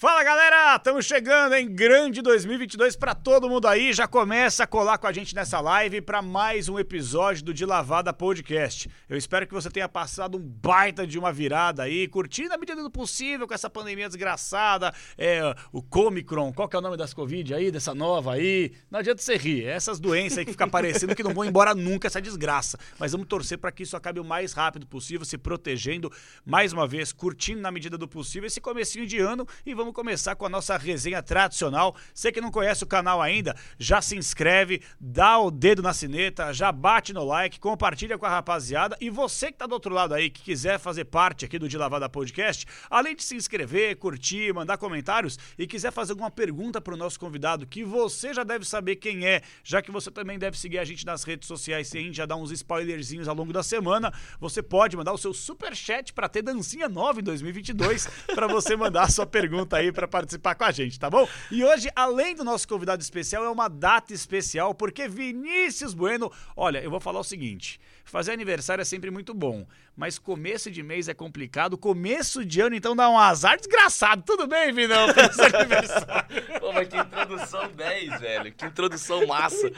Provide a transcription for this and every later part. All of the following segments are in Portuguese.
Fala galera, estamos chegando em grande 2022 para todo mundo aí. Já começa a colar com a gente nessa live para mais um episódio do De Lavada Podcast. Eu espero que você tenha passado um baita de uma virada aí, curtindo a medida do possível com essa pandemia desgraçada, é, o Comicron, qual que é o nome das Covid aí, dessa nova aí? Não adianta você rir, é essas doenças aí que ficam aparecendo que não vão embora nunca, essa desgraça. Mas vamos torcer para que isso acabe o mais rápido possível, se protegendo, mais uma vez, curtindo na medida do possível esse comecinho de ano e vamos vamos começar com a nossa resenha tradicional. Você que não conhece o canal ainda, já se inscreve, dá o dedo na sineta, já bate no like, compartilha com a rapaziada. E você que tá do outro lado aí, que quiser fazer parte aqui do De Lavada Podcast, além de se inscrever, curtir, mandar comentários e quiser fazer alguma pergunta para o nosso convidado, que você já deve saber quem é, já que você também deve seguir a gente nas redes sociais e a gente já dá uns spoilerzinhos ao longo da semana, você pode mandar o seu super chat para ter dancinha nova em 2022 para você mandar a sua pergunta aí para participar com a gente, tá bom? E hoje, além do nosso convidado especial, é uma data especial, porque Vinícius Bueno. Olha, eu vou falar o seguinte: fazer aniversário é sempre muito bom, mas começo de mês é complicado, começo de ano então dá um azar desgraçado. Tudo bem, Vinão? Feliz aniversário. Pô, mas que introdução 10, velho. Que introdução massa.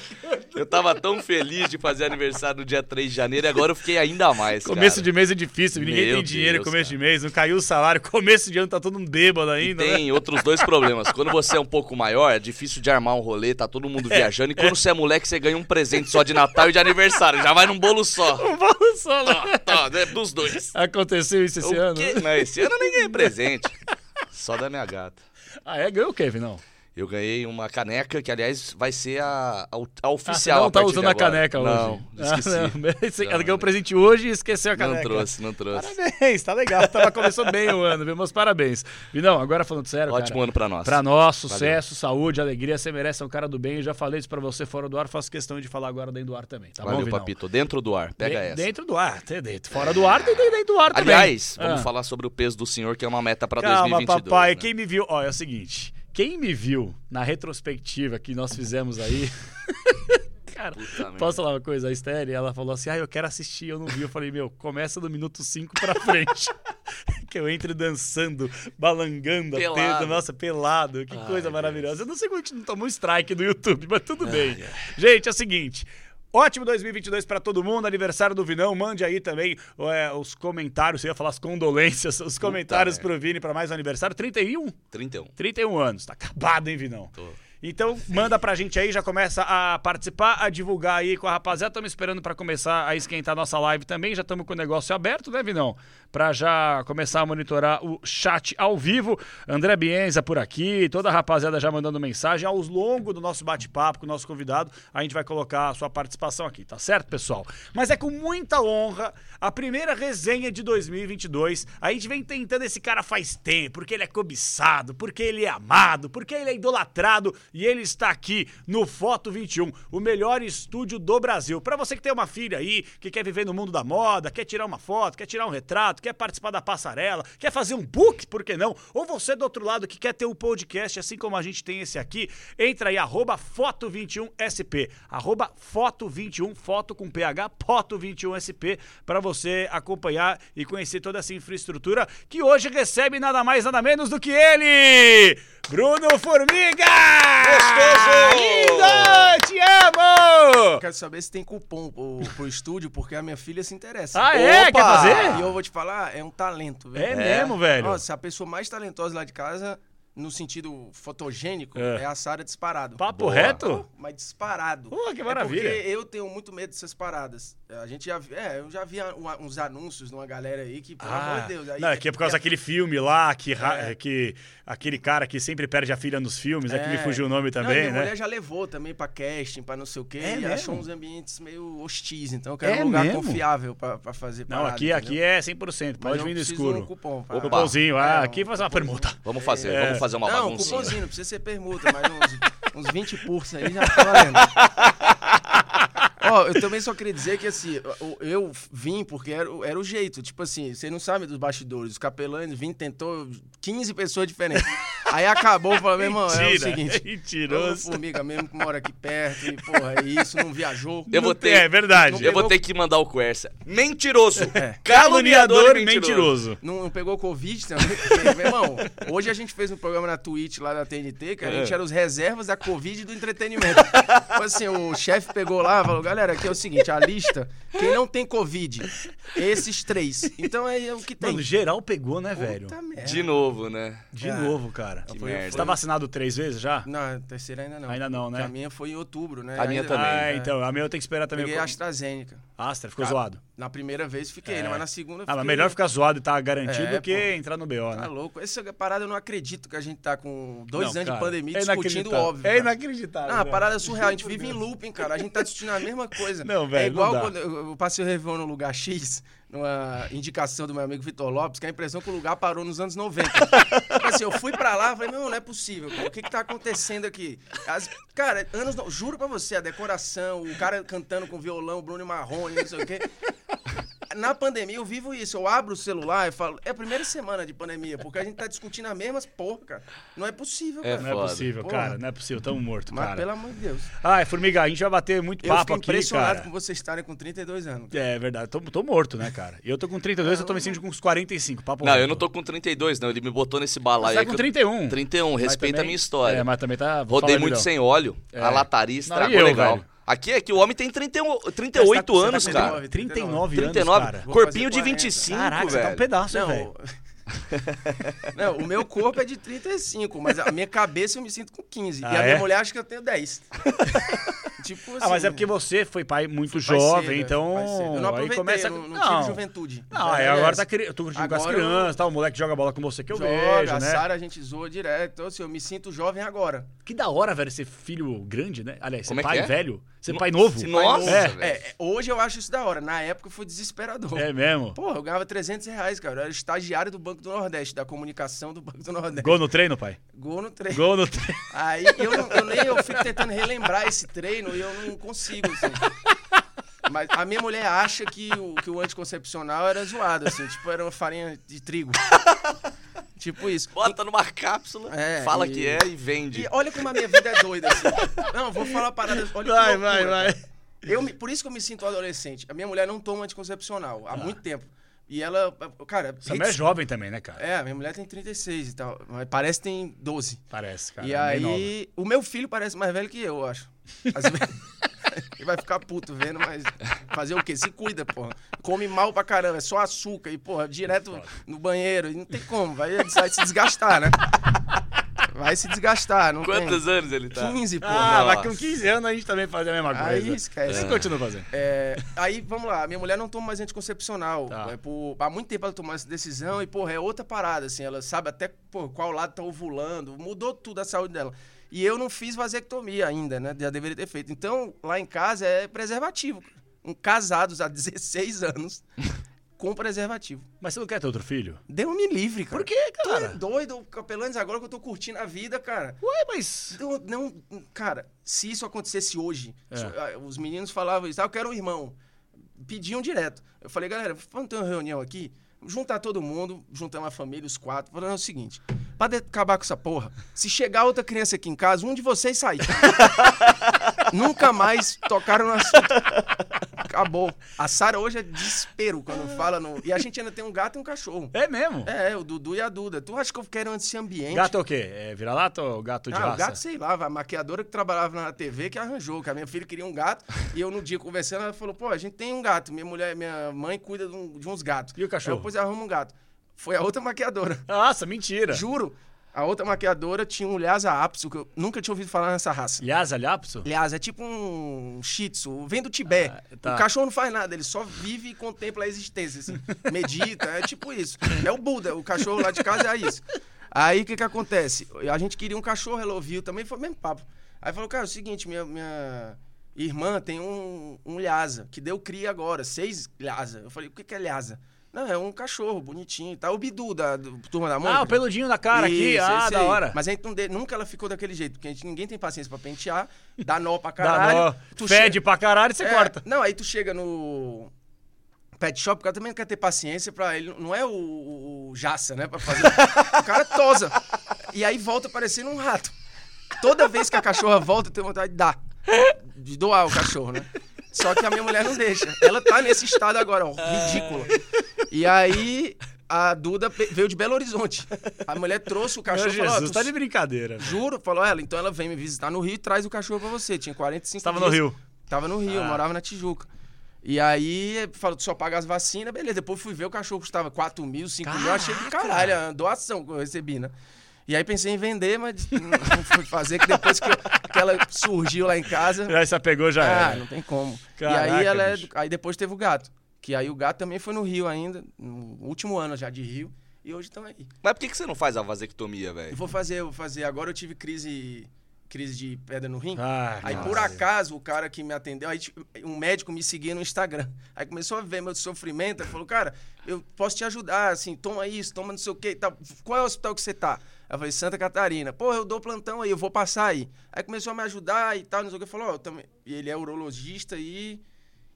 Eu tava tão feliz de fazer aniversário no dia 3 de janeiro e agora eu fiquei ainda mais. Começo cara. de mês é difícil, ninguém Meu tem dinheiro Deus, começo cara. de mês, não caiu o salário, começo de ano tá todo mundo bêbado E ainda. né? tem outros dois problemas. Quando você é um pouco maior, é difícil de armar um rolê, tá todo mundo viajando. E quando você é moleque, você ganha um presente só de Natal e de aniversário. Já vai num bolo só. Um bolo só, né? É dos dois. Aconteceu isso esse O ano? quê? Não, esse ano eu nem ganhei presente. Só da minha gata. Ah, é? Ganhou o quê, Vinão? Eu ganhei uma caneca que, aliás, vai ser a, a, a oficial. Ah, não tá usando a caneca hoje? Não, esqueci. Ah, não. Não, Ela ganhou o não. presente hoje e esqueceu a Não caneca. trouxe, não trouxe. Parabéns, tá legal. Tava, começou bem o ano, viu? Meus parabéns. Vinão, agora falando sério, Ótimo cara. ano pra nós. Pra nós, sucesso, saúde, alegria. Você merece, é um cara do bem. Eu já falei isso pra você fora do ar, faço questão de falar agora dentro do ar também, tá Valeu, bom, papito. Dentro do ar. Pega De- essa. Dentro do ar, tem dentro. Fora do ar, tem dentro do ar também. Aliás, vamos Ah. falar sobre o peso do senhor, que é uma meta pra Calma, 2022. papai. né? Quem me viu... Ó, é o seguinte. Quem me viu na retrospectiva que nós fizemos aí... Cara, Puta posso falar uma coisa? A Esther, ela falou assim, ah, eu quero assistir, eu não vi. Eu falei, meu, começa do minuto 5 pra frente. que eu entre dançando, balangando, a Pelado. teta, nossa, pelado. Que Ai, coisa Deus. maravilhosa. Eu não sei como a gente não tomou um strike no YouTube, mas tudo bem. ai. Gente, é o seguinte... Ótimo 2022 pra todo mundo, aniversário do Vinão. Mande aí também é, os comentários, eu ia falar as condolências, os comentários merda. pro Vini pra mais um aniversário. 31? 31. 31 anos, tá acabado, hein, Vinão? Tô. Então, manda pra gente aí, já começa a participar, a divulgar aí com a rapaziada. Estamos esperando pra começar a esquentar nossa live também. Já estamos com o negócio aberto, né, Vinão? Pra já começar a monitorar o chat ao vivo. André Bienza por aqui, toda a rapaziada já mandando mensagem. Ao longo do nosso bate-papo com o nosso convidado, a gente vai colocar a sua participação aqui, tá certo, pessoal? Mas é com muita honra a primeira resenha de 2022. A gente vem tentando esse cara faz tempo, porque ele é cobiçado, porque ele é amado, porque ele é idolatrado e ele está aqui no Foto 21, o melhor estúdio do Brasil. Para você que tem uma filha aí, que quer viver no mundo da moda, quer tirar uma foto, quer tirar um retrato, quer participar da passarela, quer fazer um book, por que não? Ou você do outro lado que quer ter um podcast, assim como a gente tem esse aqui, entra aí, arroba Foto21SP, arroba Foto21, foto com PH, Foto21SP, para você acompanhar e conhecer toda essa infraestrutura que hoje recebe nada mais, nada menos do que ele, Bruno Formiga! Gostoso! Lindo! Te amo! Quero saber se tem cupom pro, pro estúdio, porque a minha filha se interessa. Ah, é? Opa! Quer fazer? E eu vou te falar, é um talento, velho. É, mesmo, velho? Nossa, a pessoa mais talentosa lá de casa, no sentido fotogênico, É. é, a Sara disparado. Papo Boa. reto? Mas disparado. Pô, que É maravilha. porque eu tenho muito medo dessas paradas. A gente já vi- é, eu já vi uns anúncios de uma galera aí que, pelo amor de Deus. Aí, Ah, não, é que é por causa daquele filme lá, que, É. que aquele cara que sempre perde a filha nos filmes, é, que me É. fugiu o nome Não, também, minha né? mulher já levou também pra casting, pra não sei o quê, É e mesmo? achou uns ambientes meio hostis. Então eu quero É um lugar mesmo? confiável pra, pra fazer Não, parada, aqui, entendeu? aqui é 100%, Mas pode vir no escuro. de um cupom. pra- O cupomzinho, ah, É, aqui faz uma permuta. Vamos fazer, É. vamos fazer uma não, baguncinha. cupomzinho, não precisa ser permuta, mas uns, uns 20 cursos aí já tá valendo. Ó, eu também só queria dizer que, assim, eu, vim porque era, o- era o jeito. Tipo assim, você não sabe dos bastidores. Os capelães vim, tentou 15 pessoas diferentes. Aí acabou, falou, meu irmão, é o seguinte. é mentiroso. formiga mesmo que mora aqui perto, e porra, é isso, não viajou. Eu vou ter, É verdade. eu vou ter que mandar o Quercia. Mentiroso. É. Caluniador e mentiroso. mentiroso. Não, não pegou Covid também? Meu irmão, hoje a gente fez um programa na Twitch lá da TNT, que a gente É. era os reservas da Covid e do entretenimento. Tipo assim, o chefe pegou lá e falou, galera, aqui é o seguinte, a lista, quem não tem Covid, esses três. Então é o que tem. Mano, geral pegou, né, velho? Puta merda. De novo, né? De É. novo, cara. Que Foi- merda. Você tá vacinado três vezes já? Não, terceira ainda não. Ainda não, né? Porque A minha foi em outubro, né? A minha Ainda- também. Ah, É. então. A minha eu tenho que esperar também. Peguei a AstraZeneca. Astra, ficou Cara, zoado. Na primeira vez fiquei, É. né? Mas na segunda Ah, mas fiquei- melhor ficar zoado e tá garantido É, do que pô. entrar no BO, Tá né? louco. Essa parada eu não acredito que a gente tá com dois Não, anos cara, de pandemia é discutindo óbvio. É cara. inacreditável. Não, a parada é surreal. A gente vive em looping, cara. A gente tá discutindo a mesma coisa. Não, velho, É igual não dá. quando eu eu passei o Réveillon no lugar X, numa indicação do meu amigo Vitor Lopes, que a impressão é que o lugar parou nos anos 90. tipo assim, eu fui pra lá falei, não, não é possível. cara. O que que tá acontecendo aqui? As- cara, anos... no- Juro pra você, a decoração, o cara cantando com violão, Bruno Marrone, não sei o quê. Na pandemia eu vivo isso. Eu abro o celular e falo, é a primeira semana de pandemia, porque a gente tá discutindo as mesmas porra, cara. Não é possível, É cara. Não é possível, Porra. cara. Não é possível. Tamo morto, Mas cara. pelo amor de Deus. Ai, Formiga, a gente vai bater muito Eu papo aqui, impressionado cara. com vocês estarem com 32 anos. É verdade. Tô, tô morto, né, cara? Eu tô com 32, eu tô me sentindo com uns 45. Papo Não, reto. eu não tô com 32, não. Ele me botou nesse Você balaio tá aí. com que eu- 31. 31, Mas respeita a também- minha história. É, mas também tá... Rodei muito Emilhão. sem óleo. É. A lataria Não, estragou e eu, legal. velho? Aqui é que o homem tem 31, 38 Você tá anos, com cara. 39 anos, 39, cara. Vou corpinho de 40. 25, Caraca, você velho. tá um pedaço, Não, velho. não, o meu corpo é de 35, mas a minha cabeça eu me sinto com 15. Ah, e a é? minha mulher acha que eu tenho 10. tipo assim. Ah, mas é porque você foi pai muito jovem, cedo, então. pai cedo. Eu não aí começa. eu não, não tive juventude. Não, é agora tá querendo. Eu tô curtindo com as Agora eu- crianças, tá? O moleque joga bola com você que eu Joga, vejo, a né? Sara a gente zoa direto. Então, assim, eu me sinto jovem agora. Que da hora, velho, ser filho grande, né? Aliás, ser Como é pai é? velho. Ser No- pai novo. Nossa, é. velho. É, é, hoje eu acho isso da hora. Na época foi desesperador. É mesmo. Porra, eu ganhava 300 reais, cara. Eu era estagiário do Banco do Nordeste, da comunicação do Banco do Nordeste. Gol no treino, pai? Gol no treino. Gol no treino. Aí eu, não- eu nem eu fico tentando relembrar esse treino e eu não consigo, assim. Mas a minha mulher acha que o, que o anticoncepcional era zoado, assim, tipo, era uma farinha de trigo. Tipo isso. Bota numa cápsula, É, fala e- que é e vende. E olha como a minha vida é doida, assim. Não, vou falar uma parada. Olha que Vai, loucura, vai, vai. cara. Eu, me- por isso que eu me sinto adolescente. A minha mulher não toma anticoncepcional há muito tempo. E ela, cara. Você também é jovem também, né, cara? É, a minha mulher tem 36 e tal. Mas parece que tem 12. Parece, cara. e é aí, o meu filho parece mais velho que eu, eu acho. Às vezes. Ele vai ficar puto vendo, mas fazer o quê? Se cuida, porra. Come mal pra caramba, é só açúcar e, porra, direto no banheiro. E não tem como, vai, vai se desgastar, né? Vai se desgastar, não Quantos tem. anos ele tá? 15, porra. Ah, mas Nossa. com 15 anos a gente também faz a mesma coisa. Aí esquece. Você continua fazendo. É, aí, vamos lá, minha mulher não toma mais anticoncepcional. Tá. É, por- há muito tempo ela tomou essa decisão e, porra, é outra parada, assim. Ela sabe até pô, qual lado tá ovulando, mudou tudo a saúde dela. E eu não fiz vasectomia ainda, né? Já deveria ter feito. Então, lá em casa é preservativo. Um, casados há 16 anos com preservativo. Mas você não quer ter outro filho? Deu-me livre, cara. Por quê, Tu é cara? doido, Capelanes, agora que eu tô curtindo a vida, cara. Ué, mas. Eu não, cara, se isso acontecesse hoje, É. se- ah, os meninos falavam isso, ah, eu quero um irmão. Pediam direto. Eu falei, galera, vamos ter uma reunião aqui, juntar todo mundo, juntamos a família, os quatro, falando o seguinte: pra acabar com essa porra, se chegar outra criança aqui em casa, um de vocês sair. Nunca mais tocaram no assunto. Acabou. A Sara hoje é desespero quando fala no. E a gente ainda tem um gato e um cachorro. É mesmo? É, o Dudu e a Duda. Tu acha que eu quero esse ambiente? Gato é o quê? É vira-lata ou gato de Ah, raça? gato, sei lá, a maquiadora que trabalhava na TV que arranjou, que a minha filha queria um gato. e eu, no dia conversando, ela falou: pô, a gente tem um gato. Minha mulher, minha mãe cuida de, uns gatos. E o cachorro? Aí eu, pois arruma um gato. Foi a outra maquiadora. Nossa, mentira. Juro. A outra maquiadora tinha um Lhasa Apso, que eu nunca tinha ouvido falar nessa raça. Lhasa Lapso? Lhasa é tipo um shih tzu, vem do Tibete. Ah, tá. O cachorro não faz nada, ele só vive e contempla a existência, assim. Medita, é tipo isso. É o Buda, o cachorro lá de casa é isso. Aí o que que acontece? A gente queria um cachorro, ela ouviu, também foi o mesmo papo. Aí falou, cara, é o seguinte, minha, minha irmã tem um, um Lhasa, que deu cria agora, seis Lhasa. Eu falei, o que que é Lhasa? Não, é um cachorro bonitinho e tal. O Bidu da do, Turma da Mônica. Ah, o peludinho na cara aqui. Isso, Ah, esse da aí. hora. Mas a gente não de- nunca ela ficou daquele jeito, porque a gente, ninguém tem paciência pra pentear, dá nó pra Dá caralho. nó, tu fede che- pra caralho e você É, corta. Não, aí tu chega no pet shop, o cara também não quer ter paciência pra ele. Não é o, o, o Jaça, né? Pra fazer. o cara tosa. E aí volta parecendo um rato. Toda vez que a cachorra volta, eu tenho vontade de dar. De doar o cachorro, né? Só que a minha mulher não deixa. Ela tá nesse estado agora, ó, ridículo. E aí a Duda veio de Belo Horizonte. A mulher trouxe o Meu cachorro e falou: Jesus, tu tá de brincadeira. Juro, falou ela. Então ela vem me visitar no Rio e traz o cachorro pra você. Tinha 45 Você tava dias. no Rio. Tava no Rio, Ah. morava na Tijuca. E aí, falou, tu só paga as vacinas, beleza. Depois fui ver, o cachorro custava 4 mil, 5 mil. Eu achei Caraca! caralho, doação que eu recebi, né? E aí pensei em vender, mas não fui fazer, que depois que, eu- que ela surgiu lá em casa, Já se apegou, já ah, era. não tem como. Caraca, e aí ela é, bicho. aí depois teve o gato. Que aí o gato também foi no Rio ainda, no último ano já de Rio. E hoje estão aí. Mas por que, que você não faz a vasectomia, Eu velho? vou fazer, eu vou fazer. Agora eu tive crise, crise de pedra no rim. Ah, Aí, nossa. por acaso, o cara que me atendeu, aí tipo, um médico me seguia no Instagram. Aí começou a ver meu sofrimento, ele falou, cara, eu posso te ajudar, assim, toma isso, toma não sei o quê e tal. Qual é o hospital que você tá? Aí eu falei, Santa Catarina. Pô, eu dou plantão aí, eu vou passar aí. Aí começou a me ajudar e tal, não sei o que. Falou, ó, eu também... E ele é urologista e,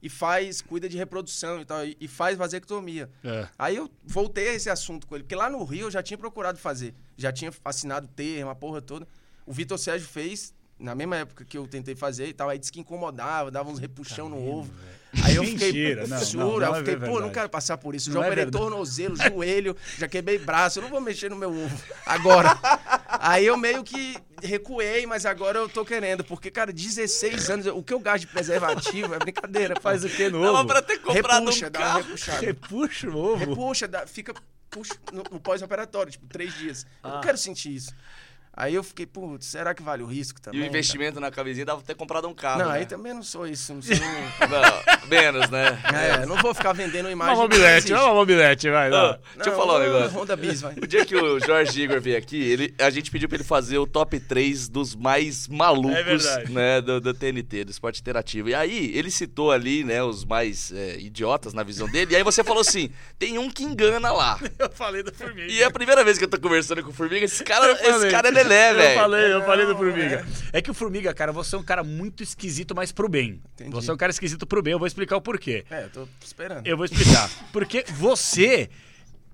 e faz, cuida de reprodução e tal, e, e faz vasectomia. É. Aí eu voltei a esse assunto com ele, porque lá no Rio eu já tinha procurado fazer. Já tinha assinado termo, a porra toda. O Vitor Sérgio fez, na mesma época que eu tentei fazer e tal, aí disse que incomodava, dava uns repuxão no ovo. Aí eu fiquei, Mentira, não, juro, não, não aí eu é fiquei, pô, verdade. não quero passar por isso. Não Já é operei verdade. tornozelo, joelho, já quebrei braço, eu não vou mexer no meu ovo agora. Aí eu meio que recuei, mas agora eu tô querendo, porque, cara, 16 anos, o que eu gasto de preservativo é brincadeira. Faz pô. o que novo? Dava pra ter comprado Repuxa, um dá uma carro. repuxada. Repuxa o ovo. Repuxa, dá- fica puxa, no, no pós-operatório, tipo, três dias. Eu Ah. não quero sentir isso. Aí eu fiquei, putz, será que vale o risco E também? o investimento na camisinha dava pra ter comprado um carro. cara? Não, né? aí também não sou isso. Não sou, Não, menos, né? é, não vou ficar vendendo Uma imagem. não mobilete, uma mobilete, vai. Ó, Não. deixa eu falar um negócio. Honda Bis, vai. O dia que o Jorge Igor veio aqui, ele, a gente pediu pra ele fazer o top 3 dos mais malucos, É né, do, do TNT, do esporte interativo. E aí, ele citou ali, né, os mais é, idiotas na visão dele, e aí você falou assim, tem um que engana lá. Eu falei da formiga. E é a primeira vez que eu tô conversando com o Formiga, esse cara, esse cara é lelé, Eu velho. falei, eu falei do Formiga. É que o Formiga, cara, você é um cara muito esquisito, mas pro bem. Entendi. Você é um cara esquisito pro bem. Eu vou explicar o porquê. É, eu tô esperando. Eu vou explicar. Porque você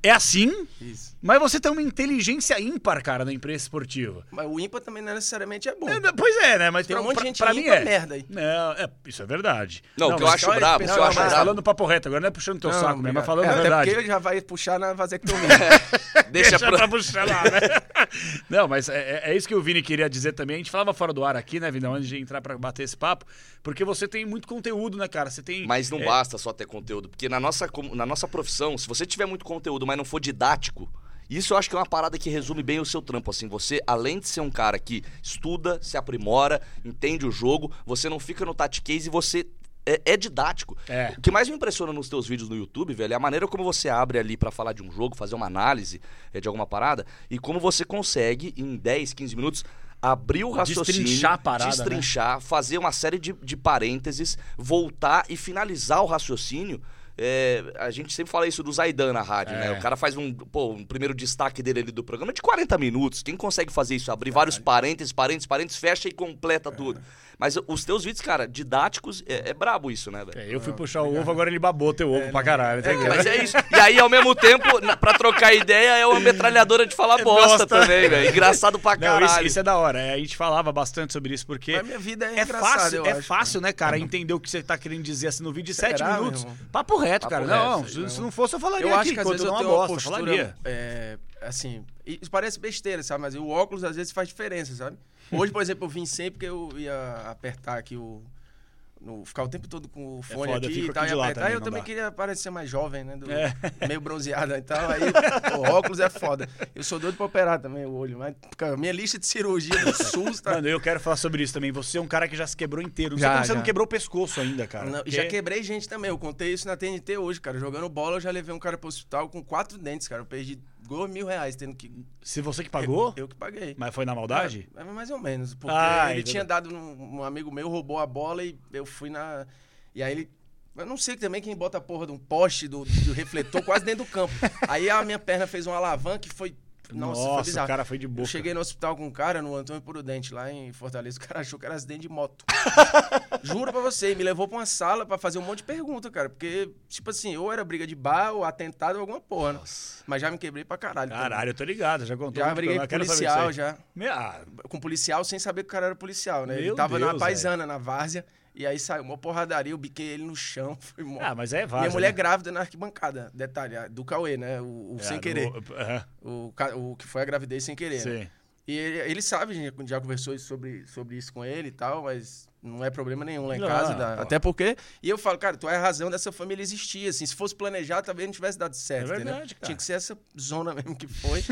é assim, Isso. Mas você tem uma inteligência ímpar, cara, na imprensa esportiva. Mas o ímpar também não necessariamente é bom. É, pois é, né? Mas Tem pra, um monte de gente pra mim ímpar é. merda aí. Não, é, isso é verdade. Não, o que eu acho aí, brabo, o que eu não, acho brabo... falando papo reto agora, não é puxando teu Não, saco mesmo, mas falando é, a até verdade. porque já vai puxar na vasectomia. Deixa Deixa pra... pra puxar lá, né? Não, mas é, é- é isso que o Vini queria dizer também. A gente falava fora do ar aqui, né, Vinão, antes de entrar pra bater esse papo, porque você tem muito conteúdo, né, cara? Você tem. Mas não é, basta só ter conteúdo, porque na nossa, na nossa profissão, se você tiver muito conteúdo, mas não for didático, isso eu acho que é uma parada que resume bem o seu trampo. Assim, você, além de ser um cara que estuda, se aprimora, entende o jogo, você não fica no tati case e você é, é didático. É. O que mais me impressiona nos teus vídeos no YouTube, velho, é a maneira como você abre ali pra falar de um jogo, fazer uma análise é, de alguma parada, e como você consegue, em 10, 15 minutos, abrir o raciocínio, Destrinchar a parada, né? destrinchar, fazer uma série de, de parênteses, voltar e finalizar o raciocínio. É, a gente sempre fala isso do Zaidan na rádio, É. né? O cara faz um, pô, um primeiro destaque dele ali do programa de 40 minutos. Quem consegue fazer isso? Abrir vários parênteses, parênteses, parênteses, fecha e completa tudo. Mas os teus vídeos, cara, didáticos, é, é brabo isso, né, velho? É, eu fui puxar o ovo, agora ele babou teu ovo pra caralho, entendeu? Mas é isso. E aí, ao mesmo tempo, na- pra trocar ideia, é uma metralhadora de falar bosta Bosta. também, velho. Engraçado pra Não, isso, caralho. isso é da hora. É, a gente falava bastante sobre isso, porque Mas minha vida é, é engraçada, fácil, eu é acho. fácil, né, cara, entender o que você tá querendo dizer assim no vídeo de sete minutos. Papo reto, Papo cara. reto, não, se, não. fosse, eu falaria Eu aqui, acho que às enquanto vezes eu não é tenho uma bosta, falaria. é, assim, isso parece besteira, sabe? Mas o óculos às vezes faz diferença, sabe? Hoje, por exemplo, eu vim sem porque eu ia apertar aqui o... No, ficar o tempo todo com o fone É foda, aqui e tal, aqui e apertar. também, eu também dá. queria parecer mais jovem, né? do- É. Meio bronzeado e tal. Aí, o óculos é foda. Eu sou doido pra operar também o olho, mas cara, minha lista de cirurgia do SUS tá... Mano, eu quero falar sobre isso também. Você é um cara que já se quebrou inteiro. Não sei Já, como você já. não quebrou o pescoço ainda, cara. Não, porque- Já quebrei gente também. Eu contei isso na TNT hoje, cara. Jogando bola, eu já levei um cara pro hospital com quatro dentes, cara. Eu perdi dois mil reais tendo que. Se você que pagou, Eu que paguei. mas foi na maldade? É, mais ou menos. Porque Ah, ele tinha dado num, um amigo meu, roubou a bola e eu fui na. E aí ele. Eu não sei também quem bota a porra de um poste do, do refletor quase dentro do campo. Aí a minha perna fez uma alavanca e foi. Nossa, foi Nossa, bizarro. o cara foi de Eu boca. cheguei no hospital com um cara, no Antônio Prudente, lá em Fortaleza. O cara achou que era acidente de moto. Juro pra você, me levou pra uma sala pra fazer um monte de pergunta, cara. Porque, tipo assim, ou era briga de bar, ou atentado, ou alguma porra. né? Mas já me quebrei pra caralho. também. Caralho, eu tô ligado, já contou. Já briguei com eu policial, já. Meu, ah, Com policial sem saber que o cara era policial, né? Meu ele tava Deus, na paisana, na várzea. E aí saiu uma porradaria, eu biquei ele no chão. Foi mó. ah, mas é Minha várzea. mulher né? grávida na arquibancada. Detalhe, do Cauê, né? O, o É, sem querer. aham, O, ca- o que foi a gravidez sem querer. né? Sim. E ele, ele sabe, a gente já conversou sobre, sobre isso com ele e tal, mas não é problema nenhum lá em Não, casa. dá- até porque. E eu falo, cara, tu é a razão dessa família existir. Assim, se fosse planejado, talvez não tivesse dado certo. É verdade, cara. Tinha que ser essa zona mesmo que foi.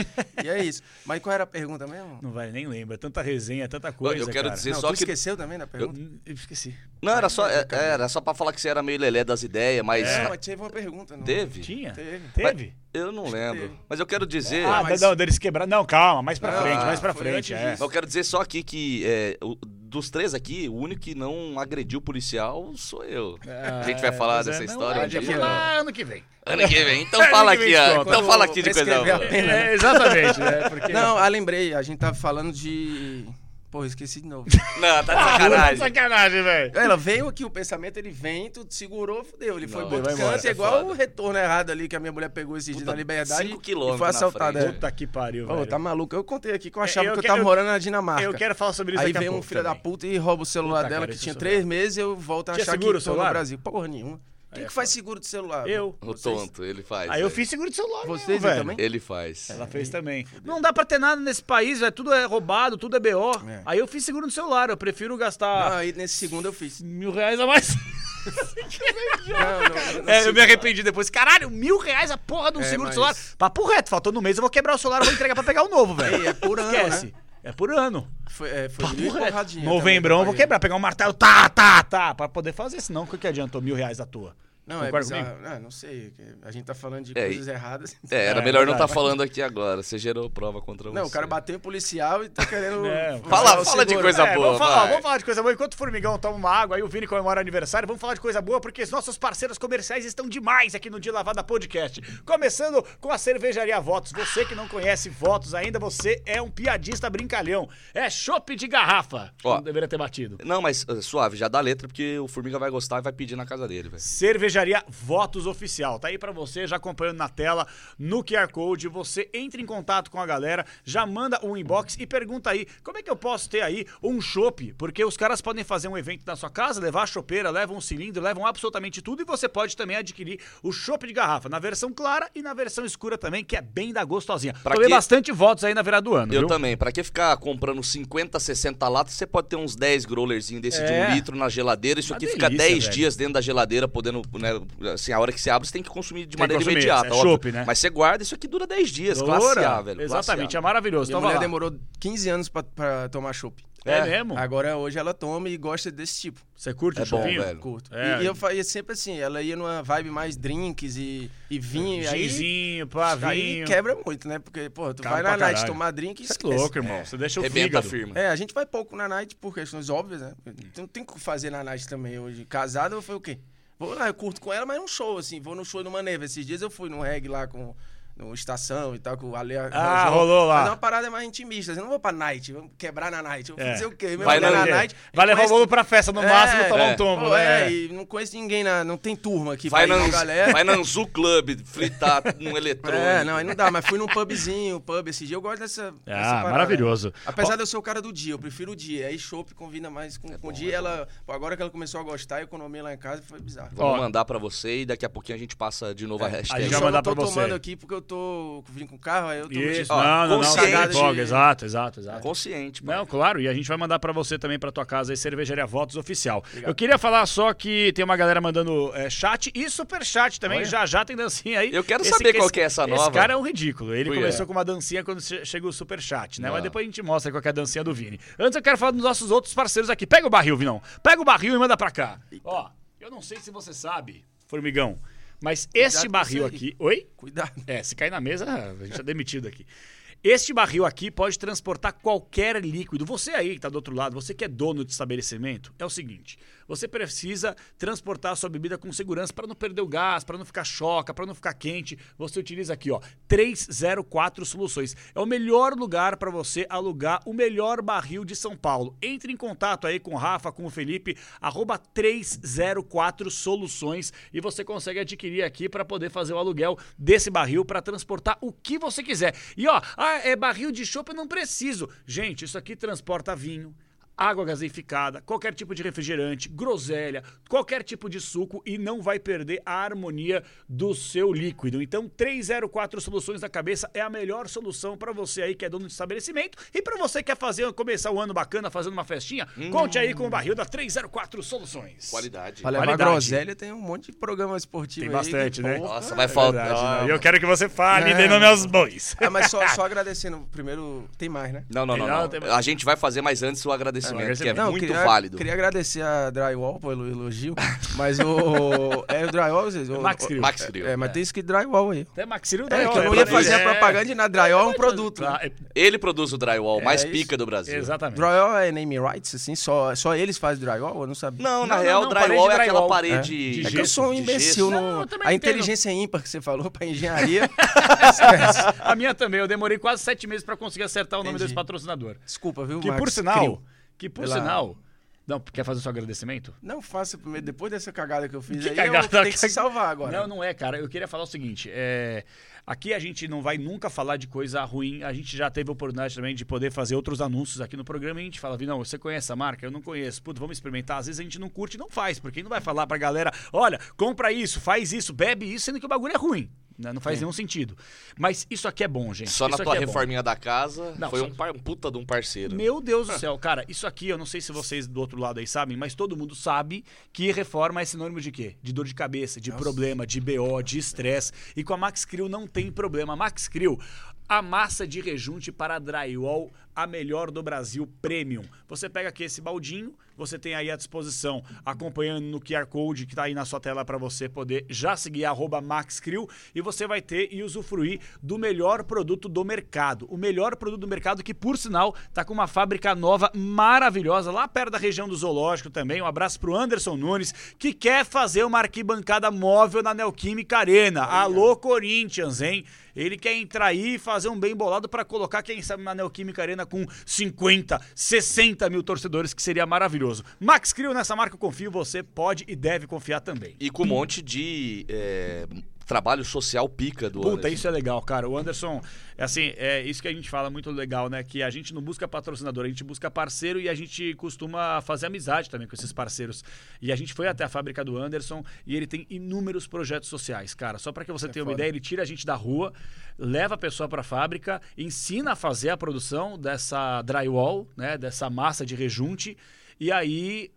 e é isso. Mas qual era a pergunta mesmo? Não vai nem lembra. Tanta resenha, tanta coisa. eu quero cara. dizer Não, só tu que. esqueceu também da pergunta? Eu, eu esqueci. Não, era só, é- era só pra falar que você era meio lelé das ideias, mas. Não, mas teve uma pergunta. Não. Teve? Tinha? Teve. Teve? Eu não lembro. Mas eu quero dizer. ah, mas- não, deles quebraram. Não, calma, mais pra Não, frente, mais pra frente. É. Eu quero dizer só aqui que é, o- dos três aqui, o único que não agrediu o policial sou eu. a gente vai falar Pois é, dessa não, história um falar ano que vem. Ano que vem. Então fala aqui, ó. Então fala aqui de coisa boa. pena. É, exatamente, né? Porque... Não, ah, lembrei. A gente tava falando de. Pô, esqueci de novo. Não, tá de Ah, sacanagem. sacanagem, velho. Ela veio aqui, o pensamento, ele vem, tu segurou, fudeu. Ele foi Não, embora, canto, é é igual foda. o retorno errado ali que a minha mulher pegou esses dias na liberdade cinco e quilômetros foi na assaltada. frente. é. Puta que pariu, Pô, velho. tá maluco? Eu contei aqui que eu achava Eu que eu tava morando na Dinamarca. Eu quero falar sobre isso Aí vem um filho da também. puta e rouba o celular Puta, dela, cara, que tinha celular. três meses, eu volto a Tinha achar seguro o que tô no celular? Brasil. Porra nenhuma. Quem É que faz seguro de celular? Eu. O Vocês? tonto, ele faz. Aí eu velho. fiz seguro de celular Vocês mesmo, também? Ele faz. Ela fez também. Não dá pra ter nada nesse país, velho. Tudo é roubado, tudo é BO. É. Aí eu fiz seguro no celular. Eu prefiro Não, gastar aí nesse segundo eu fiz. mil reais a mais. Não, não, no É, eu me arrependi depois. Caralho, mil reais a porra de um É, seguro mas- de celular. Papo reto, faltando um mês, eu vou quebrar o celular, eu vou entregar pra pegar o novo, velho. É por ano, Esquece. né? É por ano. Foi, é, foi mil Novembrão vou quebrar, pegar um martelo, tá, tá, tá, pra poder fazer, senão o que, que adiantou mil reais à toa? Não, é Concorda bizarro. Não, não sei. A gente tá falando de É, coisas erradas. É, era É, melhor não estar verdade. falando aqui agora. Você gerou prova contra você. Não, o cara bateu em policial e tá querendo. É, Fala- o fala de coisa É, boa, vamos falar, vamos falar de coisa boa. Enquanto o Formigão toma uma água, aí o Vini comemora aniversário, vamos falar de coisa boa, porque os nossos parceiros comerciais estão demais aqui no Dia Lavada Podcast. Começando com a cervejaria Votos. Você que não conhece Votos ainda, você é um piadista brincalhão. É chopp de garrafa. Ó. Não deveria ter batido. Não, mas uh, suave, já dá letra, porque o Formiga vai gostar e vai pedir na casa dele, velho. Cervejaria Votos Oficial. Tá aí pra você, já acompanhando na tela, no QR Code. Você entra em contato com a galera, já manda um inbox e pergunta aí como é que eu posso ter aí um chopp? Porque os caras podem fazer um evento na sua casa, levar a chopeira, levam um cilindro, levam absolutamente tudo e você pode também adquirir o chopp de garrafa na versão clara e na versão escura também, que é bem da gostosinha. Pra Tomei quê? bastante votos aí na virada do ano, Eu viu? também. Pra que ficar comprando 50, 60 latas, você pode ter uns 10 growlerzinhos desse de É. um litro na geladeira. Isso Uma aqui fica delícia, 10 velho. dias dentro da geladeira, podendo, né, assim, a hora que você abre, você tem que consumir de que maneira consumir, imediata, é chopp, né? Mas você guarda, isso aqui dura 10 dias, classe Doura. A, velho. classe Exatamente, A. é maravilhoso. Minha Então mulher demorou 15 anos pra, pra tomar chopp. É, É. mesmo? Agora hoje ela toma e gosta desse tipo. Você curte É o bom, chopinho? velho. Curto. É. E, e eu fazia sempre assim, ela ia numa vibe mais drinks e, e vinho. e aí, Ginzinho, pá, aí vinho. quebra muito, né? Porque, pô, tu Caro vai na night caralho. tomar drink e Você é esquece. louco, irmão. Você deixa o Rebenta fígado. firma. É, a gente vai pouco na night por questões óbvias, né? Não tem o que fazer na night também hoje. Casado foi o quê? Vou lá, eu curto com ela, mas num show, assim. Vou no show do Maneva. Esses dias eu fui no reggae lá com... No Estação e tal, com o Ale Ah, Rojão. rolou lá. Mas é uma parada mais intimista. Eu não vou pra night, vamos quebrar na night. Eu vou É. fazer o quê? Meu Vai na- na night. Vai levar o bolo pra festa, no É, máximo tomar é. um tombo, Pô, né? é, e não conheço ninguém, na, não tem turma aqui Vai pra ir na, com a galera. vai na Anzu Club, fritar num eletrônico. É, não, aí não dá, mas fui num pubzinho, pub esse dia, eu gosto dessa. dessa Ah, parada. maravilhoso. Apesar de eu ser o cara do dia, eu prefiro o dia. Aí chopp combina mais com, com bom, o dia. é ela, pô, agora que ela começou a gostar, a economia lá em casa foi bizarro. Vamos Ó. mandar pra você e daqui a pouquinho a gente passa de novo a a hashtag. gente eu vai mandar tô pra você. tomando aqui porque eu tô vindo com o carro, aí eu tô Isso, Ó, não, não, não, de- exato, exato, exato. Consciente, pai. Não, claro, e a gente vai mandar pra você também pra tua casa aí, Cervejaria Votos Oficial. Eu queria falar só que tem uma galera mandando é, chat e super chat também, Olha. já já tem dancinha aí. Eu quero saber qual esse- que é essa Esse nova. cara é um ridículo, ele quê? começou com uma dancinha quando che- chega o super chat, né? Mas Não. depois a gente mostra qual que é a dancinha do Vini. Antes eu quero falar dos nossos outros parceiros aqui. Pega o barril, Vinão. Pega o barril e manda pra cá. Ó, eu não sei se você sabe, formigão, mas esse Cuidado com barril aqui... Oi? Cuidado. É, se cair na mesa, a gente é demitido aqui. Este barril aqui pode transportar qualquer líquido. Você aí que está do outro lado, você que é dono de estabelecimento, é o seguinte: você precisa transportar a sua bebida com segurança para não perder o gás, para não ficar choca, para não ficar quente. Você utiliza aqui, ó, 304 Soluções. É o melhor lugar para você alugar o melhor barril de São Paulo. Entre em contato aí com o Rafa, com o Felipe, arroba 304 Soluções e você consegue adquirir aqui para poder fazer o aluguel desse barril para transportar o que você quiser. E ó, ah, é barril de chopp, eu não preciso. Gente, isso aqui transporta vinho, água gaseificada, qualquer tipo de refrigerante, groselha, qualquer tipo de suco e não vai perder a harmonia do seu líquido. Então, 304 Soluções da Cabeça é a melhor solução para você aí que é dono de estabelecimento e para você que quer fazer começar o ano bacana fazendo uma festinha, hum. conte aí com o barril da 304 Soluções. Qualidade. Levar Qualidade. groselha tem um monte de programa esportivo Tem bastante, aí, né? Porra, Nossa, vai faltar. Verdade, né? E eu quero que você fale, É. dê nome aos bois. Ah, mas só, só agradecendo, primeiro, tem mais, né? Não, não, não. Não, não. tem- A gente vai fazer, mas antes o agradecimento, que é Não, muito queria, válido. Queria agradecer a Drywall pelo elogio, mas o... É o Drywall, vocês... o- Max Grill. Max Grill. É, mas tem escrito Drywall aí. Até Maxiro É, que eu não ia fazer a propaganda de nada. Drywall é um produto. Né? é- Ele produz o drywall mais isso. pica do Brasil. Exatamente. Drywall é name rights, assim? Só, só eles fazem drywall? Eu não sabia. Não, na real, não, drywall é aquela drywall. parede É. de É que eu sou um imbecil. a entendo. inteligência ímpar que você falou pra engenharia. esquece. A minha também, eu demorei quase sete meses pra conseguir acertar o nome desse patrocinador. Desculpa, viu, Que Max? por sinal, Crio. Que por Pela- sinal. Não, quer fazer o seu agradecimento? Não faça primeiro, depois dessa cagada que eu fiz Que aí, cagada, eu tenho que que- se salvar agora. Não, não é, cara. Eu queria falar o seguinte: é, aqui a gente não vai nunca falar de coisa ruim. A gente já teve a oportunidade também de poder fazer outros anúncios aqui no programa e a gente fala, não, você conhece a marca? Eu não conheço. Puta, vamos experimentar. Às vezes a gente não curte e não faz, porque não vai falar pra galera, olha, compra isso, faz isso, bebe isso, sendo que o bagulho é ruim. Né? Não faz nenhum sentido. Mas isso aqui é bom, gente. Só na Isso tua aqui é bom. reforminha da casa, Não, foi só- um, par- um puta de um parceiro. Meu Deus do céu, cara, isso aqui eu não sei se vocês do outro lado aí sabem, mas todo mundo sabe que reforma é sinônimo de quê? De dor de cabeça, de problema, de BO, de estresse. E com a Max Crew não tem problema. Max Crew, a massa de rejunte para drywall, a melhor do Brasil Premium. Você pega aqui esse baldinho, você tem aí à disposição, acompanhando no QR Code que está aí na sua tela para você poder já seguir arroba MaxCrew e você vai ter e usufruir do melhor produto do mercado. O melhor produto do mercado que, por sinal, tá com uma fábrica nova maravilhosa lá perto da região do Zoológico também. Um abraço pro Anderson Nunes, que quer fazer uma arquibancada móvel na Neoquímica Arena. Alô, Corinthians, hein? Ele quer entrar aí e fazer um bem bolado para colocar, quem sabe, na Neoquímica Arena com 50, 60 mil torcedores, que seria maravilhoso. Max Crio, nessa marca eu confio, você pode e deve confiar também. E com um monte de é, trabalho social pica do Puta, Anderson. isso é legal, cara. O Anderson, é assim, é isso que a gente fala muito legal, né? Que a gente não busca patrocinador, a gente busca parceiro e a gente costuma fazer amizade também com esses parceiros. E a gente foi até a fábrica do Anderson e ele tem inúmeros projetos sociais, cara. Só para que você tenha uma foda. ideia, ele tira a gente da rua, leva a pessoa para a fábrica, ensina a fazer a produção dessa drywall, né? Dessa massa de rejunte. E aí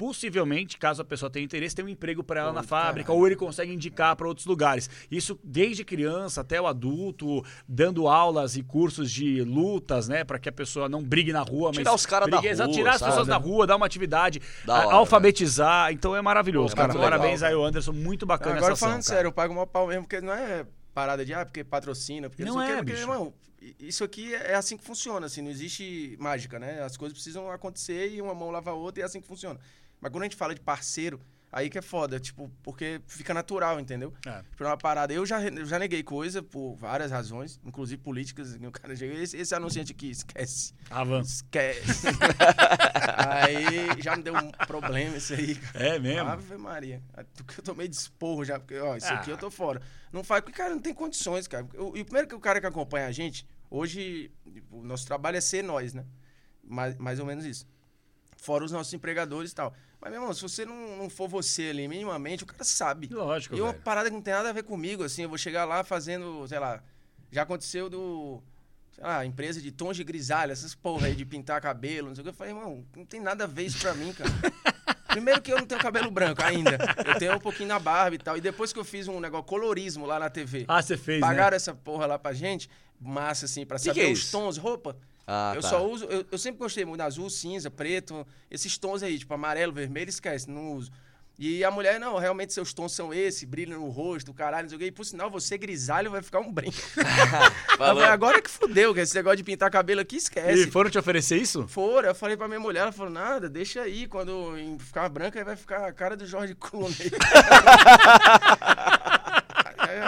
possivelmente, caso a pessoa tenha interesse, tem um emprego para ela Pô, na fábrica, caralho. ou ele consegue indicar para outros lugares. Isso desde criança até o adulto, dando aulas e cursos de lutas, né, para que a pessoa não brigue na rua, Tirar mas os caras da brigue- exato, rua, tirar as sabe? pessoas da rua, dar uma atividade, a- hora, alfabetizar. Então é maravilhoso, É cara. legal, Parabéns aí ao Anderson, muito bacana Agora essa ação, falando cara. sério, eu pago uma pau mesmo, porque não é parada de, ah, porque patrocina, porque Não sei o quê, é, porque, bicho. irmão, isso aqui é assim que funciona, assim, não existe mágica, né? As coisas precisam acontecer e uma mão lava a outra e é assim que funciona. Mas quando a gente fala de parceiro, aí que é foda, tipo, porque fica natural, entendeu? É. Tipo, uma parada. Eu já, eu já neguei coisa por várias razões, inclusive políticas. O cara chega, esse, esse anunciante aqui, esquece. Avança. Esquece. aí já me deu um problema isso aí. É mesmo? Ave Maria. Porque eu tomei de esporro já, porque, ó, isso Ah. aqui eu tô fora. Não faz, porque, cara, não tem condições, cara. Eu- e o primeiro que o cara que acompanha a gente, hoje, o nosso trabalho é ser nós, né? Mais, mais ou menos isso. Fora os nossos empregadores e tal. Mas, meu irmão, se você não, não for você ali minimamente, o cara sabe. Lógico, E uma velho. parada que não tem nada a ver comigo, assim, eu vou chegar lá fazendo, sei lá, já aconteceu do, sei lá, empresa de tons de grisalha, essas porra aí de pintar cabelo, não sei o que. Eu falei, irmão, não tem nada a ver isso pra mim, cara. Primeiro que eu não tenho cabelo branco ainda. Eu tenho um pouquinho na barba e tal. E depois que eu fiz um negócio colorismo lá na TV, Ah, você fez, né? pagaram essa porra lá pra gente, massa, assim, pra Que saber que é os tons, roupa. Ah, eu tá. só uso, eu, eu sempre gostei muito azul, cinza, preto, esses tons aí, tipo amarelo, vermelho, esquece, não uso. E a mulher, não, realmente seus tons são esse, brilho no rosto, caralho, não sei o quê. E por sinal, você grisalho vai ficar um brinco. Falou. Agora que fudeu, que esse negócio de pintar cabelo aqui, esquece. E foram te oferecer isso? Foram, eu falei pra minha mulher, ela falou, nada, deixa aí, quando ficar branca, aí vai ficar a cara do Jorge Clooney.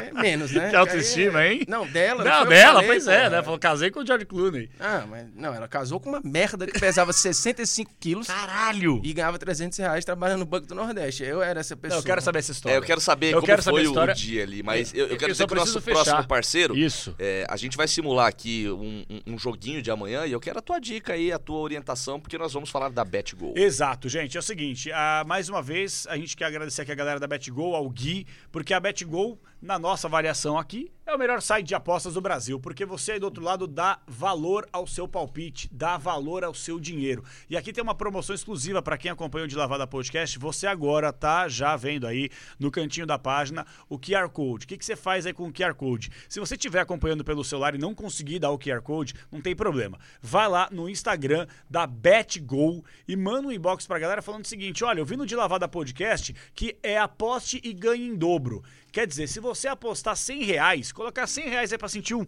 é, é menos, né? Que autoestima, Aí é- hein? Não, dela. Não, dela, falei, pois é, né? Falou, casei com o George Clooney. Ah, mas não, ela casou com uma merda que pesava 65 quilos Caralho! e ganhava 300 reais trabalhando no Banco do Nordeste. Eu era essa pessoa. Não, eu quero saber essa história. É, eu quero saber Eu como quero saber foi a história. o dia ali, mas eu, eu Eu quero dizer que o nosso fechar. próximo parceiro, Isso. é, a gente vai simular aqui um, um- um joguinho de amanhã e eu quero a tua dica aí, a tua orientação, porque nós vamos falar da BetGo. Exato, gente. É o seguinte, ah, mais uma vez, a gente quer agradecer aqui a galera da BetGo, ao Gui, porque a BetGo, na nossa avaliação aqui, é o melhor site de apostas do Brasil, porque você aí do outro lado dá valor ao seu palpite, dá valor ao seu dinheiro. E aqui tem uma promoção exclusiva para quem acompanha o De Lavada Podcast. Você agora tá já vendo aí no cantinho da página o QR Code. O que, que você faz aí com o QR Code? Se você estiver acompanhando pelo celular e não conseguir dar o QR Code, não tem problema. Vai lá no Instagram da BetGo e manda um inbox pra galera falando o seguinte: olha, eu vi no De Lavada Podcast que é aposte e ganhe em dobro. Quer dizer, se você apostar 100 reais, colocar 100 reais aí pra sentir um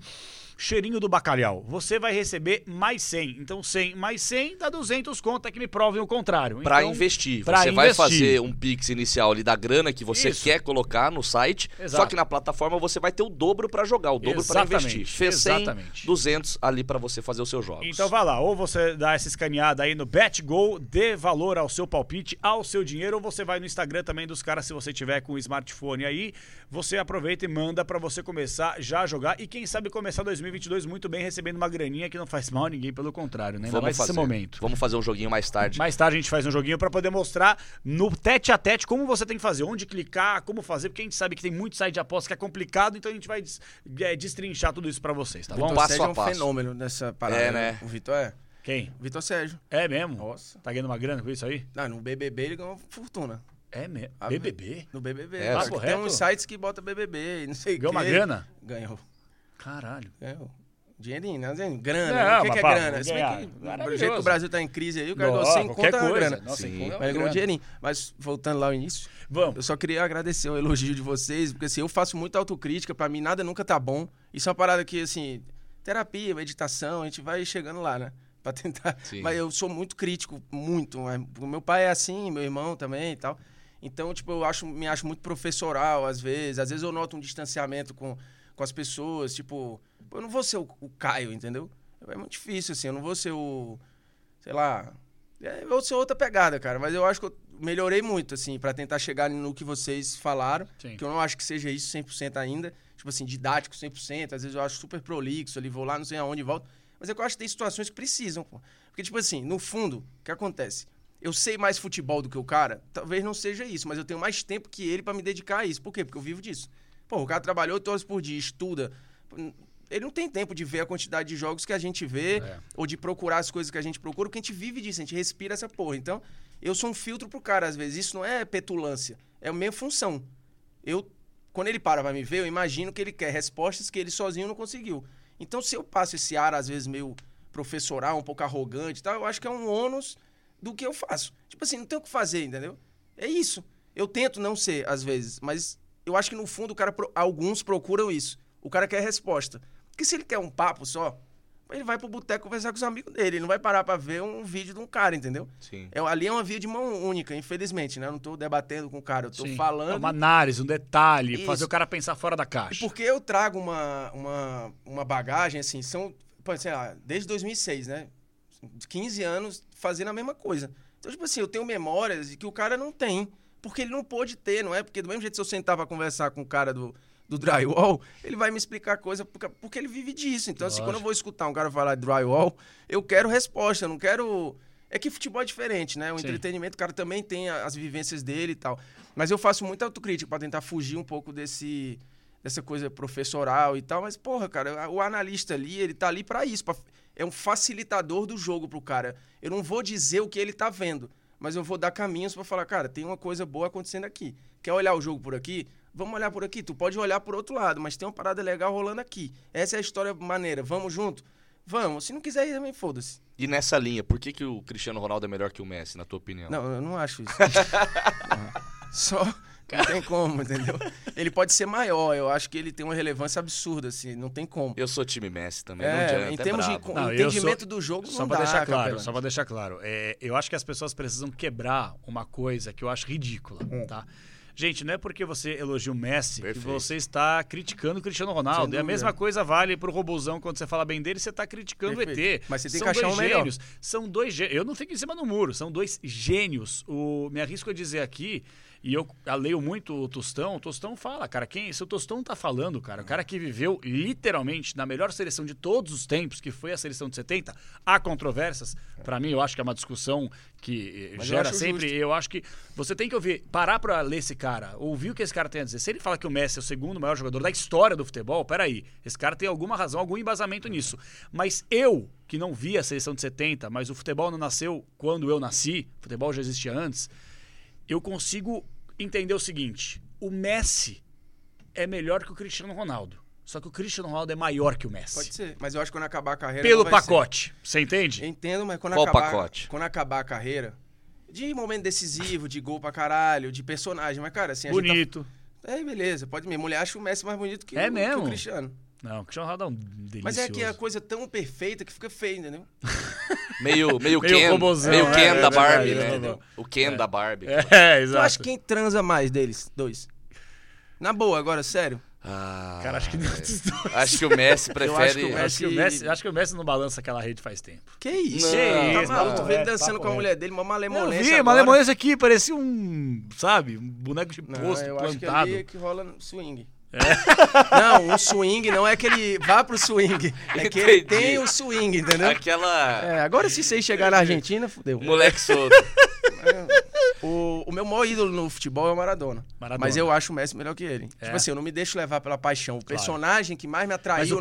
cheirinho do bacalhau, você vai receber mais 100. Então 100 mais 100 dá 200 conta que me provem o contrário. Pra Então, investir. pra você vai investir. fazer um pix inicial ali da grana que você Isso. quer colocar no site, Exato. só que na plataforma você vai ter o dobro pra jogar, o dobro Exatamente, investir. Fez 100, exatamente. 200 ali pra você fazer os seus jogos. Então vai lá, ou você dá essa escaneada aí no BetGo, dê valor ao seu palpite, ao seu dinheiro, ou você vai no Instagram também dos caras, se você tiver com o smartphone aí, você aproveita e manda pra você começar já a jogar e quem sabe começar 2022 muito bem, recebendo uma graninha que não faz mal a ninguém, pelo contrário, né? Ainda mais fazer. nesse momento. Vamos fazer um joguinho mais tarde. Mais tarde a gente faz um joguinho pra poder mostrar no tete a tete como você tem que fazer, onde clicar, como fazer, porque a gente sabe que tem muito site de aposta que é complicado, então a gente vai des- é, destrinchar tudo isso pra vocês, tá bom? Vitor passo Sérgio a é um passo. fenômeno nessa parada. É, né? O Vitor é. Quem? O Vitor Sérgio. É mesmo? Nossa. Tá ganhando uma grana com isso aí? Não, no BBB ele ganhou uma fortuna. É mesmo. BBB? No BBB. É, tem uns sites que bota BBB e não sei o Ganhou uma grana? Ganhou. Caralho. Ganhou. Dinheirinho, né? Assim, Grana. Não, o que, que é pá, grana? Se bem que, do jeito que o Brasil tá em crise aí, o cara ganhou Não, 100 qualquer conto é uma coisa. grana. Nossa, Sim. é Mas ganhou um dinheirinho. Mas voltando lá ao início, Vamos. eu só queria agradecer o elogio de vocês, porque assim, eu faço muita autocrítica, pra mim nada nunca tá bom. Isso é uma parada que, assim, terapia, meditação, a gente vai chegando lá, né? Pra tentar. Sim. Mas eu sou muito crítico, muito. O meu pai é assim, meu irmão também e tal. Então, tipo, eu acho, me acho muito professoral às vezes. Às vezes eu noto um distanciamento com, com as pessoas. Tipo, eu não vou ser o, o Caio, entendeu? É muito difícil, assim. Eu não vou ser o. Sei lá. É, eu vou ser outra pegada, cara. Mas eu acho que eu melhorei muito, assim, pra tentar chegar no que vocês falaram. Sim. Que eu não acho que seja isso 100% ainda. Tipo assim, didático 100%. Às vezes eu acho super prolixo ali, vou lá, não sei aonde, volto. Mas é que eu acho que tem situações que precisam, pô. Porque, tipo assim, no fundo, o que acontece? Eu sei mais futebol do que o cara, talvez não seja isso, mas eu tenho mais tempo que ele pra me dedicar a isso. Por quê? Porque eu vivo disso. Pô, o cara trabalhou 8 horas por dia, estuda. Ele não tem tempo de ver a quantidade de jogos que a gente vê, É. ou de procurar as coisas que a gente procura, porque a gente vive disso, a gente respira essa porra. Então, eu sou um filtro pro cara, às vezes. Isso não é petulância, é a minha função. Eu, quando ele para pra me ver, eu imagino que ele quer respostas que ele sozinho não conseguiu. Então, se eu passo esse ar, às vezes, meio professoral, um pouco arrogante e tal, eu acho que é um ônus do que eu faço. Tipo assim, não tem o que fazer, entendeu? É isso. Eu tento não ser, às vezes, mas eu acho que no fundo o cara, pro- alguns procuram isso. O cara quer resposta. Porque se ele quer um papo só, ele vai pro boteco conversar com os amigos dele. Ele não vai parar pra ver um vídeo de um cara, entendeu? Sim. É, ali é uma via de mão única, infelizmente, né? Eu não tô debatendo com o cara, eu tô Sim. falando. É uma análise, um detalhe, Isso. fazer o cara pensar fora da E caixa. porque eu trago uma, uma, uma bagagem, assim, são, pô, sei lá, desde 2006, né? 15 anos fazendo a mesma coisa. Então, tipo assim, eu tenho memórias que o cara não tem, porque ele não pôde ter, não é? Porque do mesmo jeito se eu sentar pra conversar com o cara do, do drywall, ele vai me explicar coisa porque, porque ele vive disso. Então, assim, quando eu vou escutar um cara falar de drywall, eu quero resposta, eu não quero... É que futebol é diferente, né? O Sim. entretenimento, o cara também tem as vivências dele e tal. Mas eu faço muita autocrítica pra tentar fugir um pouco desse dessa coisa professoral e tal, mas porra, cara, o analista ali, ele tá ali pra isso, pra- é um facilitador do jogo pro cara. Eu não vou dizer o que ele tá vendo, mas eu vou dar caminhos pra falar, cara, tem uma coisa boa acontecendo aqui. Quer olhar o jogo por aqui? Vamos olhar por aqui. Tu pode olhar por outro lado, mas tem uma parada legal rolando aqui. Essa é a história maneira. Vamos junto. Vamos. Se não quiser ir também, foda-se. E nessa linha, por que, que o Cristiano Ronaldo é melhor que o Messi, na tua opinião? Não, eu não acho isso. Só. Não tem como, entendeu? Ele pode ser maior, eu acho que ele tem uma relevância absurda, assim, não tem como. Eu sou time Messi também, não É, adianta, em é termos de brabo. com- Não, entendimento sou- do jogo, Só não pra dá, deixar claro, só pra deixar claro. É, eu acho que as pessoas precisam quebrar uma coisa que eu acho ridícula, Hum. tá? Gente, não é porque você elogia o Messi Perfeito. que você está criticando o Cristiano Ronaldo. E a dúvida. mesma coisa vale pro Robozão quando você fala bem dele, você está criticando o ET. Perfeito. Mas você tem São que achar dois um melhor. gênios. São dois gênios. Eu não fico em cima do muro, são dois gênios. O, me arrisco a dizer aqui, e eu leio muito o Tostão, o Tostão fala, cara, quem, se o Tostão tá falando, cara, o cara que viveu literalmente na melhor seleção de todos os tempos, que foi a seleção de 70, há controvérsias. Pra mim, eu acho que é uma discussão que eh, Mas eu gera acho sempre. justo. Eu acho que você tem que ouvir, parar pra ler esse cara, ouvir o que esse cara tem a dizer. Se ele fala que o Messi é o segundo maior jogador da história do futebol, peraí, esse cara tem alguma razão, algum embasamento nisso. Mas eu, que não vi a seleção de 70, mas o futebol não nasceu quando eu nasci, o futebol já existia antes, eu consigo entender o seguinte: o Messi é melhor que o Cristiano Ronaldo. Só que o Cristiano Ronaldo é maior que o Messi. Pode ser, mas eu acho que quando acabar a carreira. Pelo vai ser. pacote. Você entende? Entendo, mas quando Qual acabar, pacote? quando acabar a carreira, de momento decisivo, de gol pra caralho, de personagem, mas cara, assim, a gente Bonito. tá... É, beleza, pode minha mulher acha o Messi mais bonito que, É o, mesmo? que o Cristiano. Não, o Cristiano Ronaldo é um delicioso. Mas é que é a coisa tão perfeita que fica feio, entendeu? Meio, meio, Meio Ken, meio é, Ken é da Barbie, é né? O Ken da Barbie. É, Eu exato. acho que quem transa mais deles, dois. Na boa, agora, sério. Ah, Cara, acho que nem dos dois. acho que o Messi acho prefere... que o Acho que, o Messi- Messi, acho que o Messi não balança aquela rede faz tempo. Que isso? Não, tá isso, maluco? Tu vê ele dançando com a mulher dele, uma Eu malemolência vi, agora. Malemolência aqui, parecia um, sabe, um boneco de Não, posto eu acho que plantado. ali é que rola swing. Não, um swing não é que ele vá pro swing. É que ele tem o swing, entendeu? Aquela... É, agora se vocês chegar na Argentina, fudeu. Moleque solto. O, o meu maior ídolo no futebol é o Maradona. Maradona. Mas eu acho o Messi melhor que ele. É? Tipo assim, eu não me deixo levar pela paixão. O personagem que mais me atraiu. Mas o né?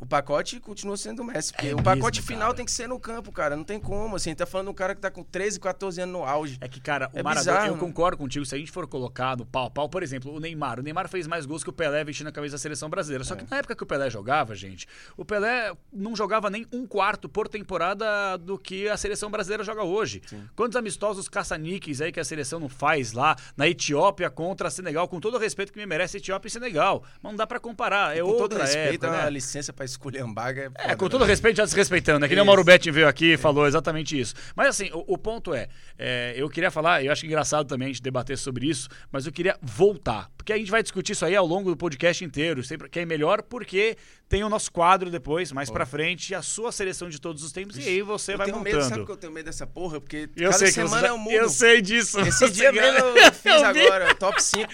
O pacote continua sendo o Messi. Porque É o pacote mesmo, final cara. tem que ser no campo, cara. Não tem como. Assim, tá falando de um cara que tá com 13, 14 anos no auge. É que, cara, o É Maradona, bizarro, eu né? concordo contigo, se a gente for colocar no pau a pau, por exemplo, o Neymar. O Neymar fez mais gols que o Pelé vestindo a camisa da seleção brasileira. É. Só que na época que o Pelé jogava, gente, o Pelé não jogava nem um quarto por temporada do que a seleção brasileira joga hoje. Quantos amistosos caça-níqueis aí que a seleção não faz lá na Etiópia contra Senegal, com todo o respeito que me merece Etiópia e Senegal. Mas não dá pra comparar, é com todo outra respeito, época, a né? licença pra escolher hambúrguer. É, foda, com né? todo respeito, já desrespeitando. É que nem o. Mauro Betti veio aqui e falou exatamente isso. Mas assim, o, o ponto é, é, eu queria falar, eu acho engraçado também a gente debater sobre isso, mas eu queria voltar. Porque a gente vai discutir isso aí ao longo do podcast inteiro, sempre que é melhor, porque tem o nosso quadro depois, mais pra frente, a sua seleção de todos os tempos, e aí você Eu vai tenho montando. medo, sabe que eu tenho medo dessa porra? Porque eu cada semana eu mudo. Eu sei disso. Esse dia mesmo eu fiz Eu agora, top 5.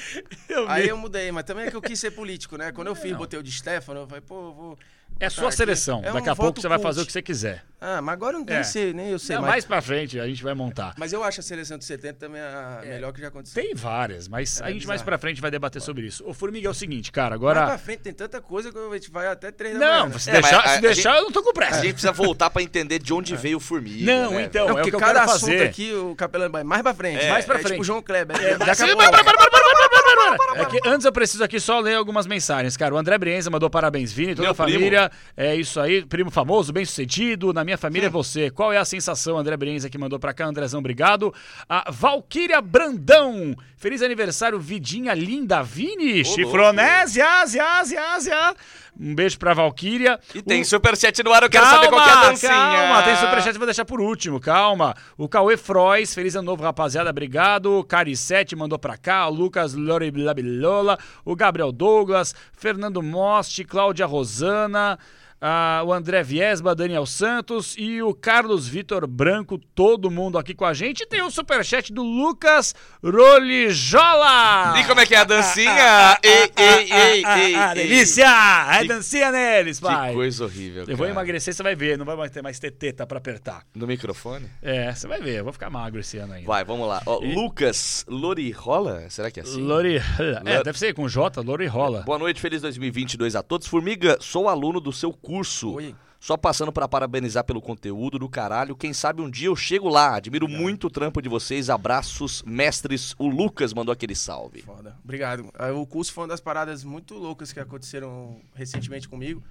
eu. Aí eu mudei, mas também é que eu quis ser político, né? Quando eu fiz, botei o de Stefano, eu falei, pô, vou. É sua aqui. seleção. É um Daqui a pouco você vai fazer o cult. que você quiser. Ah, mas agora eu não É. sei, nem eu sei. Não, mas... mais pra frente a gente vai montar. mas eu acho a seleção de 70 também a melhor que já aconteceu. Tem várias, mas a É gente mais bizarro. pra frente vai debater sobre isso. O Formiga é o seguinte, cara, Mais agora. pra frente tem tanta coisa que a gente vai até 3 da Não, manhã. né? se É, deixar, a- se a deixar gente- eu não tô com A pressa. gente precisa voltar pra entender de onde veio o Formiga. Não, né, então, Não, é o porque que eu cada quero assunto fazer. aqui, o Capelão vai mais pra frente. É, mais pra é frente. tipo o João Kleber. É, a para, pouco. Para, para, para. É que antes eu preciso aqui só ler algumas mensagens, cara. O André Brienza mandou parabéns, Vini, toda Meu a família. É isso aí, primo famoso, bem sucedido. Na minha família é você. Qual é a sensação, André Brienza, que mandou pra cá? Andrezão, obrigado. A Valquíria Brandão. Feliz aniversário, Vidinha linda. Vini, chifronésia, Ásia, Ásia, Ásia. Um beijo pra Valquíria. E tem O- superchat no ar, eu quero saber qual é a dancinha. Calma, tem superchat, vou deixar por último, calma. O Cauê Frois, feliz ano novo, rapaziada, obrigado. Carissete mandou pra cá, o Lucas Loribilabilola, o Gabriel Douglas, Fernando Moste, Cláudia Rosana, ah, o André Viesba, Daniel Santos e o Carlos Vitor Branco, todo mundo aqui com a gente. E tem o superchat do Lucas Rolijola. E como é que é a dancinha? ei, ei, ei, ei, Ah, ei. delícia! É Que- dancinha neles, pai. Que coisa horrível, Eu vou emagrecer, você vai ver, não vai mais ter mais ter teta pra apertar. No microfone? É, você vai ver, eu vou ficar magro esse ano ainda. Vai, vamos lá. Ó, Lucas Lorirola, será que é assim? Lori... É, deve ser com J, Lori rola. Boa noite, feliz 2022 a todos. Formiga, sou aluno do seu curso. Oi. Só passando pra parabenizar pelo conteúdo do caralho. Quem sabe um dia eu chego lá. Admiro muito o trampo de vocês. Abraços, mestres. O Lucas mandou aquele salve. Foda. Obrigado. Ah, O curso foi uma das paradas muito loucas que aconteceram recentemente comigo.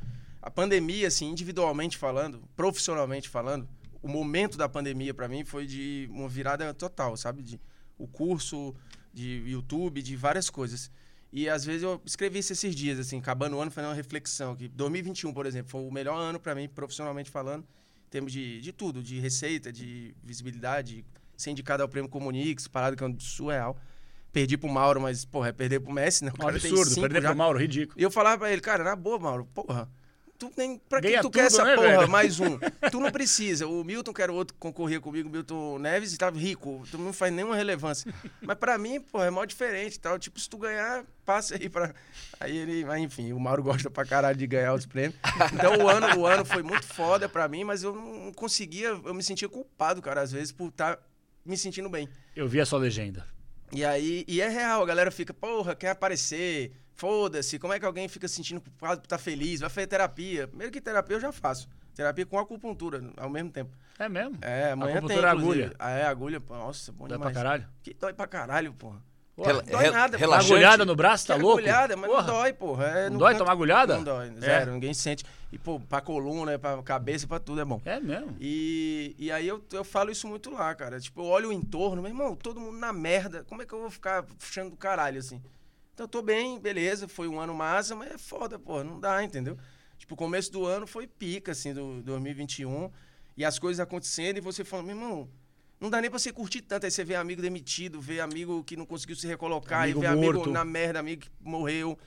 a pandemia, assim, individualmente falando, profissionalmente falando, o momento da pandemia para mim foi de uma virada total, sabe? De o curso de YouTube, de várias coisas. E às vezes eu escrevi isso esses dias, assim, acabando o ano, fazendo uma reflexão. Que 2021, por exemplo, foi o melhor ano para mim, profissionalmente falando, em termos de, de tudo, de receita, de visibilidade, ser indicado ao prêmio Comunix, parada que é um surreal. Perdi pro Mauro, mas, porra, é perder pro Messi, né? O cara absurdo, perder já. pro Mauro, ridículo. E eu falava pra ele, cara, na boa, Mauro, porra. Tu nem, pra que Ganha tu quer tudo, essa né, porra? velho? Mais um. Tu não precisa. O Milton, que era o outro que concorria comigo, o Milton Neves, estava rico. Tu não faz nenhuma relevância. Mas pra mim, porra, é mó diferente tal. Tipo, se tu ganhar, passa aí pra. Aí ele. Mas enfim, o Mauro gosta pra caralho de ganhar os prêmios. Então o ano, o ano foi muito foda pra mim, mas eu não conseguia. Eu me sentia culpado, cara, às vezes, por estar me sentindo bem. Eu vi a sua legenda. E aí, e é real, a galera fica, porra, quer aparecer, foda-se, como é que alguém fica se sentindo culpado por estar feliz? Vai fazer terapia. Primeiro que terapia eu já faço. Terapia com acupuntura ao mesmo tempo. É mesmo? É, amanhã tem, Acupuntura inclusive. agulha. Ah, é, agulha, pô, nossa, bom Dói pra demais. caralho? Que dói pra caralho, porra. Pô, Rela- dói nada, pô. relaxante. agulhada no braço, Que tá louco? agulhada, mas Porra. não dói, porra. É Não no dói canto- tomar agulhada? Não dói, É. zero, ninguém sente. E, pô, pra coluna, pra cabeça, pra tudo é bom. É mesmo? E, e aí eu, eu falo isso muito lá, cara. Tipo, eu olho o entorno, meu irmão, todo mundo na merda. Como é que eu vou ficar puxando do caralho, assim? Então eu tô bem, beleza, foi um ano massa, mas é foda, pô, não dá, entendeu? Tipo, o começo do ano foi pica, assim, do 2021. E as coisas acontecendo e você falando, meu irmão, não dá nem pra você curtir tanto. Aí você vê amigo demitido, vê amigo que não conseguiu se recolocar, Amigo e vê amigo morto. na merda, amigo que morreu,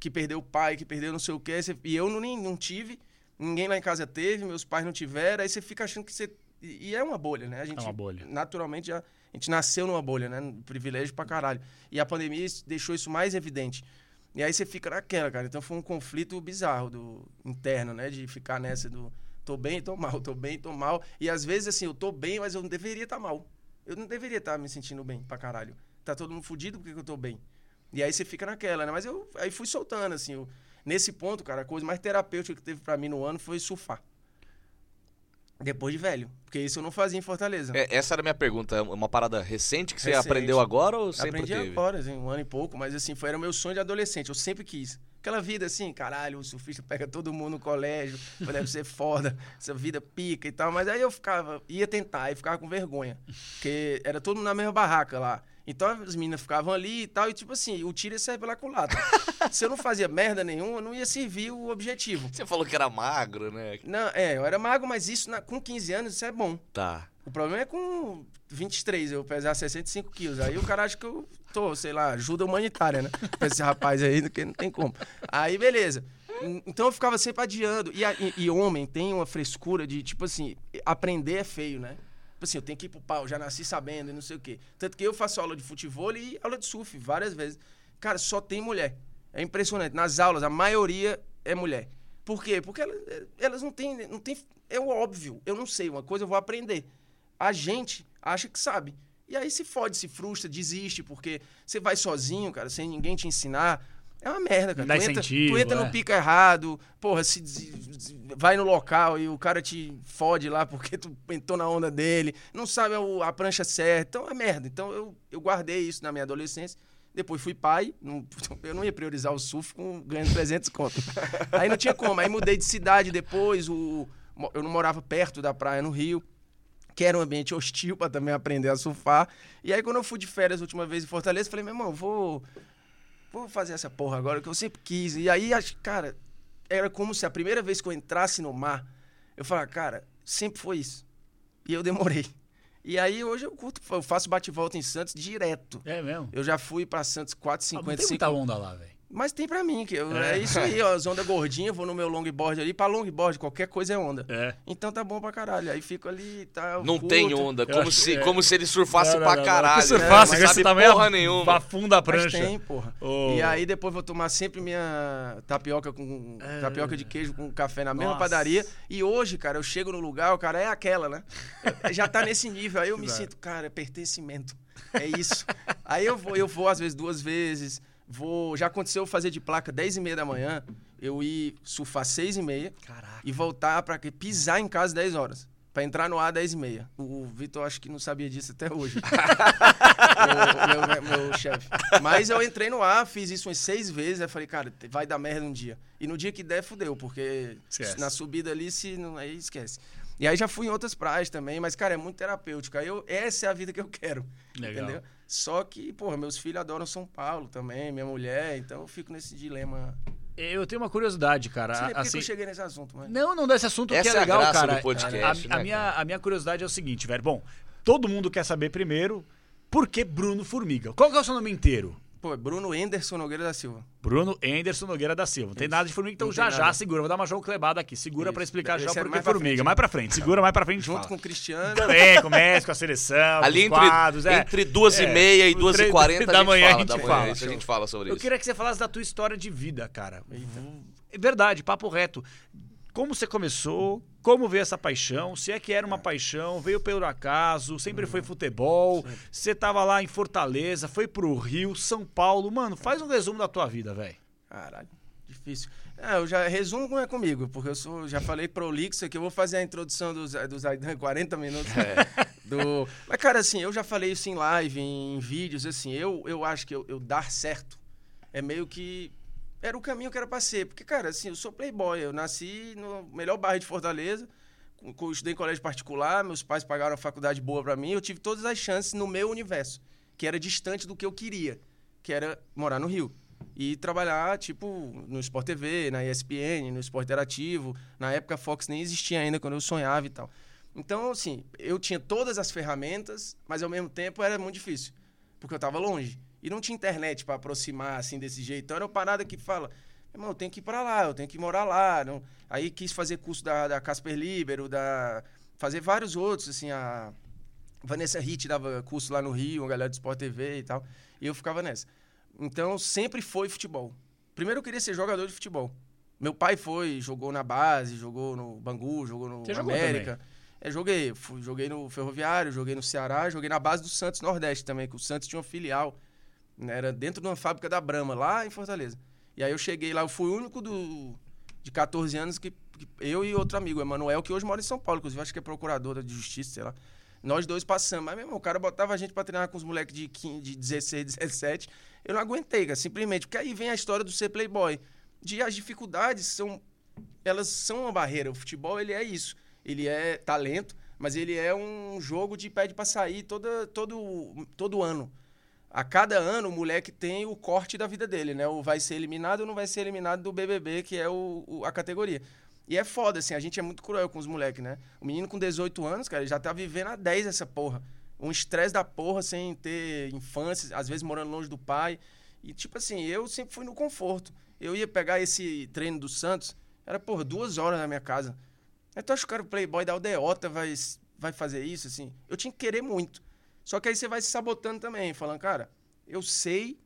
que perdeu o pai, que perdeu não sei o quê. E eu não, nem, não tive, ninguém lá em casa teve, meus pais não tiveram. Aí você fica achando que você. E e é uma bolha, né? A gente, uma bolha. Naturalmente, já, a gente nasceu numa bolha, né? Privilégio pra caralho. E a pandemia deixou isso mais evidente. E aí você fica naquela, cara. Então foi um conflito bizarro do interno, né? De ficar nessa do tô bem, tô mal, tô bem, tô mal. E às vezes, assim, eu tô bem, mas eu não deveria estar mal. Eu não deveria estar me sentindo bem pra caralho. Tá todo mundo fudido porque que eu tô bem. E aí você fica naquela, né? Mas eu aí fui soltando, assim. eu- nesse ponto, cara, a coisa mais terapêutica que teve pra mim no ano foi surfar. Depois de velho. Porque isso eu não fazia em Fortaleza. É, essa era a minha pergunta. É uma parada recente que você Recente. aprendeu agora ou sempre Aprendi teve? agora, assim, um ano e pouco, mas assim, foi, era o meu sonho de adolescente, eu sempre quis. Aquela vida assim, caralho, o surfista pega todo mundo no colégio, deve ser foda, essa vida pica e tal, mas aí eu ficava, ia tentar, e ficava com vergonha, porque era todo mundo na mesma barraca lá. Então as meninas ficavam ali e tal, e tipo assim, o tiro ia sair pela culatra. Se eu não fazia merda nenhuma, não ia servir o objetivo. Você falou que era magro, né? Não, é, eu era magro, mas isso na- com 15 anos isso é bom. Tá. O problema é com 23, eu pesar 65 quilos. Aí o cara acha que eu tô, sei lá, ajuda humanitária, né? Pra esse rapaz aí, porque não tem como. Aí, beleza. Então eu ficava sempre adiando. E, a- e- e homem tem uma frescura de, tipo assim, aprender é feio, né? Tipo assim, eu tenho que ir pro pau, já nasci sabendo e não sei o quê. Tanto que eu faço aula de futebol e aula de surf várias vezes. Cara, só tem mulher. É impressionante. Nas aulas, a maioria é mulher. Por quê? Porque elas, elas não têm, não têm. É óbvio. Eu não sei, uma coisa eu vou aprender. A gente acha que sabe. E aí se fode, se frustra, desiste, porque você vai sozinho, cara, sem ninguém te ensinar. É uma merda, cara. Não dá tu entra, tu entra é. no pico errado, porra, se des- vai no local e o cara te fode lá porque tu entrou na onda dele, não sabe o- a prancha certa. Então é merda. Então eu, eu guardei isso na minha adolescência. Depois fui pai, não- eu não ia priorizar o surf com ganhando 300 conto. Aí não tinha como. Aí mudei de cidade depois, o, eu não morava perto da praia no Rio que era um ambiente hostil para também aprender a surfar. E aí, quando eu fui de férias a última vez em Fortaleza, falei, meu irmão, vou, vou fazer essa porra agora, que eu sempre quis. E aí, cara, era como se a primeira vez que eu entrasse no mar, eu falava, cara, sempre foi isso. E eu demorei. E aí, hoje eu curto, eu faço bate-volta em Santos direto. É mesmo? Eu já fui para Santos Ah, não 4,55. tem muita onda lá, velho. Mas tem pra mim, que eu- É. é. isso aí, ó, as ondas gordinhas, vou no meu longboard ali, pra longboard, qualquer coisa é onda. É. Então tá bom pra caralho. Aí fico ali e tal. Não curto. tem onda. Como se, é. como se ele surfasse Não, não, pra não, não. caralho. Né? surfasse, Não com esse sabe tamanho, porra nenhuma. Afunda a Mas prancha. tem, porra. Ô. E aí depois vou tomar sempre minha tapioca com tapioca de queijo com café na mesma Nossa. padaria. E hoje, cara, eu chego no lugar, o cara é aquela, né? Já tá nesse nível. Aí eu me Exato. sinto, cara, é pertencimento. É isso. aí eu vou, eu vou às vezes duas vezes. Vou, já aconteceu eu fazer de placa 10 e meia da manhã, eu ir surfar 6 e meia Caraca. e voltar para pisar em casa 10 horas. Pra entrar no ar 10 e meia. O Vitor acho que não sabia disso até hoje. o meu, meu, meu chefe. Mas eu entrei no ar, fiz isso umas seis vezes, aí falei, cara, vai dar merda um dia. E no dia que der, fudeu, porque Esquece. na subida ali, se não, aí esquece. E aí já fui em outras praias também, mas, cara, é muito terapêutico. Aí eu, essa é a vida que eu quero. Legal. Entendeu? Só que, porra, meus filhos adoram São Paulo também, minha mulher, então eu fico nesse dilema. Eu tenho uma curiosidade, cara. Não sei nem por que que assim, eu cheguei nesse assunto, mas. não, não desse assunto que Essa é é a legal, graça cara. do podcast, a, né, a minha, cara? a minha curiosidade é o seguinte, velho. Bom, todo mundo quer saber primeiro por que Bruno Formiga. Qual que é o seu nome inteiro? Pô, é Bruno Enderson Nogueira da Silva. Bruno Anderson Nogueira da Silva. Não tem nada de formiga, então já tem já nada. segura. Vou dar uma João Clebada aqui. Segura pra Isso. explicar já Esse é por que mais pra formiga. frente. Mais pra frente. Segura mais pra frente. Junto fala. com o Cristiano. Também, começa com a seleção, Ali entre, quadros. é. entre duas e É, meia e o duas e quarenta da manhã fala. a gente da manhã, fala. isso a gente fala sobre Eu isso. queria que você falasse da tua história de vida, cara. É verdade, papo reto. Como você começou? Como veio essa paixão? Se é que era uma paixão, veio pelo acaso, sempre foi futebol. Você tava lá em Fortaleza, foi pro Rio, São Paulo. Mano, faz um resumo da tua vida, velho. Caralho, difícil. É, eu já resumo não é comigo, porque eu sou, já falei prolixo aqui, eu vou fazer a introdução dos, dos 40 minutos. Do... Mas, cara, assim, eu já falei isso em live, em, vídeos, assim, eu, eu acho que eu, eu dar certo é meio que. Era o caminho que era pra ser. Porque, cara, assim, eu sou playboy, eu nasci no melhor bairro de Fortaleza, com, estudei em colégio particular, meus pais pagaram a faculdade boa pra mim, eu tive todas as chances no meu universo, que era distante do que eu queria, que era morar no Rio e trabalhar, tipo, no Sport TV, na ESPN, no Esporte Interativo. Na época, a Fox nem existia ainda, quando eu sonhava e tal. Então, assim, eu tinha todas as ferramentas, mas ao mesmo tempo era muito difícil, porque eu estava longe. E não tinha internet para aproximar, assim, desse jeito. Então, era uma parada que fala, irmão, eu tenho que ir para lá, eu tenho que morar lá. Não... Aí quis fazer curso da, da Casper Libero, da... fazer vários outros, assim, a Vanessa Hitt dava curso lá no Rio, uma galera do Sport TV e tal. E eu ficava nessa. Então, sempre foi futebol. Primeiro, eu queria ser jogador de futebol. Meu pai foi, jogou na base, jogou no Bangu, jogou no Você América. É, joguei. Fui, joguei no Ferroviário, joguei no Ceará, joguei na base do Santos Nordeste também, que o Santos tinha uma filial. Né, era dentro de uma fábrica da Brahma, lá em Fortaleza. E aí eu cheguei lá, eu fui o único do, de 14 anos que, que eu e outro amigo, Emanuel, que hoje mora em São Paulo, inclusive acho que é procurador de justiça, sei lá. Nós dois passamos. Mas, meu irmão, o cara botava a gente pra treinar com os moleques de, 15, de 16, 17. Eu não aguentei, cara, simplesmente. Porque aí vem a história do ser playboy. De as dificuldades são. Elas são uma barreira. O futebol, ele é isso. Ele é talento, mas ele é um jogo de pede pra sair toda, todo, todo ano. A cada ano, o moleque tem o corte da vida dele, né? Ou vai ser eliminado ou não vai ser eliminado do BBB, que é o, o, a categoria. E é foda, assim, a gente é muito cruel com os moleques, né? O menino com 18 anos, cara, ele já tá vivendo há 10 essa porra. Um estresse da porra sem ter infância, às vezes morando longe do pai. E, tipo assim, eu sempre fui no conforto. Eu ia pegar esse treino do Santos, era, porra, duas horas na minha casa. Tu acha que o cara, o playboy da aldeota, vai, vai fazer isso, assim? Eu tinha que querer muito. Só que aí você vai se sabotando também, falando, cara, eu sei,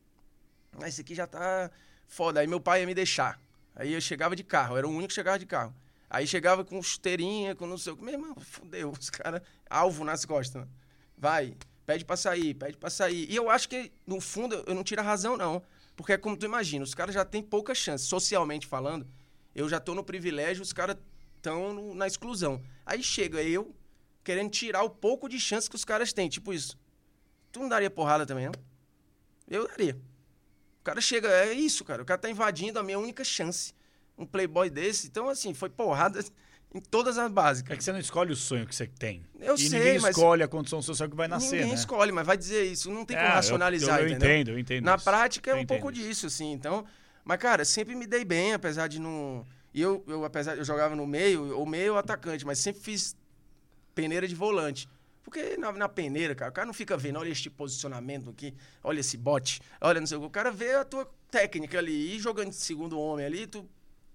mas isso aqui já tá foda. Aí meu pai ia me deixar. Aí eu chegava de carro, era o único que chegava de carro. Aí chegava com chuteirinha, com não sei o que. Meu irmão, fudeu, os caras, alvo nas costas. Vai, pede pra sair, pede pra sair. E eu acho que, no fundo, eu não tiro a razão, não. Porque é como tu imagina, os caras já têm pouca chance, socialmente falando. Eu já tô no privilégio, os caras estão na exclusão. Aí chega eu, querendo tirar o pouco de chance que os caras têm. Tipo isso. Tu não daria porrada também, não? Eu daria. O cara chega, é isso, cara. O cara tá invadindo a minha única chance. Um playboy desse. Então, assim, foi porrada em todas as básicas. É que você não escolhe o sonho que você tem. Eu e sei, ninguém mas- escolhe a condição social que vai nascer, Ninguém né? escolhe, mas vai dizer isso. Não tem como É, eu- racionalizar, eu, eu, entendeu? entendo, eu entendo Na isso. prática é Eu um pouco isso. disso, assim. Então, mas cara, sempre me dei bem, apesar de não. E eu, eu apesar eu jogava no meio, ou meio ou atacante, mas sempre fiz peneira de volante. Porque na, na peneira, cara, o cara não fica vendo, olha este posicionamento aqui, olha esse bote, olha não sei o que. O cara vê a tua técnica ali, e jogando de segundo homem ali, tu,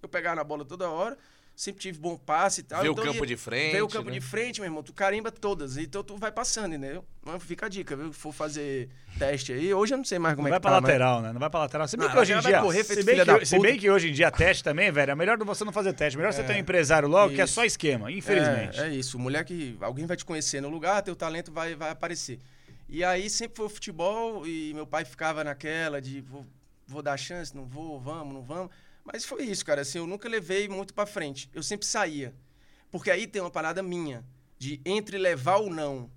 eu pegava na bola toda hora, sempre tive bom passe e tal. Vê o então campo ia- de frente, Vê o campo né? de frente, meu irmão, tu carimba todas, então tu vai passando, entendeu? Mas fica a dica, viu? For fazer teste aí, hoje eu não sei mais como Não é vai que pra tá, mas- lateral, né? Não vai pra lateral. Se bem Não, que hoje em vai dia. correr se, bem que, se bem que hoje em dia teste também, velho, é melhor você não fazer teste. Melhor você ter um empresário logo, que é Isso. só esquema, infelizmente. É, é isso. Mulher que alguém vai te conhecer no lugar, teu talento vai, vai aparecer. E aí sempre foi o futebol e meu pai ficava naquela de vou, vou dar chance, não vou, vamos, não vamos. Mas foi isso, cara. Assim, eu nunca levei muito pra frente. Eu sempre saía. Porque aí tem uma parada minha de entre levar ou não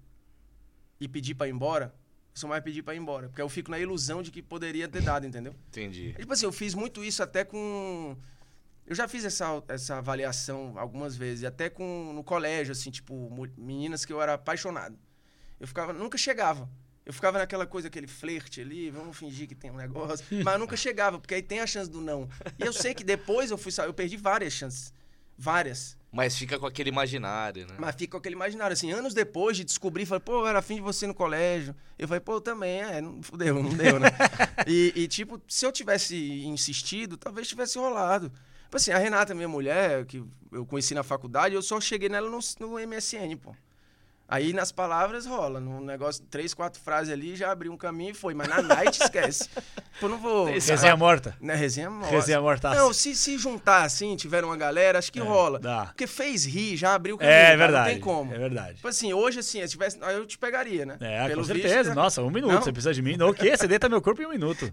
e pedir pra ir embora, pessoa vai pedir pra ir embora. Porque eu fico na ilusão de que poderia ter dado, entendeu? Entendi. Tipo assim, eu fiz muito isso até com. Eu já fiz essa, essa avaliação algumas vezes, até com no colégio, assim, tipo, meninas que eu era apaixonado. Eu ficava, nunca chegava. Eu ficava naquela coisa, aquele flerte ali, vamos fingir que tem um negócio. Mas eu nunca chegava, porque aí tem a chance do não. E eu sei que depois eu fui eu perdi várias chances. Várias. Mas fica com aquele imaginário, né? Mas fica com aquele imaginário, assim, anos depois de descobrir, falei, pô, eu era afim de você no colégio. Eu falei, pô, eu também, é, não fudeu, não deu, né? e, e, tipo, se eu tivesse insistido, talvez tivesse rolado. Tipo assim, a Renata, minha mulher, que eu conheci na faculdade, eu só cheguei nela no, no MSN, pô. Aí nas palavras rola, no negócio, três, quatro frases ali, já abriu um caminho e foi. Mas na night esquece. Pô, não vou. Resenha morta. Né, resenha morta. Resenha mortaça. Não, se, se juntar assim, tiver uma galera, acho que rola. dá. Porque fez rir, já abriu o caminho. É cara, verdade. Não tem como. É verdade. Tipo assim, hoje assim, se tivesse, aí eu te pegaria, né? É, Pelo com visto, certeza. já- Nossa, um minuto. Não? Você precisa de mim. O quê? Você deita meu corpo em um minuto.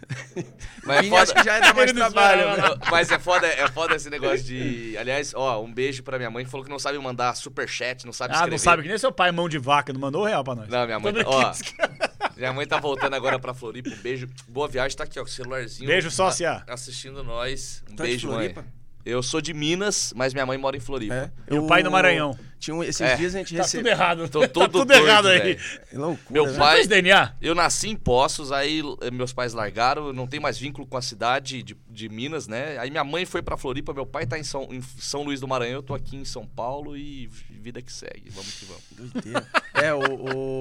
Mas é Vini, acho foda, que já é dar mais não trabalho. né? Não, Mas é foda, é foda esse negócio de. Aliás, ó, um beijo pra minha mãe que falou que não sabe mandar superchat, não sabe Ah, escrever. não sabe que nem seu pai, mão de vaca, não mandou o real pra nós. Não, minha mãe. Tô Ó, brincando. minha mãe tá voltando agora pra Floripa. Um beijo. Boa viagem, tá aqui, ó, com o celularzinho. Beijo, tá sócia. Assistindo nós. Um é de beijo, mãe. Floripa? Eu sou de Minas, mas minha mãe mora em Floripa. É. E o pai no Maranhão. Tinha um, esses É. dias a gente Tá tudo recebeu. errado. Tô tá tudo doido, errado aí. Que loucura. Meu né? pai- DNA? Eu nasci em Poços, aí eh, meus pais largaram, eu não tenho mais vínculo com a cidade de, de Minas, né? Aí minha mãe foi pra Floripa, meu pai tá em São, em São Luís do Maranhão, eu tô aqui em São Paulo e vida que segue. Vamos que vamos. Doideira. É, o,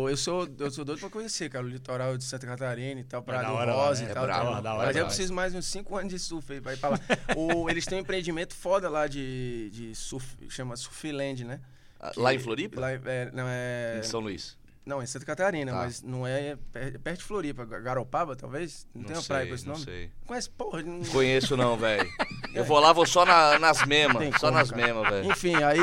o- eu, sou, eu sou doido pra conhecer, cara, o litoral de Santa Catarina e tal, Praia da do Rosa né? e É tal. tal. da hora Mas eu preciso mais uns 5 anos de surf aí pra ir pra lá. O- eles têm um empreendimento foda lá de, de surf, chama Surfland, né? Ah, Que- Lá em Floripa? Lá, é, não, é, Em São Luís. Não, em Santa Catarina, Tá. mas não é, per- perto de Floripa, Garopaba, talvez? Não, tem uma praia sei, com esse não nome? sei. Conhece, porra, não... Conheço não, velho. Eu vou lá, vou só na- nas memas. Só como, nas memas, velho. Enfim, aí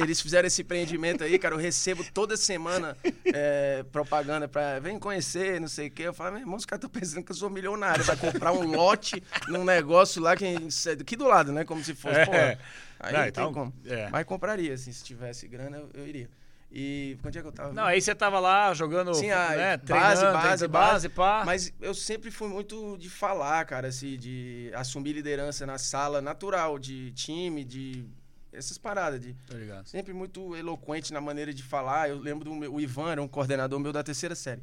eles fizeram esse empreendimento aí, cara. Eu recebo toda semana é, propaganda pra vem conhecer, não sei o quê. Eu falo, meu irmão, os caras estão pensando que eu sou milionário. Vai comprar um lote num negócio lá que, aqui do lado, né? Como se fosse. É. Pô, aí Não, não, então, tem como. é. Mas compraria, assim, se tivesse grana, eu, eu iria. E quanto é que eu tava? Não, aí você tava lá jogando, Sim, a né, base, treinando, base, base, base. Mas eu sempre fui muito de falar, cara, assim, de assumir liderança na sala natural, de time, de. Essas paradas, de sempre muito eloquente na maneira de falar. Eu lembro do meu, o Ivan era um coordenador meu da terceira série.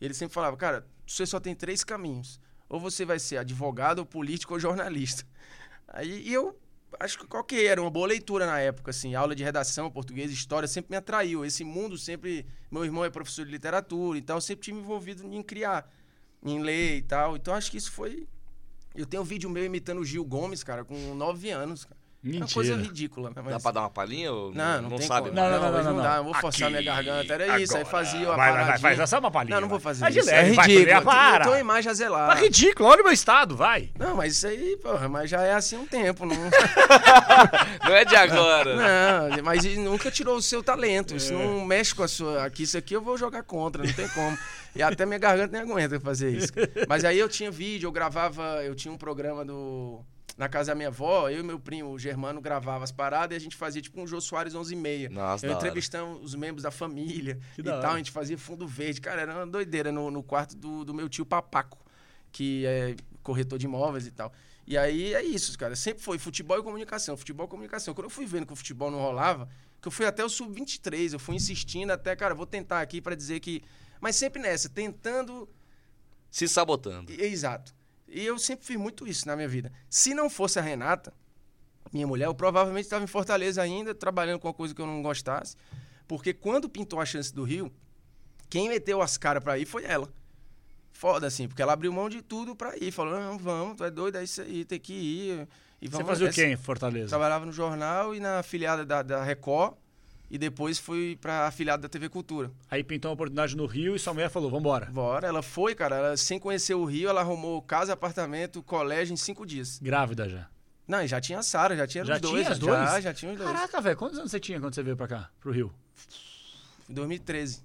Ele sempre falava, cara, você só tem três caminhos. Ou você vai ser advogado, ou político ou jornalista. Aí eu acho que qual que era uma boa leitura na época, assim, aula de redação, português, história sempre me atraiu. Esse mundo sempre, meu irmão é professor de literatura e tal, eu sempre tive envolvido em criar, em ler e tal. Então acho que isso foi eu tenho um vídeo meu imitando o Gil Gomes, cara, com nove anos, cara. É uma coisa Mentira. ridícula, né? Dá Mas... pra dar uma palhinha ou Não, não, tem sabe? como. Não, não, não, hoje não, não. dá, não vou forçar minha garganta. Era isso, aí fazia a Vai, vai, vai, faz só uma palhinha. Não, não vou fazer isso. é ridículo. Para. Eu tenho uma imagem a zelar. Tá ridículo, olha o meu estado, vai. Não, mas isso aí, porra, mas já é assim um tempo. Não, Não é de agora. não mas nunca tirou o seu talento. Isso É. não mexe com a sua. Aqui, isso aqui eu vou jogar contra, não tem como. E até minha garganta nem aguenta fazer isso. Mas aí eu tinha vídeo, eu gravava, eu tinha um programa do. Na casa da minha avó, eu e meu primo, o Germano, gravava as paradas e a gente fazia tipo um Jô Soares 11 e meia. Nossa, eu entrevistava os membros da família Que e da tal, hora. a gente fazia fundo verde. Cara, era uma doideira no, no quarto do, do meu tio Papaco, que é corretor de imóveis e tal. E aí é isso, cara. Sempre foi futebol e comunicação, futebol e comunicação. Quando eu fui vendo que o futebol não rolava, que eu fui até o sub-23, eu fui insistindo até, cara, vou tentar aqui pra dizer que. Mas sempre nessa, tentando Se sabotando. Exato. E eu sempre fiz muito isso na minha vida. Se não fosse a Renata, minha mulher, eu provavelmente estava em Fortaleza ainda, trabalhando com uma coisa que eu não gostasse. Porque quando pintou a chance do Rio, quem meteu as caras pra ir foi ela. Foda, assim, porque ela abriu mão de tudo pra ir. Falou, não, vamos, tu é doido, é isso aí, tem que ir. E Você vamos fazia o nessa." quê em Fortaleza? Trabalhava no jornal e na afiliada da, da Record. E depois fui pra afiliada da TV Cultura. Aí pintou uma oportunidade no Rio e sua mulher falou, vambora. Bora, ela foi, cara. Ela, sem conhecer o Rio, ela arrumou casa, apartamento, colégio em cinco dias. Grávida já. Não, e já tinha a Sara, já tinha Já os dois. tinha os já, dois? Já, já tinha os dois. Caraca, velho, quantos anos você tinha quando você veio pra cá, pro Rio? Em 2013.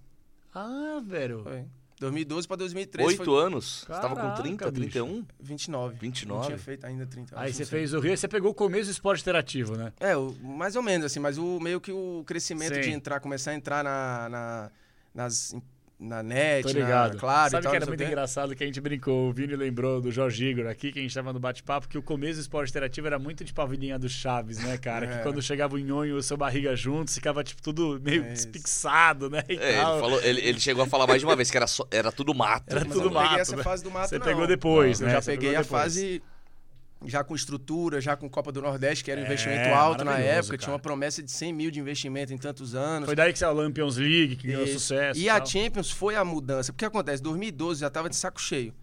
Ah, velho. Foi. 2012 pra 2013 Oito foi anos? Você tava com Caraca, 30, bicho. 31? 29. 29? Não tinha feito ainda 30. Aí você fez o Rio e você pegou o começo do esporte interativo, né? É, o- mais ou menos assim, mas o meio que o crescimento Sim. de entrar, começar a entrar na, na- nas, na net, Tô ligado. na Claro Sabe e tal, que era não muito engraçado que a gente brincou, o Vini lembrou do Jorge Igor aqui, que a gente tava no bate-papo, que o começo do esporte interativo era muito tipo a vidinha do Chaves, né, cara? Que É. quando chegava o nhonho e o seu barriga juntos, ficava tipo tudo meio É despixado, né? E É, tal. ele, falou, ele, ele chegou a falar mais de uma vez que era, só- era tudo mato. Era tudo eu não peguei mato, essa né? fase do mato, Você não. pegou depois, Eu né? já Você peguei a depois. fase já com estrutura, já com Copa do Nordeste, que era um É, investimento alto na época. Tinha cara. uma promessa de 100 mil de investimento em tantos anos. Foi daí que saiu a Lampions League, que ganhou sucesso. E a tal. Champions foi a mudança. Porque acontece, 2012 já tava de saco cheio.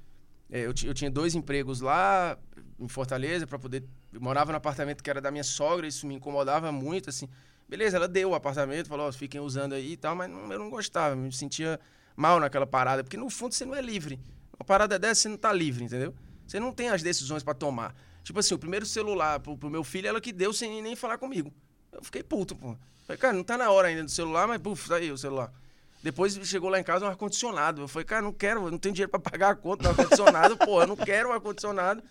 É, eu, eu tinha dois empregos lá em Fortaleza para poder. Eu morava no apartamento que era da minha sogra, isso me incomodava muito, assim. Beleza, ela deu o apartamento, falou, ó, fiquem usando aí e tal, mas não- eu não gostava, me sentia mal naquela parada, porque no fundo você não é livre. Uma parada dessa você não tá livre, entendeu? Você não tem as decisões para tomar. Tipo assim, o primeiro celular pro, pro meu filho, ela que deu sem nem falar comigo. Eu fiquei puto, pô. Falei, cara, não tá na hora ainda do celular, mas puf, tá aí o celular. Depois chegou lá em casa um ar-condicionado. Eu falei, cara, não quero, não tenho dinheiro pra pagar a conta do ar-condicionado, pô, eu não quero o ar-condicionado.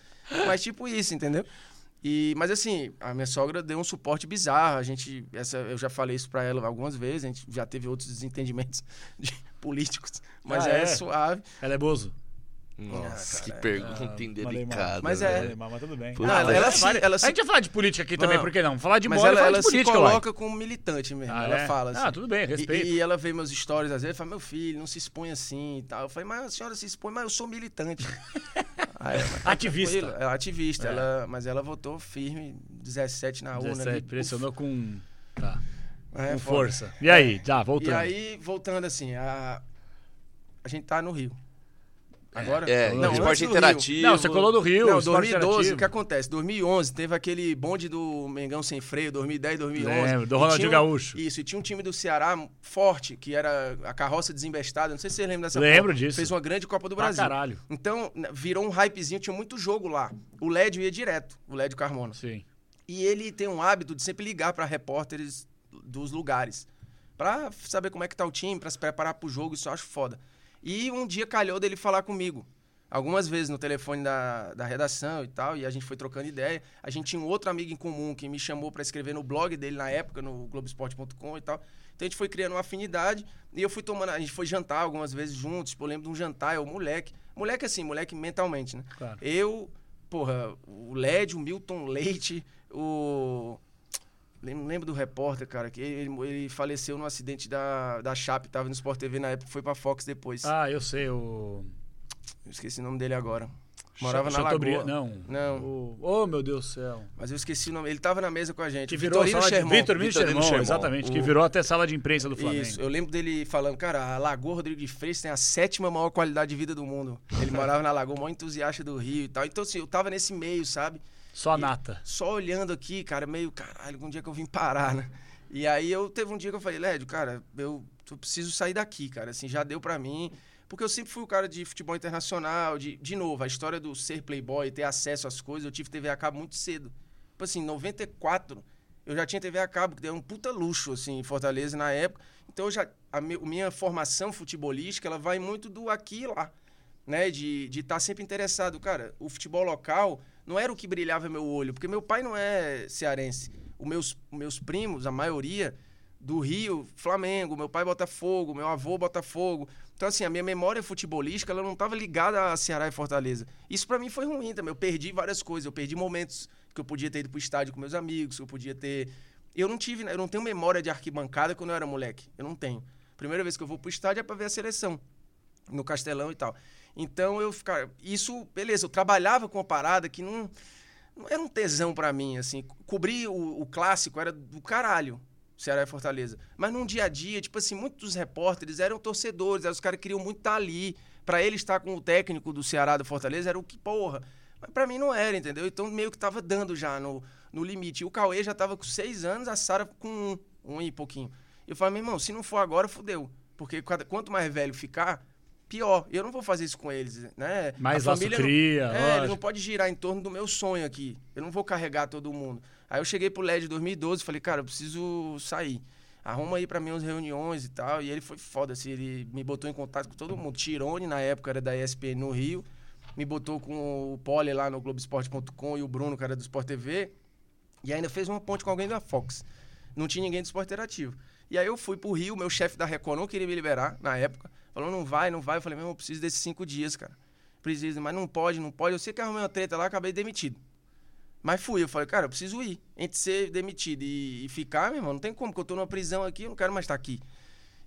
Mas tipo isso, entendeu? E, mas assim, a minha sogra deu um suporte bizarro. A gente, essa, eu já falei isso pra ela algumas vezes, a gente já teve outros desentendimentos de políticos, mas Ah, é, é? suave. Ela é bozo? Nossa, Ah, que pergunta Ah, indelicada. Mas é-. Mas, tudo bem. Não, que ela, ela, ela a se- gente vai falar de política aqui também, Não. por que não? Falar de Mas e ela, ela de se política, coloca como militante mesmo. Ah, ela é? fala assim. Ah, tudo bem, respeito. E, e ela vê meus stories às vezes e fala: Meu filho, não se expõe assim e tal. Eu falei: Mas a senhora se expõe, mas eu sou militante. Aí, ela, "Tá Ativista. tranquilo." Ela é ativista, É. ela, mas ela votou firme, 17 na urna. 17, ali, pressionou com, tá, é, com força. E aí, tá, voltando. E aí, voltando assim, a, a gente tá no Rio. Agora? É, Não, esporte do Rio. interativo. Não, você colou no Rio, Não, esporte 2012, o que acontece? 2011, teve aquele bonde do Mengão Sem Freio, 2010, 2011. Lembro, do E Ronaldinho um- Gaúcho. Isso, e tinha um time do Ceará forte, que era a carroça desembestada, não sei se vocês lembram dessa Lembro Copa. disso. Fez uma grande Copa do Pra Brasil. caralho. Então, n- virou um hypezinho, tinha muito jogo lá. O Lédio ia direto, o Lédio Carmona. Sim. E ele tem um hábito de sempre ligar para repórteres dos lugares. Pra saber como é que tá o time, pra se preparar pro jogo, isso eu acho foda. E um dia calhou dele falar comigo. Algumas vezes no telefone da, da redação e tal, e a gente foi trocando ideia. A gente tinha um outro amigo em comum que me chamou para escrever no blog dele na época, no Globoesporte.com e tal. Então a gente foi criando uma afinidade e eu fui tomando. A gente foi jantar algumas vezes juntos. Tipo, eu lembro de um jantar, eu, moleque. Moleque assim, moleque mentalmente, né? Claro. Eu, porra, o Led, o Milton Leite, o. Lem- Lembro do repórter, cara, que ele, ele faleceu num acidente da, da Chape, tava no Sport TV na época, foi pra Fox depois. Ah, eu sei, o... Eu esqueci o nome dele agora. Morava Ch- na Lagoa. Não. Não. O... Oh, meu Deus do céu. Mas eu esqueci o nome. Ele tava na mesa com a gente. Que virou Vitorino. Sherman. Vitorino Sherman, exatamente. Que O- virou até sala de imprensa do Flamengo. Isso, eu lembro dele falando, cara, a Lagoa Rodrigo de Freitas tem a sétima maior qualidade de vida do mundo. Ele morava na Lagoa, maior entusiasta do Rio e tal. Então, assim, eu tava nesse meio, sabe? Só a nata. Só olhando aqui, cara, meio, caralho, um dia que eu vim parar, né? E aí eu teve um dia que eu falei, Lédio, cara, eu, eu preciso sair daqui, cara, assim, já deu pra mim. Porque eu sempre fui o cara de futebol internacional, de, de novo, a história do ser playboy, ter acesso às coisas, eu tive TV a cabo muito cedo. Tipo assim, em 94, eu já tinha TV a cabo, que deu um puta luxo, assim, em Fortaleza na época. Então, já, a me- minha formação futebolística, ela vai muito do aqui e lá, né? De estar de tá sempre interessado. Cara, o futebol local não era o que brilhava meu olho, porque meu pai não é cearense. Os meus, meus primos, a maioria, do Rio, Flamengo, meu pai Botafogo, meu avô Botafogo. Então, assim, a minha memória futebolística, ela não estava ligada a Ceará e Fortaleza. Isso para mim foi ruim também. Eu perdi várias coisas. Eu perdi momentos que eu podia ter ido pro estádio com meus amigos, que eu podia ter... Eu não tive, eu não tenho memória de arquibancada quando eu era moleque. Eu não tenho. Primeira vez que eu vou pro estádio é para ver a seleção, no Castelão e tal. Então, eu ficava... Isso, beleza, eu trabalhava com uma parada que não... Não era um tesão para mim, assim. Cobrir o, o clássico era do caralho. Ceará e Fortaleza. Mas num dia a dia, tipo assim, muitos repórteres eram torcedores, eram os caras que queriam muito estar ali. Pra ele estar com o técnico do Ceará do Fortaleza era o que porra. Mas pra mim não era, entendeu? Então meio que tava dando já no, no limite. E o Cauê já tava com seis anos, a Sara com um, um e pouquinho. Eu falei, meu irmão, se não for agora, fudeu. Porque quanto mais velho ficar, pior. Eu não vou fazer isso com eles, né? Mais A família não- cria, é, ele não pode girar em torno do meu sonho aqui. Eu não vou carregar todo mundo. Aí eu cheguei pro LED 2012 falei, cara, eu preciso sair. Arruma aí pra mim umas reuniões e tal. E ele foi foda, assim, ele me botou em contato com todo mundo. Tirone, na época, era da ESPN no Rio. Me botou com o Poli lá no Globoesporte.com e o Bruno, cara do Sport TV. E ainda fez uma ponte com alguém da Fox. Não tinha ninguém do Sport Interativo. E aí eu fui pro Rio, meu chefe da Record não queria me liberar na época. Falou não vai, não vai. Eu falei, meu, eu preciso desses cinco dias, cara. Preciso, mas não pode, não pode. Eu sei que arrumei uma treta lá, acabei demitido. Mas fui, eu falei, cara, eu preciso ir. Entre ser demitido e, e ficar, meu irmão, não tem como, porque eu tô numa prisão aqui, eu não quero mais estar aqui.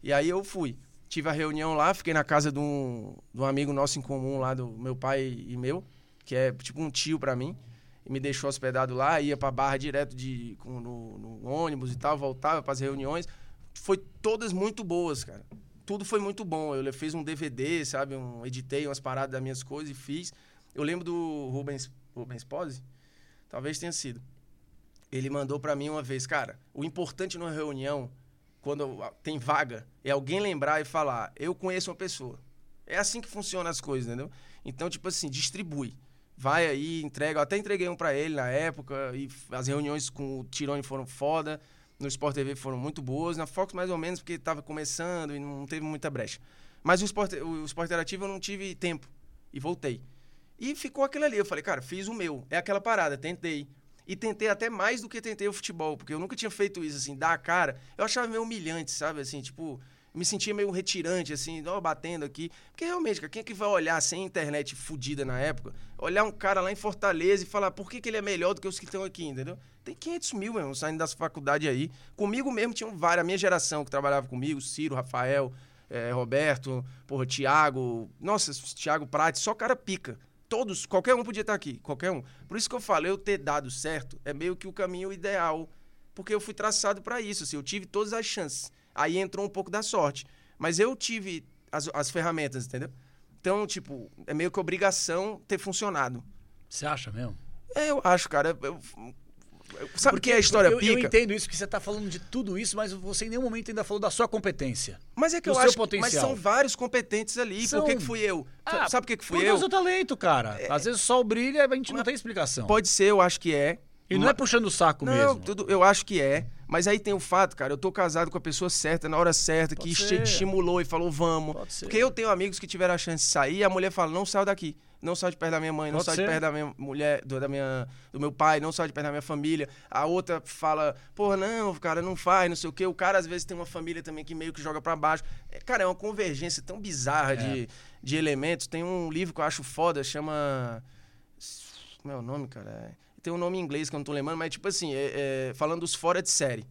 E aí eu fui. Tive a reunião lá, fiquei na casa de um, de um amigo nosso em comum lá, do meu pai e meu, que é tipo um tio pra mim. E me deixou hospedado lá, ia pra barra direto de, com, no, no ônibus e tal, voltava pras reuniões. Foi todas muito boas, cara. Tudo foi muito bom. Eu fiz um DVD, sabe? Um, editei umas paradas das minhas coisas e fiz. Eu lembro do Rubens, Rubens Pose, talvez tenha sido. Ele mandou pra mim uma vez, cara, o importante numa reunião quando tem vaga, é alguém lembrar e falar: eu conheço uma pessoa. É assim que funcionam as coisas, entendeu? Então, tipo assim, distribui. Vai aí, entrega. Eu até entreguei um para ele na época, e as reuniões com o Tirone foram foda. No Sport TV foram muito boas. Na Fox, mais ou menos, porque estava começando e não teve muita brecha. Mas o Sport, o Sport Interativo eu não tive tempo. E voltei. E ficou aquilo ali. Eu falei, cara, fiz o meu. É aquela parada, tentei. E tentei até mais do que tentei o futebol, porque eu nunca tinha feito isso, assim, dar a cara. Eu achava meio humilhante, sabe? Assim, tipo, me sentia meio retirante, assim, ó, batendo aqui. Porque realmente, cara, quem é que vai olhar sem internet fodida na época? Olhar um cara lá em Fortaleza e falar por que, que ele é melhor do que os que estão aqui, entendeu? Tem 500 mil, mesmo, saindo das faculdades aí. Comigo mesmo tinham várias, a minha geração que trabalhava comigo, Ciro, Rafael, é, Roberto, porra, Thiago. Nossa, Thiago Prates, só cara pica todos, qualquer um podia estar aqui, qualquer um. Por isso que eu falei, eu ter dado certo é meio que o caminho ideal, porque eu fui traçado para isso, assim, eu tive todas as chances. Aí entrou um pouco da sorte, mas eu tive as, as ferramentas, entendeu? Então, tipo, é meio que obrigação ter funcionado. Você acha mesmo? É, eu acho, cara. Eu, Sabe o que é a história eu, pica? Eu entendo isso, que você está falando de tudo isso, mas você em nenhum momento ainda falou da sua competência. Mas é que eu acho potencial. mas são vários competentes ali. São... Por que, que fui eu? Ah, Sabe por que, que fui eu? Por talento, cara. É... Às vezes o sol brilha e a gente não tem explicação. Pode ser, eu acho que é. E não é puxando o saco não, mesmo. Tudo, eu acho que é. Mas aí tem o fato, cara, eu tô casado com a pessoa certa, na hora certa, Pode que ser. estimulou e falou, vamos. Porque eu tenho amigos que tiveram a chance de sair e a mulher fala, não saiu daqui não sai de perto da minha mãe, não sai de perto da minha mulher, do, da minha, do meu pai, não sai de perto da minha família. A outra fala, pô, não, cara, não faz, não sei o quê. O cara, às vezes, tem uma família também que meio que joga para baixo. É, cara, é uma convergência tão bizarra é. de, de elementos. Tem um livro que eu acho foda, chama. Como é o nome, cara? É... Tem um nome em inglês que eu não tô lembrando, mas, tipo assim, é, é... falando dos fora de série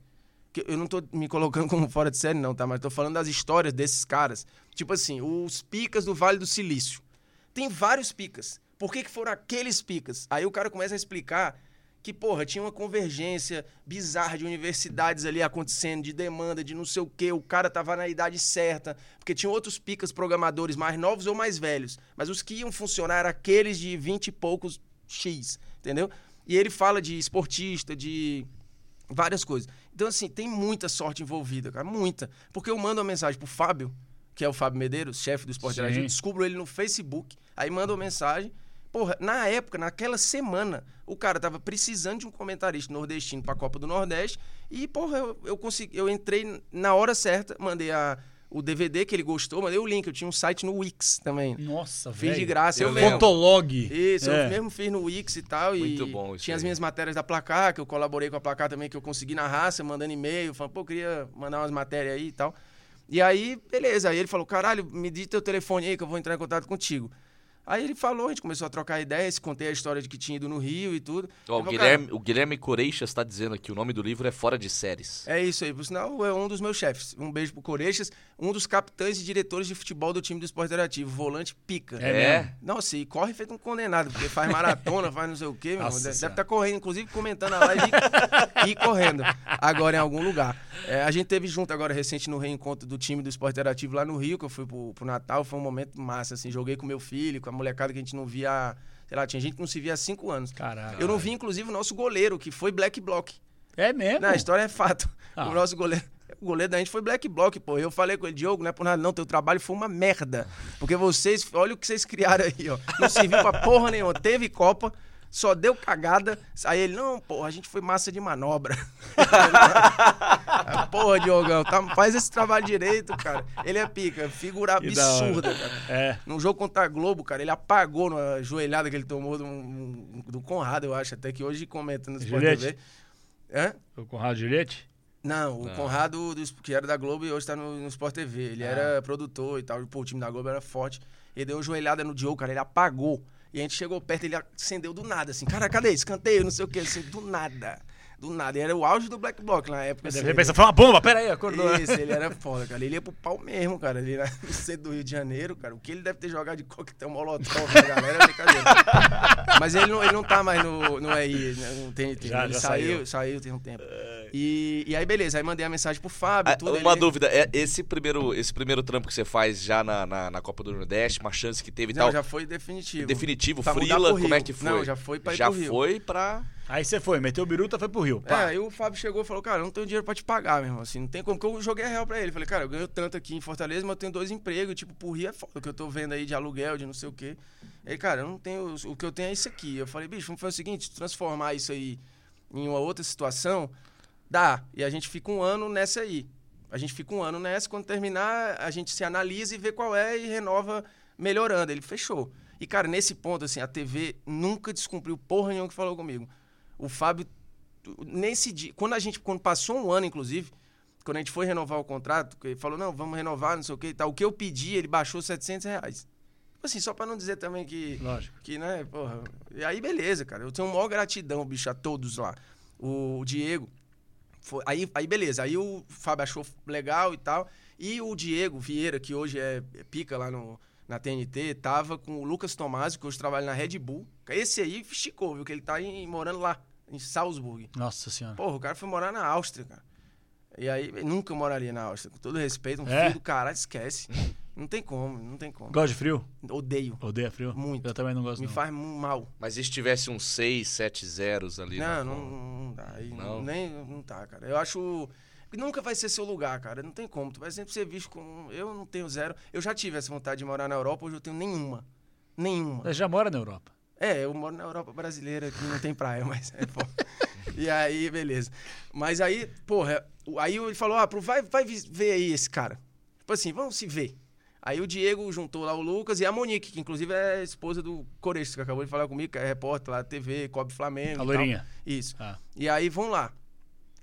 eu não tô me colocando como fora de série, não, tá? Mas tô falando das histórias desses caras. Tipo assim, os picas do Vale do Silício. Tem vários picas. Por que, que foram aqueles picas? Aí o cara começa a explicar que, porra, tinha uma convergência bizarra de universidades ali acontecendo, de demanda, de não sei o quê. O cara tava na idade certa, porque tinha outros picas programadores mais novos ou mais velhos. Mas os que iam funcionar eram aqueles de 20 e poucos X, entendeu? E ele fala de esportista, de várias coisas. Então, assim, tem muita sorte envolvida, cara, muita. Porque eu mando uma mensagem pro Fábio, que é o Fábio Medeiros, chefe do Esporte Interativo, descubro ele no Facebook, aí manda uma mensagem. Porra, na época, naquela semana, o cara tava precisando de um comentarista nordestino para a Copa do Nordeste e, porra, eu, eu consegui, eu entrei na hora certa, mandei a, o DVD que ele gostou, mandei o link. Eu tinha um site no Wix também. Nossa, Fiz de graça. Eu, eu mesmo. Fotolog. Isso, é. eu mesmo fiz no Wix e tal. Muito e bom isso Tinha aí. as minhas matérias da placar, que eu colaborei com a placar também, que eu consegui na raça, mandando e-mail, falando, pô, queria mandar umas matérias aí e tal. E aí, beleza. Aí ele falou: caralho, me diz teu telefone aí que eu vou entrar em contato contigo. Aí ele falou, a gente começou a trocar ideias, contei a história de que tinha ido no Rio e tudo. Oh, o, Guilherme, o Guilherme Coreixas está dizendo aqui, o nome do livro é Fora de Séries. É isso aí, por sinal é um dos meus chefes. Um beijo pro Coreixas, um dos capitães e diretores de futebol do time do Esporte Interativo, volante pica. É? é? Nossa, e corre feito um condenado, porque faz maratona, faz não sei o quê, meu Nossa, Deve estar tá correndo, inclusive comentando a live e, e correndo, agora em algum lugar. É, a gente teve junto agora recente no reencontro do time do Esporte Interativo lá no Rio, que eu fui pro, pro Natal, foi um momento massa, assim, joguei com meu filho, com a molecada que a gente não via, sei lá, tinha gente que não se via há cinco anos. Caralho. Eu não vi, inclusive, o nosso goleiro, que foi Black Block. É mesmo? Não, a história é fato. Ah. O nosso goleiro. O goleiro da gente foi Black Block, pô. Eu falei com ele, Diogo, não é por nada não, teu trabalho foi uma merda. Porque vocês, olha o que vocês criaram aí, ó. Não serviu pra porra nenhuma. Teve Copa, só deu cagada. Aí ele, não, porra, a gente foi massa de manobra. porra, Diogão, tá, faz esse trabalho direito, cara. Ele é pica, figura absurda, cara. É. Num jogo contra a Globo, cara, ele apagou na joelhada que ele tomou do, do Conrado, eu acho, até que hoje comenta no Sport TV. É? O Conrado Juliette? Não, o Não. Conrado, do, que era da Globo e hoje tá no, no Sport TV. Ele Ah. era produtor e tal. Pô, o time da Globo era forte. Ele deu uma joelhada no Diogo, cara. Ele apagou. E a gente chegou perto, ele acendeu do nada, assim. Cara, cadê? Escanteio, não sei o quê, assim, do nada. Do nada. E era o auge do Black Block na época. Assim. repente pensa, foi uma bomba, pera aí, acordou. Isso, ele era foda, cara. Ele ia pro pau mesmo, cara. Ele era no centro do Rio de Janeiro, cara. O que ele deve ter jogado de coquetel molotov na galera é brincadeira. Mas ele não, ele não tá mais no, no EI, né, no TNT. Já- ele já saiu, saiu. saiu tem um tempo. E, e aí, beleza. Aí mandei a mensagem pro Fábio, Ah, tudo. uma ele- dúvida, é esse primeiro, esse primeiro trampo que você faz já na, na, na Copa do Nordeste, uma chance que teve e Não, tal, já foi definitivo. definitivo, mudar Frila, como é que foi? Não, já foi pra ir Já pro Rio. foi pra... Aí você foi, meteu biruta, foi pro Rio. É, Pá. aí o Fábio chegou e falou, cara, não tenho dinheiro pra te pagar, meu irmão. Assim, não tem como. Porque eu joguei a real pra ele. Falei, cara, eu ganho tanto aqui em Fortaleza, mas eu tenho dois empregos. Tipo, por Rio é foda. O que eu tô vendo aí de aluguel, de não sei o quê. Ele, cara, eu não tenho. O que eu tenho é isso aqui. Eu falei, bicho, vamos fazer o seguinte: transformar isso aí em uma outra situação, dá. E a gente fica um ano nessa aí. A gente fica um ano nessa. Quando terminar, a gente se analisa e vê qual é e renova melhorando. Ele fechou. E, cara, nesse ponto, assim, a TV nunca descumpriu porra nenhuma que falou comigo. O Fábio nesse dia, quando a gente, quando passou um ano, inclusive, quando a gente foi renovar o contrato, ele falou, não, vamos renovar, não sei o que e tal. O que eu pedi, ele baixou 700 reais. Tipo assim, só pra não dizer também que, Lógico. que, né, porra. E aí, beleza, cara. Eu tenho maior gratidão, bicho, a todos lá. O, Diego, foi, aí, aí, beleza. Aí o Fábio achou legal e tal. E o Diego Vieira, que hoje é, é pica lá no, na TNT, tava com o Lucas Tomásio, que hoje trabalha na Red Bull. Esse aí esticou, viu? Que ele tá morando lá, em Salzburg. Nossa senhora. Porra, o cara foi morar na Áustria, cara. E aí, nunca moraria na Áustria. Com todo respeito, um É? filho do caralho, esquece. Não tem como, não tem como. Gosta de frio? Odeio. Odeia frio? Muito. Eu também não gosto Me não. faz mal. Mas e se tivesse uns 6, 7 zeros ali? Não, não, não dá. Aí Não? Nem, não tá, cara. Eu acho. que Nunca vai ser seu lugar, cara. Não tem como. Tu vai sempre ser visto como. Eu não tenho zero. Eu já tive essa vontade de morar na Europa, hoje eu tenho nenhuma. Nenhuma. Você já mora na Europa. É, eu moro na Europa brasileira, que não tem praia, mas é foda. E aí, beleza. Mas aí, porra, aí ele falou, ah, pro- vai, vai ver aí esse cara. Tipo assim, vamos se ver. Aí o Diego juntou lá o Lucas e a Monique, que inclusive é a esposa do Coresto, que acabou de falar comigo, que é repórter lá da TV, cobre A Flamengo. tal. loirinha. Isso. Ah. E aí, vamos lá.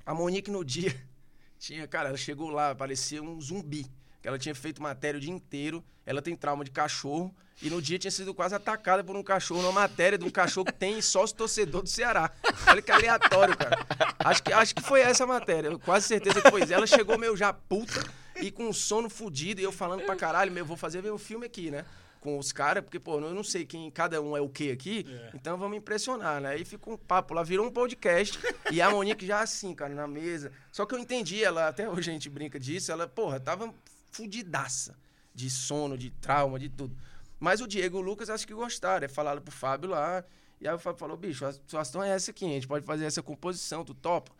A Monique no dia tinha, cara, ela chegou lá, parecia um zumbi. Ela tinha feito matéria o dia inteiro. Ela tem trauma de cachorro. E no dia tinha sido quase atacada por um cachorro, numa matéria de um cachorro que tem sócio torcedor do Ceará. Olha que aleatório, cara. Acho que, acho que foi essa a matéria. Eu quase certeza que foi isso. Ela chegou meio já puta e com um sono fudido. E eu falando pra caralho, meu, vou fazer ver um filme aqui, né? Com os caras, porque, pô, eu não sei quem cada um é o que aqui, então vamos impressionar, né? Aí ficou um papo lá, virou um podcast. e a Monique já assim, cara, na mesa. Só que eu entendi, ela, até hoje a gente brinca disso, ela, porra, tava fudidaça de sono, de trauma, de tudo. Mas o Diego e o Lucas acho que gostaram, é falaram pro Fábio lá. E aí o Fábio falou, bicho, a situação é essa aqui, a gente pode fazer essa composição, tu topa?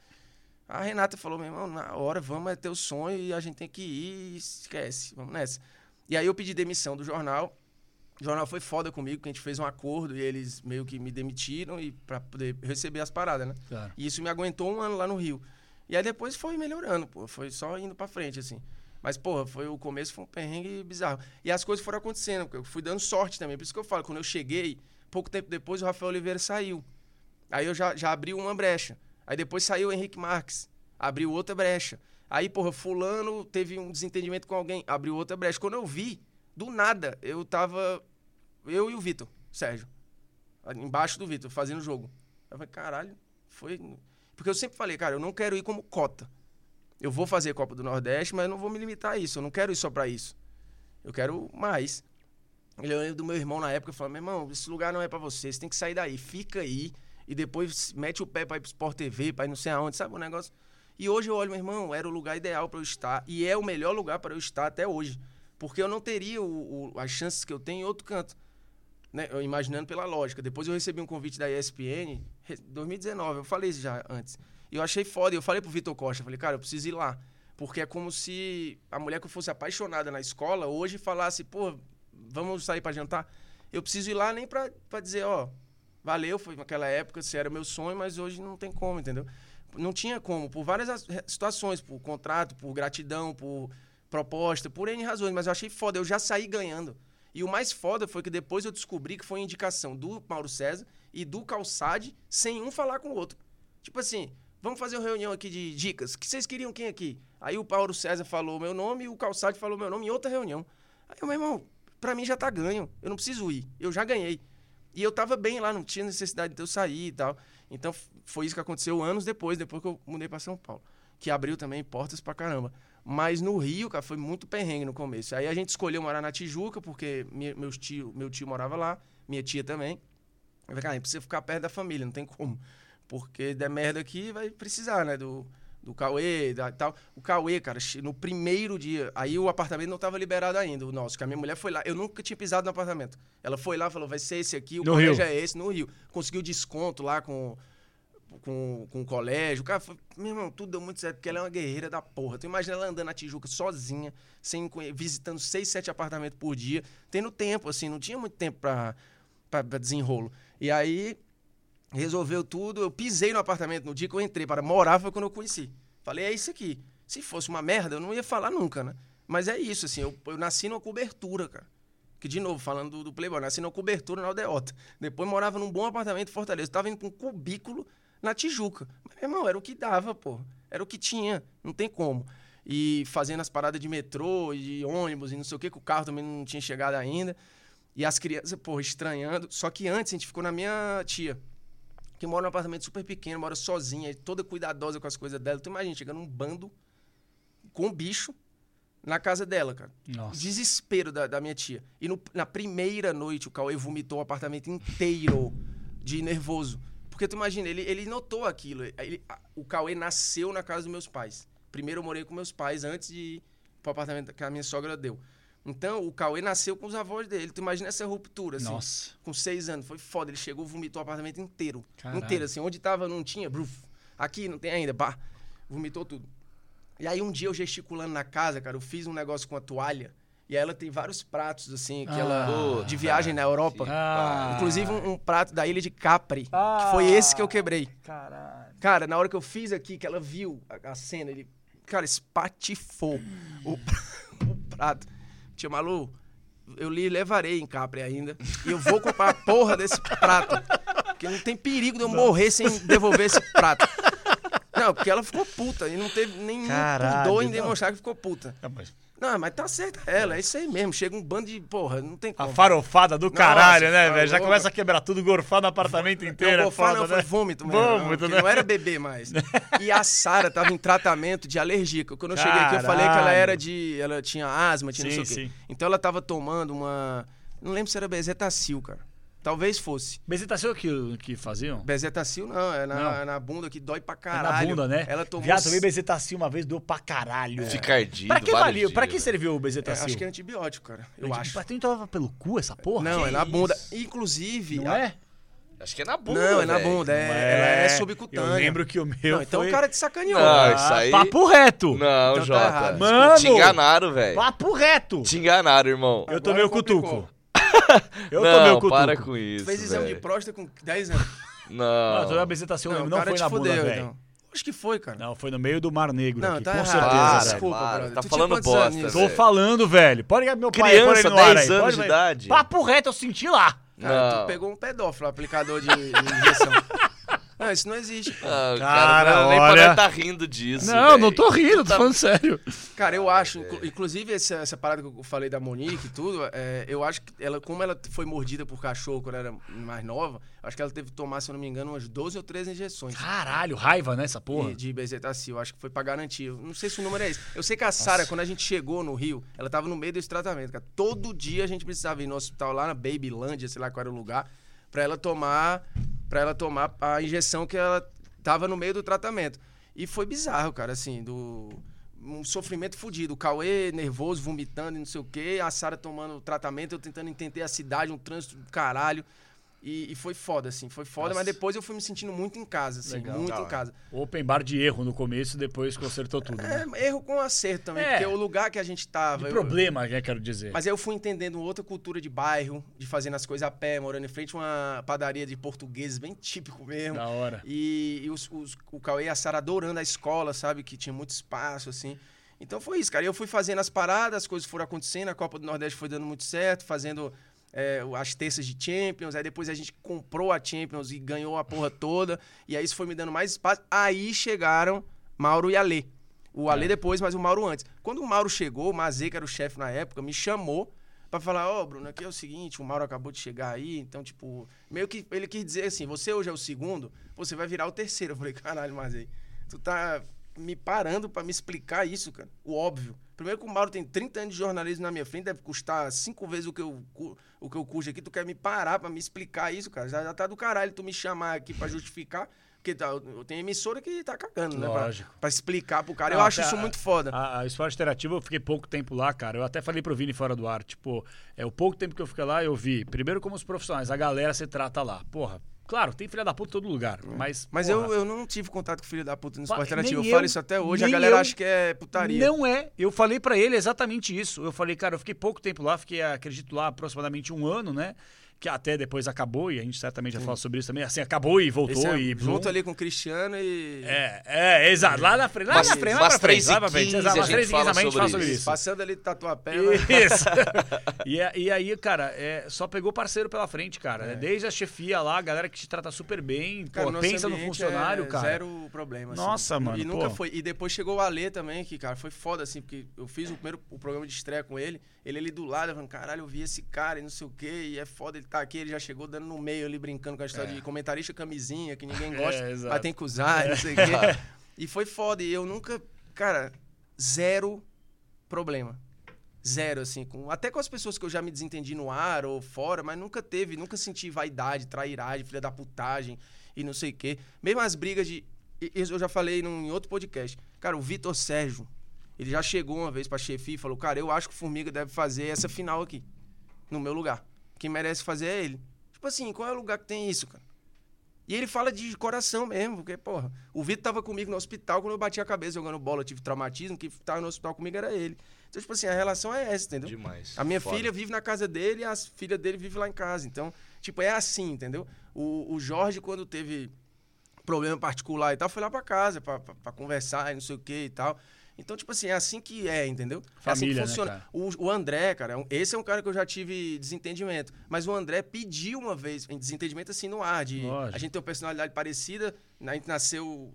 A Renata falou, meu irmão, na hora, vamos, é teu sonho e a gente tem que ir, esquece, vamos nessa. E aí eu pedi demissão do jornal. O jornal foi foda comigo, que a gente fez um acordo e eles meio que me demitiram e para poder receber as paradas, né? Claro. E isso me aguentou um ano lá no Rio. E aí depois foi melhorando, pô, foi só indo pra frente, assim. Mas, porra, foi, o começo foi um perrengue bizarro. E as coisas foram acontecendo, porque eu fui dando sorte também. Por isso que eu falo, quando eu cheguei, pouco tempo depois o Rafael Oliveira saiu. Aí eu já, já abri uma brecha. Aí depois saiu o Henrique Marques, abriu outra brecha. Aí, porra, fulano teve um desentendimento com alguém, abriu outra brecha. Quando eu vi, do nada, eu tava. Eu e o Vitor, Sérgio. Embaixo do Vitor, fazendo o jogo. Eu falei, caralho, foi. Porque eu sempre falei, cara, eu não quero ir como cota. Eu vou fazer Copa do Nordeste, mas eu não vou me limitar a isso. Eu não quero ir só pra isso. Eu quero mais. Eu lembro do meu irmão na época, falando, meu irmão, esse lugar não é pra você, você tem que sair daí, fica aí, e depois mete o pé pra ir pro Sport TV, pra ir não sei aonde, sabe o negócio? E hoje eu olho, meu irmão, era o lugar ideal pra eu estar, e é o melhor lugar para eu estar até hoje. Porque eu não teria o- o- as chances que eu tenho em outro canto. Né? Eu imaginando pela lógica. Depois eu recebi um convite da ESPN, re- 2019, eu falei isso já antes. E eu achei foda, eu falei pro Vitor Costa, falei, cara, eu preciso ir lá. Porque é como se a mulher que eu fosse apaixonada na escola hoje falasse, pô, vamos sair pra jantar. Eu preciso ir lá nem pra, pra dizer, ó, valeu, foi naquela época, se era meu sonho, mas hoje não tem como, entendeu? Não tinha como, por várias as- re- situações, por contrato, por gratidão, por proposta, por N razões, mas eu achei foda, eu já saí ganhando. E o mais foda foi que depois eu descobri que foi indicação do Mauro César e do Calçade, sem um falar com o outro. Tipo assim, vamos fazer uma reunião aqui de dicas. Que vocês queriam quem aqui? Aí o Paulo César falou meu nome e o Calçade falou meu nome em outra reunião. Aí eu, meu irmão, pra mim já tá ganho. Eu não preciso ir. Eu já ganhei. E eu tava bem lá, não tinha necessidade de eu sair e tal. Então foi isso que aconteceu anos depois, depois que eu mudei pra São Paulo. Que abriu também portas pra caramba. Mas no Rio, cara, foi muito perrengue no começo. Aí a gente escolheu morar na Tijuca, porque meus tio, meu tio morava lá, minha tia também. Eu falei, cara, precisa ficar perto da família, não tem como. Porque der merda aqui, vai precisar, né? Do, do Cauê e tal. O Cauê, cara, no primeiro dia, aí o apartamento não estava liberado ainda, o nosso, que a minha mulher foi lá. Eu nunca tinha pisado no apartamento. Ela foi lá falou, vai ser esse aqui, o No colégio Rio. é esse, no Rio. Conseguiu desconto lá com, com, com o colégio. O cara foi, meu irmão, tudo deu muito certo, porque ela é uma guerreira da porra. Tu imagina ela andando na Tijuca sozinha, sem, visitando seis, sete apartamentos por dia, tendo tempo, assim, não tinha muito tempo pra desenrolo. E aí, resolveu tudo. Eu pisei no apartamento no dia que eu entrei para morar, foi quando eu conheci. Falei, é isso aqui. Se fosse uma merda, eu não ia falar nunca, né? Mas é isso, assim, eu, eu nasci numa cobertura, cara. Que, de novo, falando do, do Playboy, nasci numa cobertura na Aldeota. Depois morava num bom apartamento em Fortaleza. Tava indo pra um cubículo na Tijuca. Mas, meu irmão, era o que dava, pô. Era o que tinha. Não tem como. E fazendo as paradas de metrô e de ônibus e não sei o que, que o carro também não tinha chegado ainda. E as crianças, pô, estranhando. Só que antes a gente ficou na minha tia, que mora num apartamento super pequeno, mora sozinha, toda cuidadosa com as coisas dela. Tu imagina, chegando um bando com um bicho na casa dela, cara. Nossa. Desespero da, da minha tia. E no- na primeira noite, o Cauê vomitou o apartamento inteiro de nervoso. Porque tu imagina, ele, ele notou aquilo. Ele- a- o Cauê nasceu na casa dos meus pais. Primeiro eu morei com meus pais antes de ir pro apartamento que a minha sogra deu. Então, o Cauê nasceu com os avós dele. Tu imagina essa ruptura, assim. Nossa. Com seis anos. Foi foda. Ele chegou, vomitou o apartamento inteiro. Caralho. Inteiro, assim. Onde tava, não tinha. Bruf. Aqui, não tem ainda. Pá. Vomitou tudo. E aí, um dia, eu gesticulando na casa, cara, eu fiz um negócio com a toalha. E aí, ela tem vários pratos, assim, que Ah. ela... De viagem na Europa. Ah. Inclusive, um, um prato da ilha de Capri. Ah. Que foi esse que eu quebrei. Caralho. Cara, na hora que eu fiz aqui, que ela viu a, a cena, ele, cara, espatifou o, o prato. Tia Malu, eu lhe levarei em Capri ainda. E eu vou comprar a porra desse prato. Porque não tem perigo de eu morrer sem devolver esse prato. Não, porque ela ficou puta. E não teve nenhum Caralho, pudor em não. demonstrar que ficou puta. Ah, mas Não, mas tá certo ela, é isso aí mesmo. Chega um bando de. Porra, não tem A como. farofada do caralho, Nossa, né, velho? Já começa a quebrar tudo, gorfar no apartamento inteiro. Não, é gofar foda, não, foi né? vômito mesmo. Vômito, não, né? não era bebê mais. E a Sara tava em tratamento de alergia. Quando eu cheguei aqui, eu falei que ela Caralho. era de. Ela tinha asma, tinha Sim, não sei o sim. quê. Então ela tava tomando uma. Não lembro se era Bezetacil, cara. Talvez fosse. Bezetacil que, que faziam? Bezetacil não, é na, Não. é na bunda que dói pra É caralho. na bunda, né? Ela tomou. Viado, tomei Bezetacil uma vez, doeu pra caralho. Fica ardido. Pra que valia? Pra dias, que né? serviu o É, Bezetacil? acho que é antibiótico, cara. Eu acho. Mas tu entrava pelo cu essa porra? Não, Que é na bunda. isso? Inclusive. Não a- é? Acho que é na bunda. Não, é na bunda. É, Ela é subcutânea. Eu lembro que o meu Não, então foi... o cara te sacaneou. Não, Ah, isso aí- Papo reto. Não, Então tá Jota. errado. Mano! Te enganaram, velho. Papo reto. Te enganaram, irmão. Eu tomei o complicou. cutuco. Eu tomei o não, cutuco. para com isso. Fez exame de velho. próstata com 10 anos. Não. Não, tomei a Bezetacil, Não, não, não foi na bunda, fudeu, velho. então. Acho que foi, cara. Não, foi no meio do Mar Negro Não, aqui, tá com errado. certeza. Para. Desculpa, para. Tá Tu falando bosta, anos? Tô falando, velho. Pode ligar pro meu pai, Criança, ar 10 aí. anos de idade. Papo reto, eu senti lá. Cara, Não. tu pegou um pedófilo, aplicador de, de injeção. não, isso não existe. Ah, Cara, cara, nem olha- para tá rindo disso. não, velho. não tô rindo, tô falando sério. Cara, eu acho, É. inclu- inclusive essa, essa parada que eu falei da Monique e tudo, é, eu acho que ela, como ela foi mordida por cachorro quando era mais nova, acho que ela teve que tomar, se eu não me engano, umas 12 ou 13 injeções. Caralho, raiva, né, essa porra? De, de bezetacil, acho que foi pra garantir. Não sei se o número é esse. Eu sei que a Sara, quando a gente chegou no Rio, ela tava no meio desse tratamento, cara. Todo dia a gente precisava ir no hospital lá na Babylândia, sei lá qual era o lugar, pra ela tomar, para ela tomar a injeção que ela tava no meio do tratamento. E foi bizarro, cara, assim, do um sofrimento fudido. O Cauê nervoso, vomitando e não sei o quê, a Sara tomando tratamento, eu tentando entender a cidade, um trânsito do caralho. E, e foi foda, assim, foi foda, Nossa. mas depois eu fui me sentindo muito em casa, assim, Legal. muito em casa. Open bar de erro no começo, depois consertou tudo. Né? É, erro com acerto também, É. porque o lugar que a gente tava. De eu- problema, né, quero dizer. mas aí eu fui entendendo outra cultura de bairro, de fazendo as coisas a pé, morando em frente a uma padaria de portugueses, bem típico mesmo. Da hora. E, e os, os- o Cauê e a Sara adorando a escola, sabe? Que tinha muito espaço, assim. Então foi isso, cara. E eu fui fazendo as paradas, as coisas foram acontecendo, a Copa do Nordeste foi dando muito certo, fazendo é, as terças de Champions, aí depois a gente comprou a Champions e ganhou a porra toda, e aí isso foi me dando mais espaço. Aí chegaram Mauro e Alê. O Alê É. depois, mas o Mauro antes. Quando o Mauro chegou, o Mazê, que era o chefe na época, me chamou pra falar, ó, Bruno, aqui é o seguinte, o Mauro acabou de chegar aí, então, tipo, meio que ele quis dizer assim, você hoje é o segundo, você vai virar o terceiro. Eu falei, caralho, Mazê, tu tá me parando pra me explicar isso, cara. O óbvio. Primeiro que o Mauro tem 30 anos de jornalismo na minha frente, deve custar cinco vezes o que eu, o que eu custo aqui. Tu quer me parar pra me explicar isso, cara? Já, já tá do caralho tu me chamar aqui pra justificar. Porque tá, eu tenho emissora que tá cagando, né? Pra, Lógico. pra explicar pro cara. Não, eu acho isso a- muito foda. A, a Esporte Interativo, eu fiquei pouco tempo lá, cara. Eu até falei pro Vini fora do ar, tipo, é o pouco tempo que eu fiquei lá, eu vi, primeiro como os profissionais, a galera se trata lá. Porra, claro, tem filha da puta em todo lugar, mas... Mas porra, eu, eu não tive contato com o filho da puta no esporte interativo. Eu nem falo eu, isso até hoje. A galera eu. acha que é putaria. Não é. Eu falei pra ele exatamente isso. Eu falei, cara, eu fiquei pouco tempo lá, fiquei, acredito, lá aproximadamente um ano, né? Que até depois acabou, e a gente certamente vai falar sobre isso também. Assim, acabou e voltou é e... junto ali com o Cristiano e. É, é, exato. Lá na frente, lá Mas- na frente, lá pra frente, 3 lá pra frente. 15 Exato, a gente 3 15 fala a gente fala sobre isso. isso. Passando ali Tatuapé. Isso. e, a- e aí, cara, é, só pegou parceiro pela frente, cara. né? Desde a chefia lá, a galera que te trata super bem, Cara, pô, pensa no ambiente funcionário, é cara. Zero problema. assim. Nossa, mano, E nunca pô. foi. E depois chegou o Alê também, que, cara, foi foda, assim, porque eu fiz o primeiro o programa de estreia com ele. Ele ali do lado, falando, caralho, eu vi esse cara e não sei o quê. E é foda ele tá aqui. Ele já chegou dando no meio ali, brincando com a história de comentarista camisinha, que ninguém gosta, É, mas tem que usar, e não sei o quê. E foi foda. E eu nunca, cara, zero problema. Zero, assim, com, até com as pessoas que eu já me desentendi no ar ou fora, mas nunca teve, nunca senti vaidade, trairagem, filha da putagem e não sei o quê. Mesmo as brigas de. Isso eu já falei num, em outro podcast. Cara, o Vitor Sérgio, ele já chegou uma vez pra chefia e falou: Cara, eu acho que o Formiga deve fazer essa final aqui, no meu lugar. Quem merece fazer é ele. Tipo assim, qual é o lugar que tem isso, cara? E ele fala de coração mesmo, porque, porra, o Vitor tava comigo no hospital quando eu bati a cabeça jogando bola, eu tive traumatismo, quem tava no hospital comigo era ele. Então, tipo assim, a relação é essa, entendeu? Demais. A minha Foda. filha vive na casa dele e a filha dele vive lá em casa. Então, tipo, é assim, entendeu? O, o Jorge, quando teve problema particular e tal, foi lá pra casa pra, pra, pra conversar e não sei o que e tal. Então, tipo assim, é assim que é, entendeu? é assim que Família, né, funciona. cara? o, o André, cara, é esse é um cara que eu já tive desentendimento. Mas o André pediu uma vez, em desentendimento assim no ar, de Lógico. a gente tem uma personalidade parecida, a gente nasceu.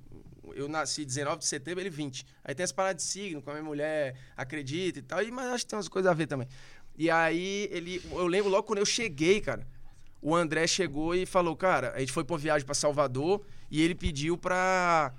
Eu nasci 19 de setembro, ele 20. Aí tem as paradas de signo, com a minha mulher acredita e tal, e, mas acho que tem umas coisas a ver também. E aí ele. Eu lembro logo quando eu cheguei, cara. O André chegou e falou, cara, a gente foi pra viagem pra Salvador e ele pediu pra,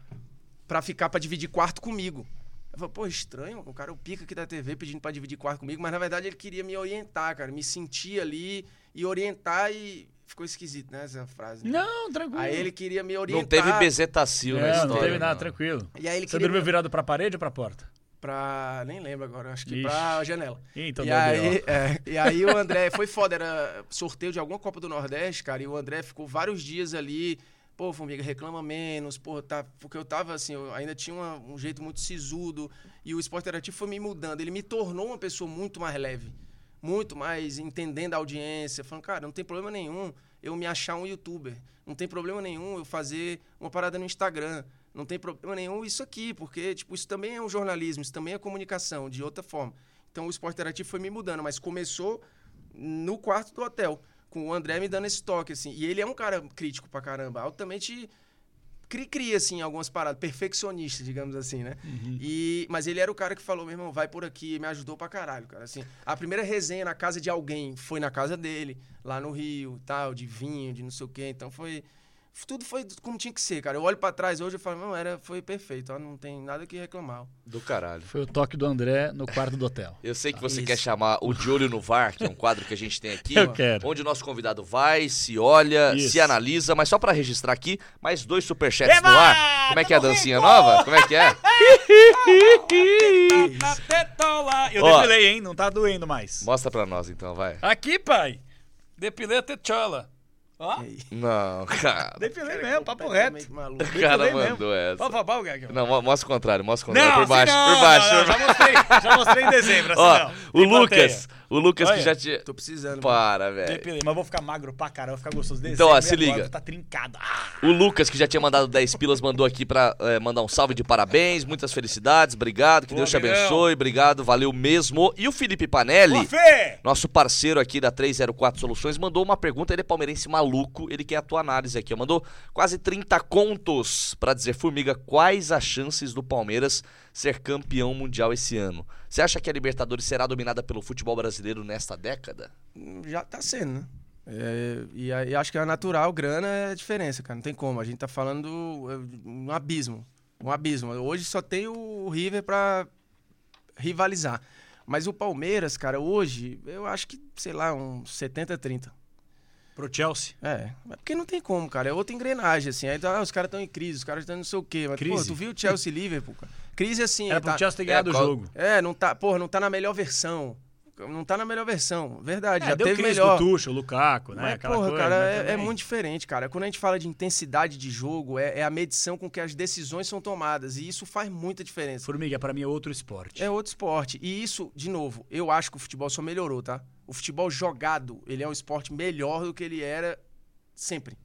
pra ficar pra dividir quarto comigo. Eu falei, pô, estranho, o cara é o pica aqui da TV pedindo pra dividir quarto comigo, mas na verdade ele queria me orientar, cara, me sentir ali e orientar e. Ficou esquisito, né, essa frase. né? Não, tranquilo. Aí ele queria me orientar. Não teve bezetacil na É, história. não teve nada, não. tranquilo. E aí ele Você queria dormiu me- virado pra parede ou pra porta? pra. Nem lembro agora, acho que Ixi. pra janela. Ih, então e, deu aí, é, e aí o André, foi foda, era sorteio de alguma Copa do Nordeste, cara, e o André ficou vários dias ali, pô, Formiga, reclama menos, pô, tá, porque eu tava assim, eu ainda tinha uma- um jeito muito sisudo, e o esporte interativo foi me mudando, ele me tornou uma pessoa muito mais leve, muito mais entendendo a audiência, falando, cara, não tem problema nenhum eu me achar um youtuber, não tem problema nenhum eu fazer uma parada no Instagram, não tem problema nenhum isso aqui, porque, tipo, isso também é um jornalismo, isso também é comunicação, de outra forma. Então o esporte interativo foi me mudando, mas começou no quarto do hotel, com o André me dando esse toque, assim. E ele é um cara crítico pra caramba, altamente cri-cri, assim, algumas paradas, perfeccionista, digamos assim, né? E, mas ele era o cara que falou, meu irmão, vai por aqui, me ajudou pra caralho, cara. Assim, a primeira resenha na casa de alguém foi na casa dele, lá no Rio, tal, de vinho, de não sei o quê. Então foi. Tudo foi como tinha que ser, cara. Eu olho pra trás hoje e falo, não, era, foi perfeito, ó, não tem nada que reclamar. Do caralho. Foi o toque do André no quarto do hotel. Eu sei que você Isso. quer chamar o De Olho no VAR, que é um quadro que a gente tem aqui. Eu quero. Onde o nosso convidado vai, se olha, Isso. se analisa, mas só pra registrar aqui, mais dois superchats Eba! no ar. Como é que é a dancinha nova? Como é que é? Eu Ó. depilei, hein? Não tá doendo mais. Mostra pra nós então, vai. Aqui, pai. Depilei a tetola. Ó, Não, cara. depilei mesmo, papo reto. O cara mandou essa. Não, mo- mostra o contrário, mostra o contrário. Não, por baixo, não, por baixo. não, não, por já mostrei, já mostrei em dezembro, assim Ó, não. o Lucas, plateia. O Lucas Olha, que já tinha. Tô precisando. Para, velho. Depende, mas vou ficar magro pra caramba, vou ficar gostoso desse. Então, ó, se agora liga. Tá trincado. Ah, O Lucas, que já tinha mandado 10 pilas, mandou aqui pra eh, mandar um salve de parabéns, muitas felicidades, obrigado, que Boa, Deus te abençoe, obrigado, valeu mesmo. E o Felipe Panelli, Boa, nosso parceiro aqui da 304 Soluções, mandou uma pergunta, ele é palmeirense maluco, ele quer a tua análise aqui, ó. mandou quase 30 contos pra dizer, Formiga, quais as chances do Palmeiras ser campeão mundial esse ano? Você acha que a Libertadores será dominada pelo futebol brasileiro nesta década? Já tá sendo, né? É, e aí acho que é natural, grana é a diferença, cara. Não tem como. A gente tá falando um abismo. Um abismo. Hoje só tem o River pra rivalizar. Mas o Palmeiras, cara, hoje, eu acho que, sei lá, uns 70-30. Pro Chelsea. É, é porque não tem como, cara. É outra engrenagem, assim. Aí tá, ah, os caras estão em crise, os caras estão não sei o quê. Mas, Crise. pô, tu viu o Chelsea Liverpool, cara? Crise assim. Era pro tá, Chelsea ter ganhado é, o jogo. É, não tá, porra, não tá na melhor versão. Não tá na melhor versão. Verdade, É, já deu teve crise melhor. o Lukaku, né? Mas, Aquela porra, coisa, cara, é, é muito diferente, cara. Quando a gente fala de intensidade de jogo, é, é a medição com que as decisões são tomadas. E isso faz muita diferença. Formiga, pra mim é outro esporte. É outro esporte. E isso, de novo, eu acho que o futebol só melhorou, tá? O futebol jogado, ele é um esporte melhor do que ele era sempre.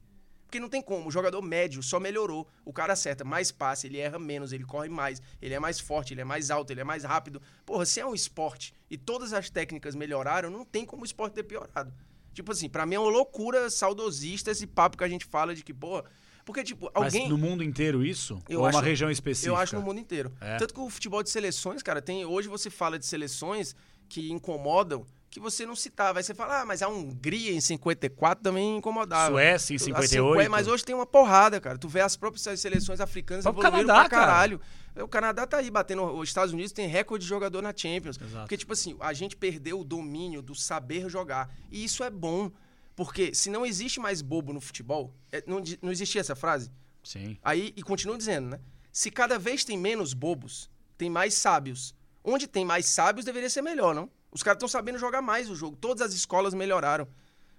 Porque não tem como, o jogador médio só melhorou. O cara acerta mais passe, ele erra menos, ele corre mais, ele é mais forte, ele é mais alto, ele é mais rápido. Porra, se é um esporte e todas as técnicas melhoraram, não tem como o esporte ter piorado. Tipo assim, pra mim é uma loucura saudosista esse papo que a gente fala de que, porra. Porque, tipo, Mas alguém. no mundo inteiro isso? Eu ou acho- uma região específica? Eu acho no mundo inteiro. É. Tanto que o futebol de seleções, cara, tem. Hoje você fala de seleções que incomodam, que você não citava. Aí você fala, ah, mas a Hungria em 54 também incomodava. Suécia em A 58. cinqu- Mas hoje tem uma porrada, cara. Tu vê as próprias seleções africanas evoluíram Canadá, pra caralho. O Canadá tá aí batendo. Os Estados Unidos tem recorde de jogador na Champions. Exato. Porque, tipo assim, a gente perdeu o domínio do saber jogar. E isso é bom. Porque se não existe mais bobo no futebol, é, não, não existia essa frase? Sim. Aí, e continuo dizendo, né? Se cada vez tem menos bobos, tem mais sábios. Onde tem mais sábios deveria ser melhor, não? Os caras estão sabendo jogar mais o jogo. Todas as escolas melhoraram.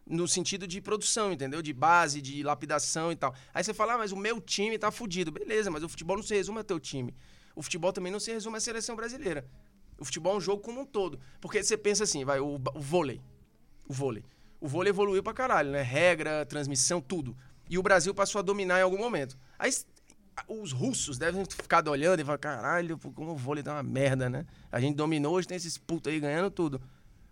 No sentido de produção, entendeu? De base, de lapidação e tal. Aí você fala, ah, mas o meu time tá fudido. Beleza, mas o futebol não se resume a teu time. O futebol também não se resume à seleção brasileira. O futebol é um jogo como um todo. Porque você pensa assim, vai, o, o vôlei. O vôlei. O vôlei evoluiu pra caralho, né? Regra, transmissão, tudo. E o Brasil passou a dominar em algum momento. Aí os russos devem ficado olhando e falar, caralho, como o vôlei tá uma merda, né? A gente dominou, hoje tem esses putos aí ganhando tudo.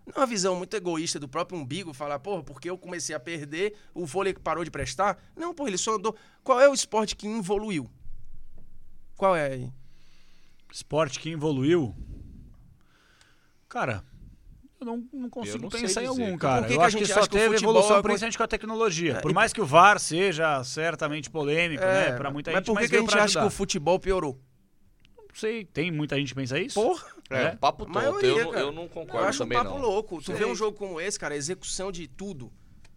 Não é uma visão muito egoísta do próprio umbigo, falar, porra, porque eu comecei a perder, o vôlei parou de prestar? Não, pô, ele só andou... Qual é o esporte que evoluiu? Qual é aí? Esporte que evoluiu. Cara, eu não, não consigo não sei pensar em algum, cara. Por que eu que a acho que gente só que teve futebol evolução, é- principalmente com a tecnologia. É, Por e- mais que o VAR seja certamente polêmico, né? Pra muita mas gente, por que, mas que a gente acha que ajudar. o futebol piorou? Não sei, tem muita gente que pensa isso? Porra! É, É? um papo tonto. Maioria, eu, não, eu não Eu concordo acho um também, papo não. louco. Tu Sei. vê um jogo como esse, cara, a execução de tudo.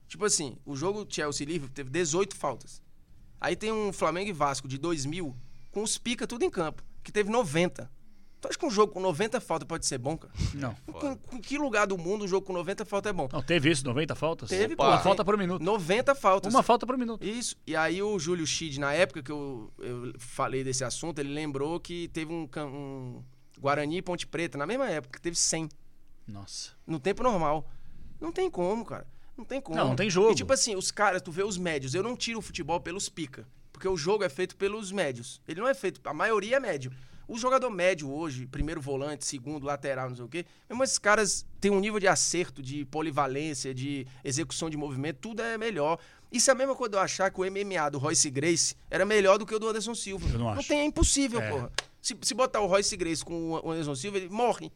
Tipo assim, o jogo Chelsea Liverpool teve 18 faltas. Aí tem um Flamengo e Vasco de 2000 com os pica tudo em campo, que teve 90. Tu acha que um jogo com 90 faltas pode ser bom, cara? Não. Com, com que lugar do mundo um jogo com 90 faltas é bom? Não, teve isso, 90 faltas? Teve, Opa. pô. Uma falta por minuto. 90 faltas. Uma falta por minuto. Isso. E aí o Júlio Schid, na época que eu, eu falei desse assunto, ele lembrou que teve um, um Guarani e Ponte Preta, na mesma época, que teve 100 Nossa. no tempo normal. Não tem como, cara. Não tem como. Não, não tem jogo. E tipo assim, os caras, tu vê os médios. Eu não tiro o futebol pelos pica. Porque o jogo é feito pelos médios. Ele não é feito. A maioria é médio. O jogador médio hoje, primeiro volante, segundo, lateral, não sei o quê, mesmo esses caras têm um nível de acerto, de polivalência, de execução de movimento, tudo é melhor. Isso é a mesma coisa de eu achar que o MMA do Royce Grace era melhor do que o do Anderson Silva. Eu não acho. tem, é impossível, É. porra. Se, se botar o Royce Grace com o Anderson Silva, ele morre.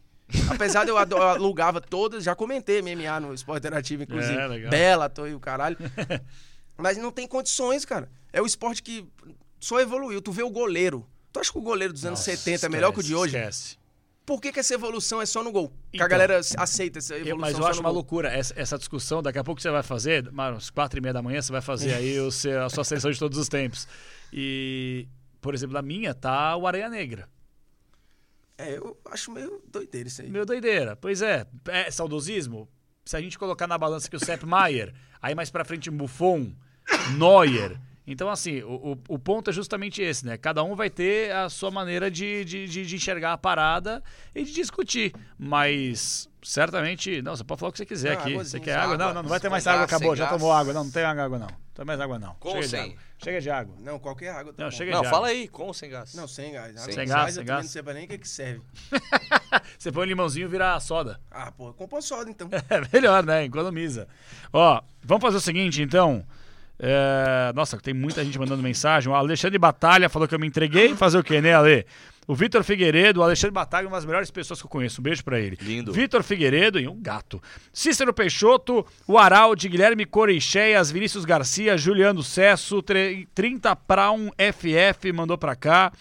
Apesar de eu alugava todas, já comentei MMA no Esporte Interativo, inclusive. É, legal. Bela, tô aí o caralho. Mas não tem condições, cara. É o esporte que só evoluiu. Tu vê o goleiro. Tu acha que o goleiro dos anos Nossa, 70 é melhor que o de esquece, hoje? Esquece. Por que, que essa evolução é só no gol? que a Então, galera aceita essa Eu- evolução mas eu acho uma gol. loucura essa, essa discussão. Daqui a pouco você vai fazer, às quatro e meia da manhã, você vai fazer aí o seu- a sua seleção de todos os tempos. E, por exemplo, na minha tá o Areia Negra. É, eu acho meio doideira isso aí. Meu doideira. Pois é, é saudosismo. Se a gente colocar na balança que o Sepp Maier, aí mais pra frente Buffon, Neuer Então, assim, o, o, o ponto é justamente esse, né? Cada um vai ter a sua maneira de, de, de, de enxergar a parada e de discutir. Mas certamente. Não, você pode falar o que você quiser Não, aqui. águazinha, Você quer água? Não, não, não vai ter mais sem água, gás, acabou. sem Já gás. tomou água. Não, não tem água, não. Não tem mais água, não. Com Chega ou de sem? água. Chega de água. Não, qualquer água. Tá Não, bom. chega Não, de fala água. aí, com ou sem gás? Não, sem gás. Água Sem com gás, eu sem também gás. não sei pra nem o que, que serve. Você põe um limãozinho e vira soda. Ah, pô, compôs soda então. É melhor, né? Economiza. Ó, vamos fazer o seguinte, então. É, Nossa, tem muita gente mandando mensagem. O Alexandre Batalha falou que eu me entreguei. Fazer o quê, né, Ale? O Vitor Figueiredo, o Alexandre Batalha, uma das melhores pessoas que eu conheço. Um beijo pra ele. Lindo. Vitor Figueiredo e um gato. Cícero Peixoto, o Araldi, Guilherme Coreixeias, Vinícius Garcia, Juliano Cesso, tre- 30 pra 1 FF mandou pra cá.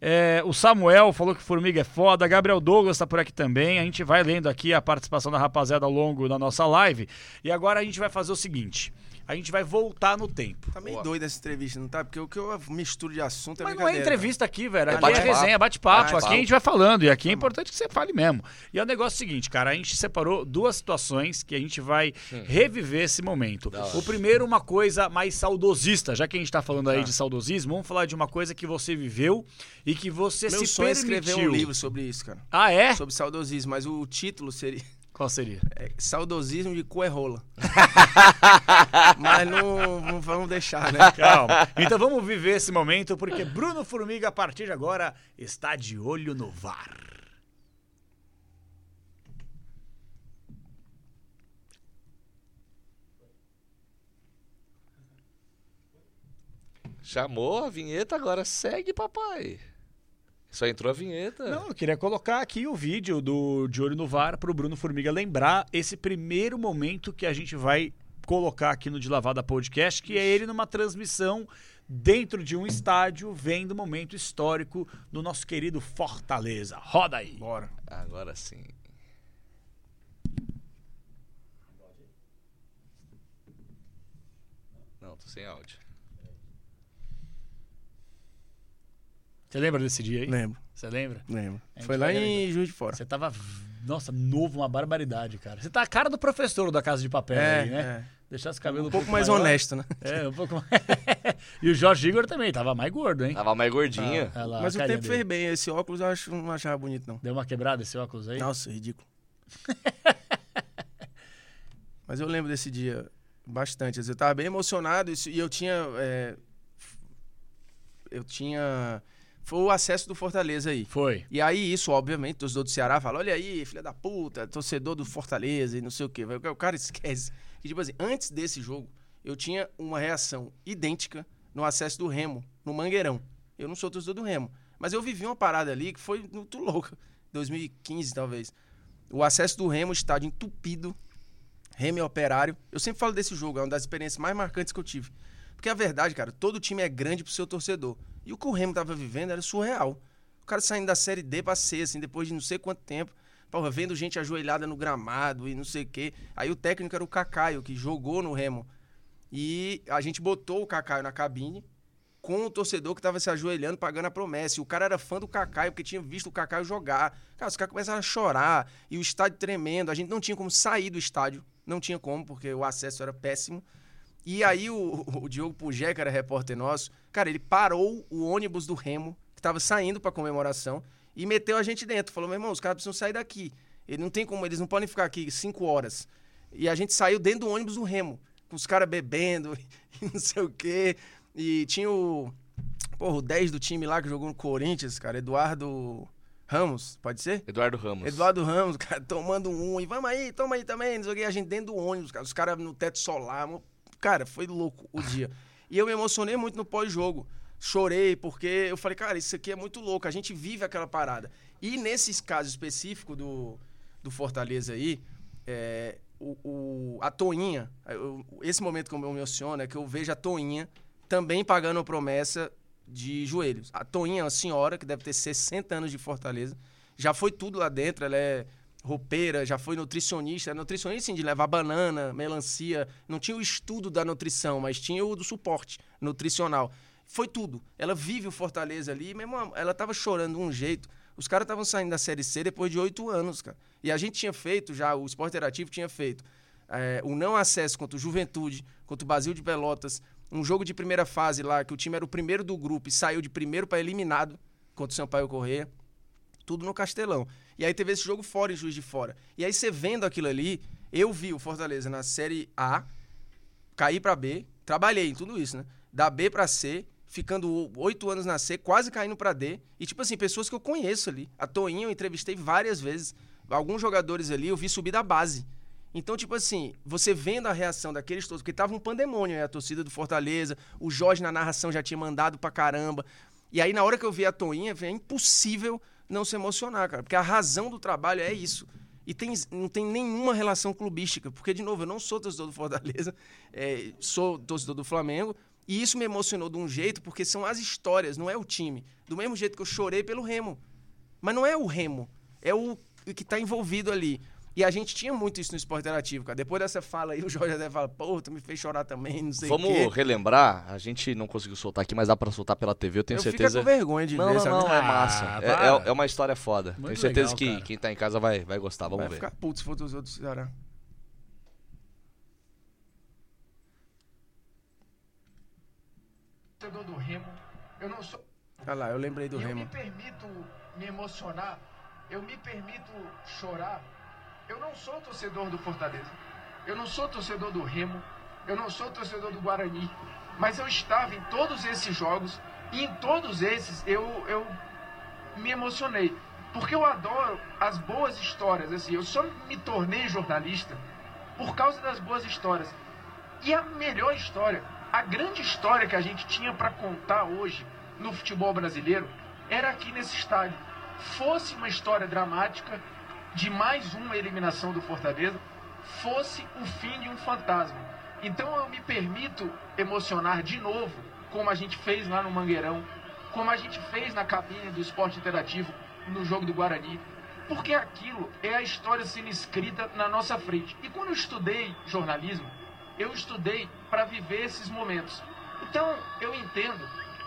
É, o Samuel falou que Formiga é foda. Gabriel Douglas tá por aqui também. A gente vai lendo aqui a participação da rapaziada ao longo da nossa live. E agora a gente vai fazer o seguinte: a gente vai voltar no tempo. Tá meio Boa. doida essa entrevista, não tá? Porque o que eu misturo de assunto é Mas não é brincadeira, entrevista aqui, velho. É Aqui é, bate-papo. resenha, bate-papo. Bate-papo. aqui a gente vai falando. E aqui é importante que você fale mesmo. E é o negócio seguinte, cara. A gente separou duas situações que a gente vai reviver esse momento. O primeiro, uma coisa mais saudosista. Já que a gente tá falando aí de saudosismo, vamos falar de uma coisa que você viveu e que você Meu se sonho é permitiu. escrever um livro sobre isso, cara. Ah, é? Sobre saudosismo, mas o título seria Qual seria? é, Saudosismo de cu é rola. mas não, não vamos deixar, né? Calma. Então vamos viver esse momento, porque Bruno Formiga, a partir de agora, está de olho no VAR. Chamou a vinheta, agora segue, papai. Só entrou a vinheta. Não, eu queria colocar aqui o vídeo do De Olho no VAR para o Bruno Formiga lembrar esse primeiro momento que a gente vai colocar aqui no De Lavada Podcast, que é ele numa transmissão dentro de um estádio, vendo o momento histórico do nosso querido Fortaleza. Roda aí. Bora. Agora sim. Não, tô sem áudio. Você lembra desse dia aí? Lembro, Você lembra? lembro. Gente Foi lá em Juiz de Fora. Você tava, nossa, novo, uma barbaridade, cara. Você tá a cara do professor da Casa de Papel É, aí, né? é. Deixar esse cabelo Um pouco mais maior. honesto, né? É, um pouco mais. e o Jorge Igor também, tava mais gordo, hein? Tava mais gordinha. Olha lá, Mas o tempo dele. fez bem. Esse óculos eu acho, não achava bonito, não. Deu uma quebrada esse óculos aí? Nossa, ridículo. Mas eu lembro desse dia bastante. Eu tava bem emocionado e eu tinha. é, eu tinha. Foi o acesso do Fortaleza aí. Foi. E aí, isso, obviamente, o torcedor do Ceará fala: olha aí, filha da puta, torcedor do Fortaleza e não sei o quê. O cara esquece. Que, tipo assim, antes desse jogo, eu tinha uma reação idêntica no acesso do Remo, no Mangueirão. Eu não sou torcedor do Remo. Mas eu vivi uma parada ali que foi muito louca. 2015, talvez. O acesso do Remo, estádio entupido, Remo e Operário. Eu sempre falo desse jogo, é uma das experiências mais marcantes que eu tive. Porque a verdade, cara, todo time é grande pro seu torcedor. E o que o Remo tava vivendo era surreal. O cara saindo da Série D pra C, assim, depois de não sei quanto tempo. Porra, vendo gente ajoelhada no gramado e não sei o quê. Aí o técnico era o Cacaio, que jogou no Remo. E a gente botou o Cacaio na cabine com o torcedor que tava se ajoelhando, pagando a promessa. E o cara era fã do Cacaio, porque tinha visto o Cacaio jogar. Cara, os caras começaram a chorar. E o estádio tremendo. A gente não tinha como sair do estádio. Não tinha como, porque o acesso era péssimo. E aí o, o Diogo Pugé, que era repórter nosso, cara, ele parou o ônibus do Remo, que tava saindo pra comemoração, e meteu a gente dentro. Falou, meu irmão, os caras precisam sair daqui. Ele não tem como, eles não podem ficar aqui cinco horas. E a gente saiu dentro do ônibus do Remo, com os caras bebendo e não sei o quê. E tinha o, porra, o 10 do time lá que jogou no Corinthians, cara, Eduardo Ramos, pode ser? Eduardo Ramos. Eduardo Ramos, cara, tomando um e vamos aí, toma aí também, não sei o quê. A gente dentro do ônibus, cara, os caras no teto solar. Cara, foi louco o dia. E eu me emocionei muito no pós-jogo. Chorei, porque eu falei, cara, isso aqui é muito louco. A gente vive aquela parada. E nesse caso específico do, do Fortaleza aí, é, o, o- a Toinha, eu- esse momento que eu me emociono é que eu vejo a Toinha também pagando a promessa de joelhos. A Toinha é uma senhora que deve ter 60 anos de Fortaleza. Já foi tudo lá dentro, ela é roupeira, já foi nutricionista. Nutricionista, sim, de levar banana, melancia. Não tinha o estudo da nutrição, mas tinha o do suporte nutricional. Foi tudo. Ela vive o Fortaleza ali, mesmo ela tava chorando de um jeito. Os caras estavam saindo da Série C depois de oito anos, cara. E a gente tinha feito já, o Esporte Interativo tinha feito é, o não acesso contra o Juventude, contra o Brasil de Pelotas. Um jogo de primeira fase lá, que o time era o primeiro do grupo e saiu de primeiro para eliminado contra o Sampaio Corrêa. Tudo no Castelão. E aí teve esse jogo fora em Juiz de Fora. E aí você vendo aquilo ali, eu vi o Fortaleza na Série A, cair para B, trabalhei em tudo isso, né? Da B para C, ficando oito anos na C, quase caindo para D. E, tipo assim, pessoas que eu conheço ali. A Toinha eu entrevistei várias vezes. Alguns jogadores ali eu vi subir da base. Então, tipo assim, você vendo a reação daqueles todos, porque tava um pandemônio, né? A torcida do Fortaleza, o Jorge na narração já tinha mandado pra caramba. E aí, na hora que eu vi a Toinha, é impossível não se emocionar, cara. Porque a razão do trabalho é isso. E tem, não tem nenhuma relação clubística. Porque, de novo, eu não sou torcedor do Fortaleza, é, sou torcedor do Flamengo. E isso me emocionou de um jeito, porque são as histórias, não é o time. Do mesmo jeito que eu chorei pelo Remo. Mas não é o Remo, é o que está envolvido ali. E a gente tinha muito isso no esporte interativo, cara. Depois dessa fala aí, o Jorge até fala, pô, tu me fez chorar também, não sei o Vamos quê. relembrar, a gente não conseguiu soltar aqui, mas dá pra soltar pela TV, eu tenho eu certeza. fico com vergonha de Não, ver, não, não, é Ah, massa. É, para. é- é uma história foda. Muito tenho certeza legal, que cara. quem tá em casa vai, vai gostar, vamos Vai ver. ficar puto se for dos outros Ceará. torcedor do Remo. Eu não sou. Olha lá, eu lembrei do eu me Remo. permito me emocionar. Eu me permito chorar. Eu não sou torcedor do Fortaleza. Eu não sou torcedor do Remo. Eu não sou torcedor do Guarani. Mas eu estava em todos esses jogos. E em todos esses eu, eu me emocionei. Porque eu adoro as boas histórias. Assim, eu só me tornei jornalista por causa das boas histórias. E a melhor história, a grande história que a gente tinha para contar hoje no futebol brasileiro era aqui nesse estádio. Fosse uma história dramática de mais uma eliminação do Fortaleza, fosse o fim de um fantasma. Então eu me permito emocionar de novo, como a gente fez lá no Mangueirão, como a gente fez na cabine do esporte interativo no jogo do Guarani, porque aquilo é a história sendo escrita na nossa frente. E quando eu estudei jornalismo, eu estudei para viver esses momentos. Então, eu entendo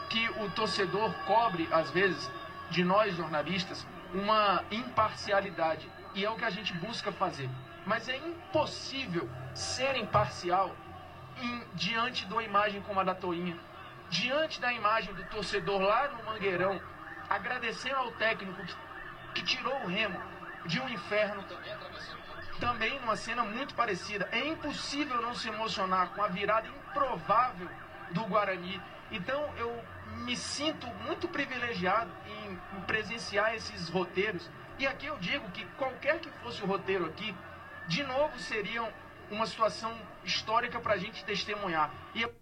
que o torcedor cobre, às vezes, de nós jornalistas, uma imparcialidade. E é o que a gente busca fazer. Mas é impossível ser imparcial em- diante de uma imagem como a da Toinha, diante da imagem do torcedor lá no Mangueirão, agradecendo ao técnico que, que tirou o remo de um inferno também numa cena muito parecida. É impossível não se emocionar com a virada improvável do Guarani. Então eu me sinto muito privilegiado presenciar esses roteiros. E aqui eu digo que qualquer que fosse o roteiro aqui, de novo seriam uma situação histórica para a gente testemunhar. E eu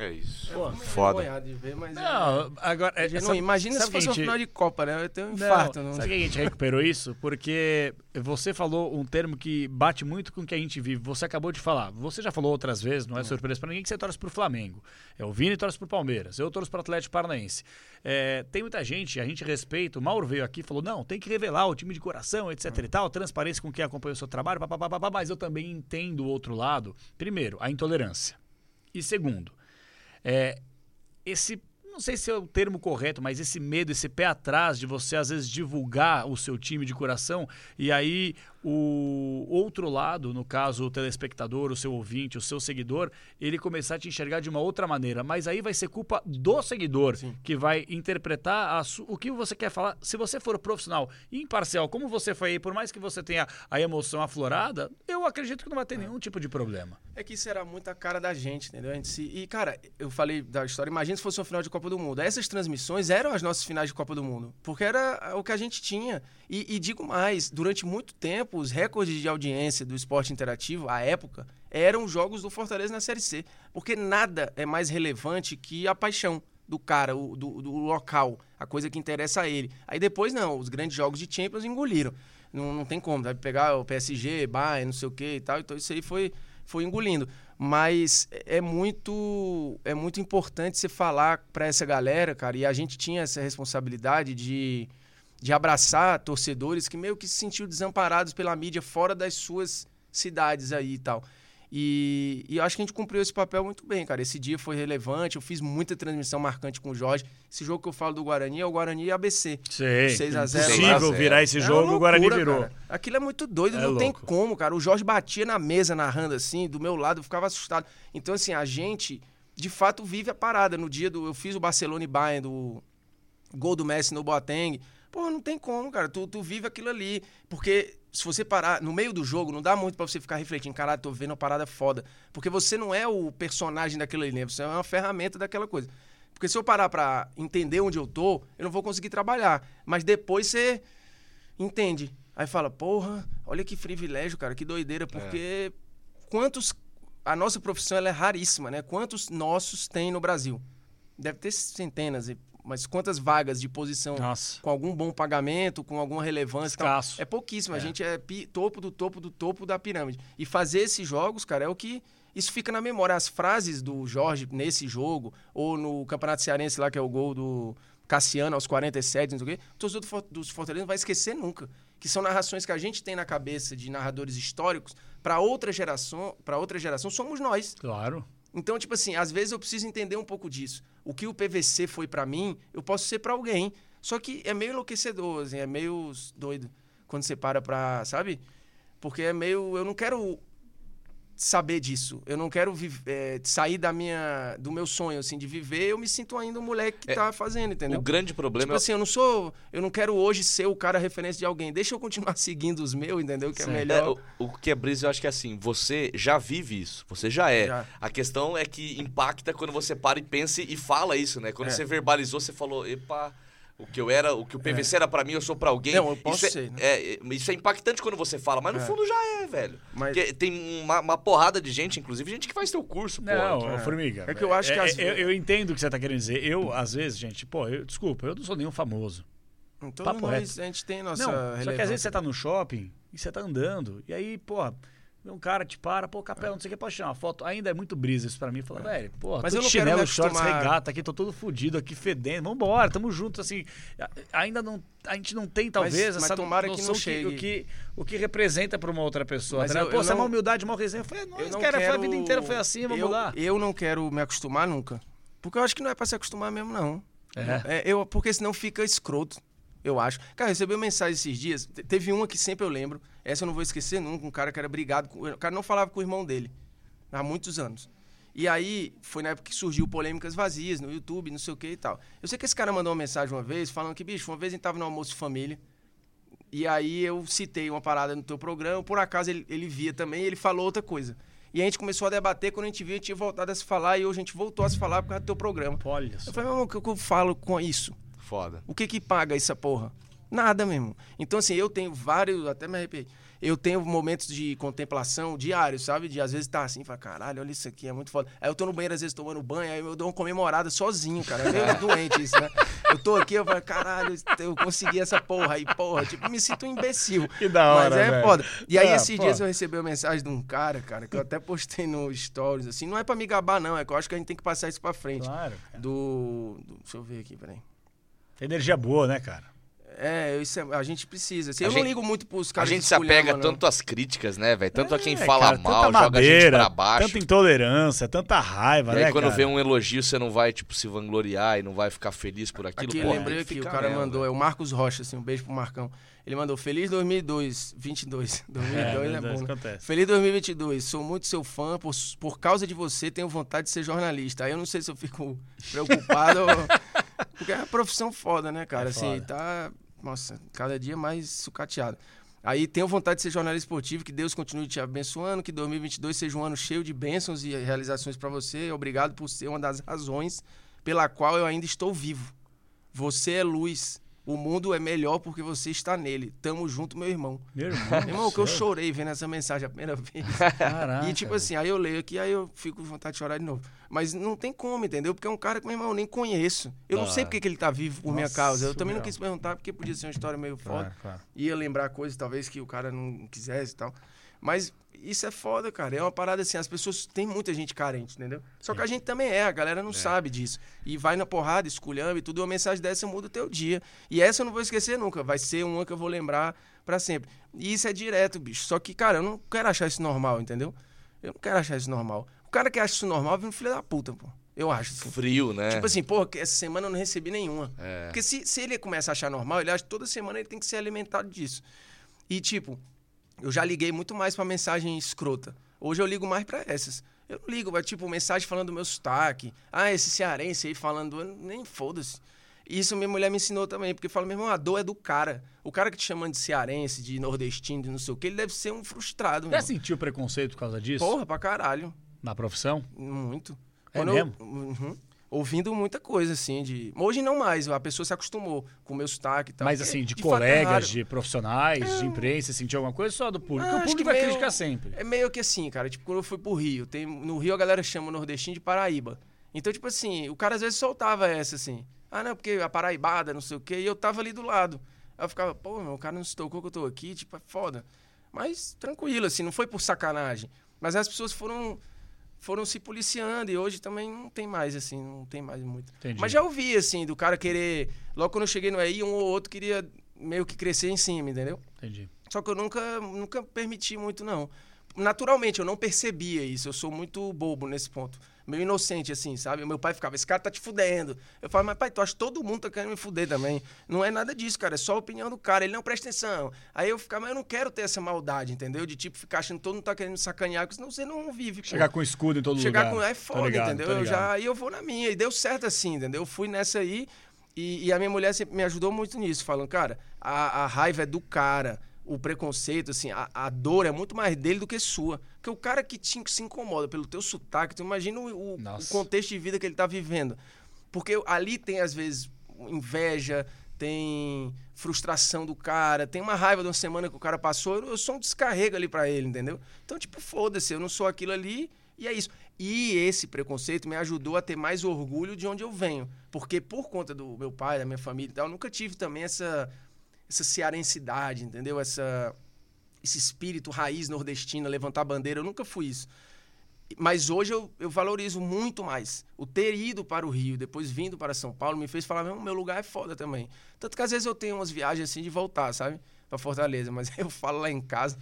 É isso. Pô, foda. de ver, mas é- Não, agora. é, não, sabe- imagina sabe se fosse um gente- final de Copa, né? Eu ia ter um Não, infarto. Não, Sabe que a gente recuperou isso? Porque você falou um termo que bate muito com o que a gente vive. Você acabou de falar. Você já falou outras vezes, não é surpresa pra ninguém, que você torce pro Flamengo. É o Vini torce pro Palmeiras. Eu torço pro Atlético Paranaense. É, tem muita gente, a gente respeita. O Mauro veio aqui e falou: não, tem que revelar o time de coração, etc e tal, transparência com quem acompanha o seu trabalho, papapá, papapá, mas eu também entendo o outro lado. Primeiro, a intolerância. E segundo, é, esse não sei se é o termo correto, mas esse medo, esse pé atrás de você às vezes divulgar o seu time de coração e aí o outro lado, no caso o telespectador, o seu ouvinte, o seu seguidor, ele começar a te enxergar de uma outra maneira, mas aí vai ser culpa do seguidor que vai interpretar o que você quer falar. Se você for profissional e imparcial, como você foi aí, por mais que você tenha a emoção aflorada, eu acredito que não vai ter nenhum tipo de problema. É que isso era muito a cara da gente, entendeu? A gente se... E, cara, eu falei da história, imagina se fosse um final de Copa do Mundo. Essas transmissões eram as nossas finais de Copa do Mundo, porque era o que a gente tinha. E, e digo mais, durante muito tempo, os recordes de audiência do esporte interativo, à época, eram os jogos do Fortaleza na Série C. Porque nada é mais relevante que a paixão do cara, o- do, do local, a coisa que interessa a ele. Aí depois, não, os grandes jogos de Champions engoliram. Não, não tem como, vai pegar o PSG, Bayern, não sei o que e tal. Então isso aí foi, foi engolindo. Mas é muito é muito importante você falar para essa galera, cara, e a gente tinha essa responsabilidade de, de abraçar torcedores que meio que se sentiam desamparados pela mídia fora das suas cidades aí e tal. E, e eu acho que a gente cumpriu esse papel muito bem, cara. Esse dia foi relevante, eu fiz muita transmissão marcante com o Jorge. Esse jogo que eu falo do Guarani é o Guarani e ABC. Sei. 6 a 0 Impossível virar esse É jogo, o Guarani loucura, virou. cara. Aquilo é muito doido, É não tem louco. como, cara. O Jorge batia na mesa narrando assim, do meu lado, eu ficava assustado. Então, assim, a gente de fato vive a parada. No dia do. Eu fiz o Barcelona e Bayern, do gol do Messi no Boateng. Pô, não tem como, cara. Tu, tu vive aquilo ali. Porque se você parar no meio do jogo, não dá muito pra você ficar refletindo. Caralho, tô vendo uma parada foda. Porque você não é o personagem daquilo ali, né? Você é uma ferramenta daquela coisa. Porque se eu parar pra entender onde eu tô, eu não vou conseguir trabalhar. Mas depois você entende. Aí fala, porra, olha que privilégio, cara, que doideira. Porque quantos. A nossa profissão ela é raríssima, né? Quantos nossos tem no Brasil? Deve ter centenas, e- mas quantas vagas de posição Nossa. com algum bom pagamento, com alguma relevância e tal? Escasso. É pouquíssimo. A É. gente é topo do topo do topo da pirâmide. E fazer esses jogos, cara, é o que. Isso fica na memória. As frases do Jorge nesse jogo, ou no Campeonato Cearense lá, que é o gol do Cassiano aos 47, não sei o quê, o torcedor do For- dos Fortaleza não vai esquecer nunca. Que são narrações que a gente tem na cabeça de narradores históricos, para outra geração, para outra geração, somos nós. Claro. Então, tipo assim, às vezes eu preciso entender um pouco disso. O que o PVC foi pra mim, eu posso ser pra alguém. Só que é meio enlouquecedor, assim, é meio doido quando você para pra, sabe? Porque é meio. Eu não quero saber disso. Eu não quero é, sair da minha, do meu sonho, assim, de viver. Eu me sinto ainda um moleque que É, tá fazendo, entendeu? O grande problema Tipo é assim, eu não sou. Eu não quero hoje ser o cara referência de alguém. Deixa eu continuar seguindo os meus, entendeu? Que é Sim. melhor. É, o, o que é brisa, eu acho que é assim, você já vive isso, você já é. Já. A questão é que impacta quando você para e pensa e fala isso, né? Quando É. você verbalizou, você falou, epa, o que eu era, o que o PVC era pra mim, eu sou pra alguém. Não, eu posso isso é, ser, né? é, é, isso é impactante quando você fala, mas no É. fundo já é, velho. Mas- Porque tem uma, uma porrada de gente, inclusive gente que faz teu curso, pô. Não, é. Formiga. É que eu acho que às eu, eu entendo o que você tá querendo dizer. Eu, às vezes, gente, pô, eu, desculpa, eu não sou nenhum famoso. Então papo nós, reto. a gente tem nossa não, só que às vezes você tá no shopping e você tá andando, e aí, pô, um cara te para, pô, capela, não sei o que, pode tirar uma foto. Ainda é muito brisa isso pra mim. Fala, velho, pô, Mas tô eu não chinelo, shorts, regata aqui, tô todo fudido aqui, fedendo. Vambora, tamo junto, assim. a- Ainda não, a gente não tem, talvez, mas essa tomara que noção não chegue. o, que, o que representa pra uma outra pessoa. Mas ligado? eu- pô, eu você é uma não- humildade, uma resenha. Foi, Eu nós, não cara, foi a quero- vida inteira foi assim, vamos eu, lá. Eu não quero me acostumar nunca. Porque eu acho que não é pra se acostumar mesmo, não. É. É, eu, porque senão fica escroto, eu acho. Cara, recebi uma mensagem esses dias. te- Teve uma que sempre eu lembro. Essa eu não vou esquecer nunca. Um cara que era brigado. Com, o cara não falava com o irmão dele. Há muitos anos. E aí, foi na época que surgiu polêmicas vazias no YouTube, não sei o que e tal. Eu sei que esse cara mandou uma mensagem uma vez, falando que, bicho, uma vez a gente tava no almoço de família. E aí eu citei uma parada no teu programa, por acaso ele, ele via também e ele falou outra coisa. E a gente começou a debater, quando a gente viu, a gente tinha voltado a se falar e hoje a gente voltou a se falar por causa do teu programa. Olha só. Eu falei, meu irmão, o que que eu falo com isso? Foda. O que que paga essa porra? Nada mesmo. Então, assim, eu tenho vários, até me arrepiei. Eu tenho momentos de contemplação diários, sabe? De às vezes tá assim, fala, caralho, olha isso aqui, é muito foda. Aí eu tô no banheiro, às vezes tomando banho, aí eu dou uma comemorada sozinho, cara. É meio doente isso, né? Eu tô aqui, eu falo, caralho, eu consegui essa porra aí, porra. Tipo, me sinto um imbecil. Que da hora, Mas é velho. foda. E aí, Ah, esses dias eu recebi uma mensagem de um cara, cara, que eu até postei no Stories, assim. Não é pra me gabar, não, é que eu acho que a gente tem que passar isso pra frente. Claro. Do, do. Deixa eu ver aqui, peraí. Energia boa, né, cara? É, isso é- a gente precisa. assim, A eu gente- não ligo muito pros A caras gente que se apega não. tanto às críticas, né, velho? Tanto a quem É, fala cara, mal, joga a gente pra baixo. Tanta intolerância, tanta raiva, E aí, né, quando cara? vê um elogio, você não vai, tipo, se vangloriar e não vai ficar feliz por aquilo. Aqui, Pô, lembrei que aqui, o cara mesmo, mandou, velho. é o Marcos Rocha, assim, um beijo pro Marcão. Ele mandou, feliz 2002, 22. 2002 é, É, bom, né? Feliz 2022, sou muito seu fã, por, por causa de você tenho vontade de ser jornalista. Aí eu não sei se eu fico preocupado, ou- porque é uma profissão foda, né, cara? É assim, foda. tá, nossa, cada dia mais sucateado. Aí tenho vontade de ser jornalista esportivo, que Deus continue te abençoando, que 2022 seja um ano cheio de bênçãos e realizações pra você. Obrigado por ser uma das razões pela qual eu ainda estou vivo. Você é luz. O mundo é melhor porque você está nele. Tamo junto, meu irmão. Meu irmão. Meu irmão, que eu chorei vendo essa mensagem a primeira vez. Caraca, E tipo assim, aí eu leio aqui, aí eu fico com vontade de chorar de novo. Mas não tem como, entendeu? Porque é um cara que, meu irmão, eu nem conheço. Eu não Ah. sei porque que ele tá vivo por minha Nossa, causa. Eu também não surreal. quis perguntar, porque podia ser uma história meio foda. Claro, claro. Ia lembrar coisas, talvez, que o cara não quisesse e tal. Mas isso é foda, cara. É uma parada assim, as pessoas. Tem muita gente carente, entendeu? Só que a gente também é, a galera não sabe disso. E vai na porrada, esculhamba e tudo. Uma mensagem dessa muda o teu dia. E essa eu não vou esquecer nunca. Vai ser uma que eu vou lembrar pra sempre. E isso é direto, bicho. Só que, cara, eu não quero achar isso normal, entendeu? Eu não quero achar isso normal. O cara que acha isso normal vem um filho da puta, pô. Eu acho. Assim. Frio, né? Tipo assim, pô, essa semana eu não recebi nenhuma. É. Porque se, se ele começa a achar normal, ele acha que toda semana ele tem que ser alimentado disso. E, tipo, eu já liguei muito mais pra mensagem escrota. Hoje eu ligo mais pra essas. Eu não ligo, mas tipo, mensagem falando do meu sotaque. Ah, esse cearense aí falando, eu nem foda-se. Isso minha mulher me ensinou também, porque fala, meu irmão, a dor é do cara. O cara que te chamando de cearense, de nordestino, de não sei o que, ele deve ser um frustrado, Já sentiu preconceito por causa disso? Porra, pra caralho. Na profissão? Muito. É eu- mesmo? Uhum. Ouvindo muita coisa, assim, de. Hoje não mais, a pessoa se acostumou com o meu sotaque e tal. Mas assim, de, fato, é colegas, de profissionais, de imprensa, sentiu alguma coisa só do público? Ah, o público vai meio- criticar sempre. É meio que assim, cara. Tipo, quando eu fui pro Rio, tem, no Rio a galera chama o nordestino de Paraíba. Então, tipo assim, o cara às vezes soltava essa, assim. Ah, não, porque a paraibada, não sei o quê, e eu tava ali do lado. Aí eu ficava, pô, meu, o cara não se tocou que eu tô aqui, tipo, é foda. Mas tranquilo, assim, não foi por sacanagem. Mas as pessoas foram foram se policiando e hoje também não tem mais, assim, não tem mais muito. Entendi. Mas já ouvi, assim, do cara querer. Logo quando eu cheguei no EI, um ou outro queria meio que crescer em cima, entendeu? Entendi. Só que eu nunca, nunca permiti muito, não. Naturalmente, eu não percebia isso. Eu sou muito bobo nesse ponto. Meio inocente, assim, sabe? Meu pai ficava, esse cara tá te fudendo. Eu falo, mas pai, tu acha que todo mundo tá querendo me fuder também? Não é nada disso, cara. É só a opinião do cara. Ele não presta atenção. Aí eu ficava, mas eu não quero ter essa maldade, entendeu? De tipo, ficar achando que todo mundo tá querendo me sacanear, porque senão você não vive. pô. Chegar com escudo em todo Chegar lugar. com. É foda, ligado, entendeu? Eu já, aí eu vou na minha. E deu certo assim, entendeu? Eu fui nessa aí. E, e a minha mulher sempre me ajudou muito nisso, falando, cara, a, a raiva é do cara. O preconceito, assim, a, a dor é muito mais dele do que sua. Porque o cara que te, se incomoda pelo teu sotaque, tu imagina o, o- contexto de vida que ele tá vivendo. Porque ali tem, às vezes, inveja, tem frustração do cara, tem uma raiva de uma semana que o cara passou, eu, eu sou um descarrego ali pra ele, entendeu? Então, tipo, foda-se, eu não sou aquilo ali e é isso. E esse preconceito me ajudou a ter mais orgulho de onde eu venho. Porque por conta do meu pai, da minha família e tal, eu nunca tive também essa, essa cearensidade, entendeu? Essa, esse espírito raiz nordestina, levantar bandeira, eu nunca fui isso. Mas hoje eu, eu valorizo muito mais. O ter ido para o Rio, depois vindo para São Paulo, me fez falar, "Meu, meu lugar é foda também. Tanto que às vezes eu tenho umas viagens assim de voltar, sabe? Pra Fortaleza. Mas eu falo lá em casa,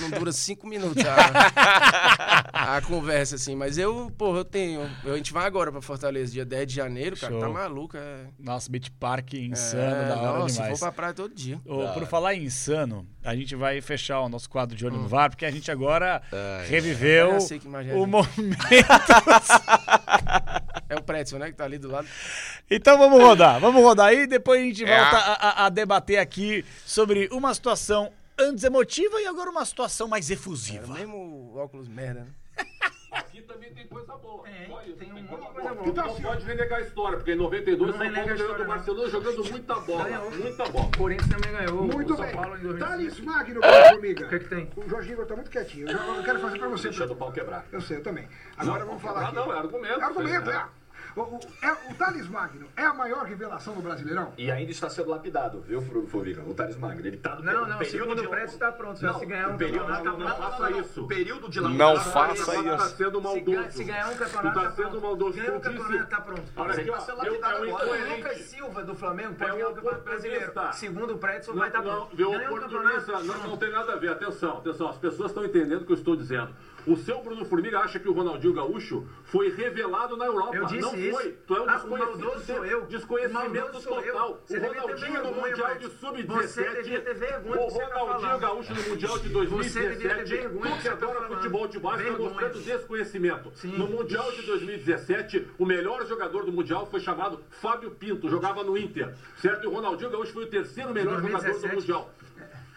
não dura cinco minutos a, a conversa, assim. Mas eu, pô, eu tenho. eu- a gente vai agora pra Fortaleza, dia 10 de janeiro, cara. Show. Tá maluco, é. Nossa, Beach Park insano, é, da hora nossa, demais. vou pra praia todo dia. Ô, por falar em insano, a gente vai fechar o nosso quadro de olho Hum. no VAR, porque a gente agora Ai, reviveu é o momento. É o Pretzel, né? Que tá ali do lado. Então vamos rodar, vamos rodar aí, depois a gente É. volta a, a- a debater aqui sobre uma situação antes emotiva e agora uma situação mais efusiva. mesmo óculos merda, né? Aqui também tem coisa boa. Tem, Olha, tem um monte de coisa coisa boa. boa. Não pode renegar a história, porque em 92 Não São Paulo ganhou história, do não. Barcelona jogando muita bola. Ganhou. Muita bola. O Corinthians também ganhou. Muito o São bem. Paulo em 2015. Thales Magno, Formiga. O que que tem? O Jorge Igor tá muito quietinho. Eu, eu quero fazer pra você. Deixando o pau quebrar. Eu sei, eu também. Agora Não, vamos falar quebrar aqui. não, é argumento. É argumento, É. é. O, o, é, o Thales Magno é a maior revelação do Brasileirão? E ainda está sendo lapidado, viu, Formiga? O Thales Magno. Ele tá no Não, não, período segundo de- o Prédio está pronto. Se Não, se ganhar um o período campeonato, não, tá não pronto. faça isso. O período de Não lapidado. faça tá isso. sendo Se maldoso. ganhar, se ganhar um Tu campeonato, tá tá sendo pronto. maldoso. Ganhar um disse- campeonato, tá pronto. Olha aqui, Ele ó, vai ser eu- lapidado é um agora. O incoerente. Lucas Silva do Flamengo É pode um ganhar o Campeonato Brasileiro. Segundo o Prédio, Não, vai estar não, pronto. não, não tem nada a ver. Atenção, atenção. As pessoas estão entendendo o que eu estou dizendo. O seu Bruno Formiga acha que o Ronaldinho Gaúcho foi revelado na Europa. Eu disse não isso. foi. Tu é um Ah, desconhecido. eu. Desconhecimento total. O Ronaldinho no Mundial de Você Sub-17. devia ter vergonha O tá Ronaldinho. Gaúcho no Mundial de Você devia ter 2017. vergonha Tu que tá adora futebol de base está mostrando desconhecimento. Sim. No Mundial de 2017, o melhor jogador do Mundial foi chamado Fábio Pinto. Jogava no Inter. Certo? E o Ronaldinho Gaúcho foi o terceiro melhor jogador do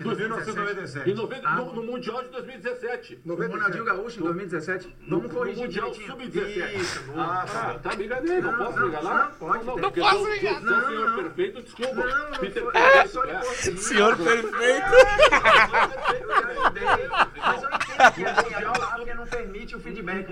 2017. Mundial. 1997. Em noventa- Ah, no, no Mundial de 2017. O Ronaldinho Gaúcho em 2017. Vamos no corrigir Mundial direitinho. Sub-17. Isso. Ah, tá me enganei, não, Não, posso não, me enganar? não, pode, não, porque Posso enganar. sou Não, senhor não. perfeito, desculpa. Não, não Peter foi- Perfeito, é só de é. corrigir. Senhor perfeito. Mas eu entendo que assim, a palavra não permite o feedback.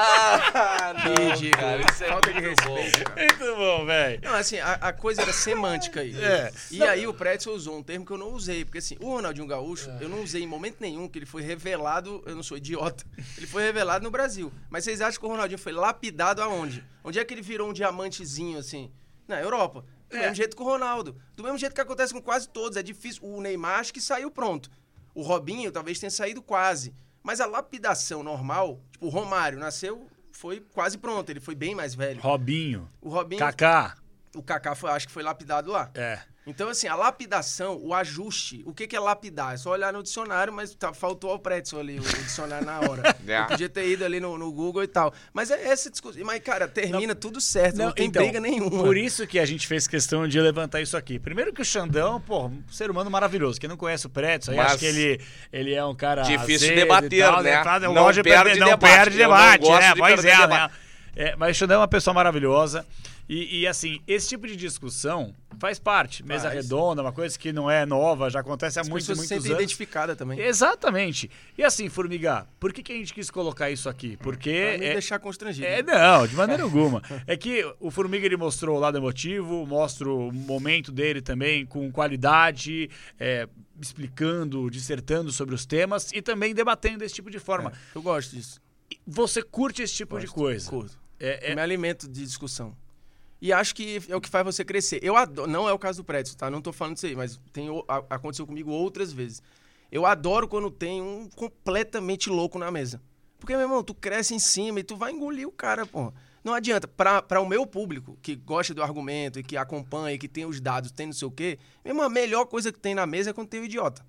Ah, não, Ridículo. cara, isso é Falta de bom. respeito, cara. Muito bom, velho. Não, assim, a, a coisa era semântica aí. É. E aí o Pretzel usou um termo que eu não usei. Porque assim, o Ronaldinho Gaúcho, eu não usei em momento nenhum, que ele foi revelado, eu não sou idiota, ele foi revelado no Brasil. Mas vocês acham que o Ronaldinho foi lapidado aonde? Onde é que ele virou um diamantezinho assim? Na Europa. Do mesmo jeito que o Ronaldo. Do mesmo jeito que acontece com quase todos. É difícil. O Neymar acho que saiu pronto. O Robinho talvez tenha saído quase. Mas a lapidação normal, tipo, o Romário nasceu, foi quase pronto. Ele foi bem mais velho. Robinho, O Robinho Kaká. o Kaká foi- acho que foi lapidado lá. É. Então, assim, a lapidação, o ajuste, o que, que é lapidar? É só olhar no dicionário, mas tá- faltou ao Pretzel ali, o dicionário na hora. É. Eu podia ter ido ali no, no Google e tal. Mas é essa discussão. Mas, cara, termina tudo certo, não, tem então, briga nenhuma. Por isso que a gente fez questão de levantar isso aqui. Primeiro que o Xandão, pô, um ser humano maravilhoso. Quem não conhece o Pretzel, aí Mas- acho que ele, ele é um cara Difícil debater, tal, né? Não de perde perder- não debate. perde não debate, né? de Pois é, debate. né? É, mas o Xandão é uma pessoa maravilhosa. E, e, assim, esse tipo de discussão faz parte. Mesa Faz. redonda, uma coisa que não é nova, já acontece há As muitos, se muitos anos. identificadas também. Exatamente. E assim, Formiga, por que, que a gente quis colocar isso aqui? Porque. Pra é- deixar constrangido. é, não, de maneira alguma. É que o Formiga ele mostrou o lado emotivo, mostra o momento dele também com qualidade, é, explicando, dissertando sobre os temas e também debatendo desse tipo de forma. Eu gosto disso. Você curte esse tipo de Gosto, coisa? Curto. É, é- Me alimento de discussão. E acho que é o que faz você crescer. Eu adoro, não é o caso do Prédio, tá? Não tô falando isso aí, mas tem, aconteceu comigo outras vezes. Eu adoro quando tem um completamente louco na mesa. Porque, meu irmão, tu cresce em cima e tu vai engolir o cara, pô. Não adianta. Pra o meu público, que gosta do argumento e que acompanha, e que tem os dados, tem não sei o quê, mesmo a melhor coisa que tem na mesa é quando tem o idiota.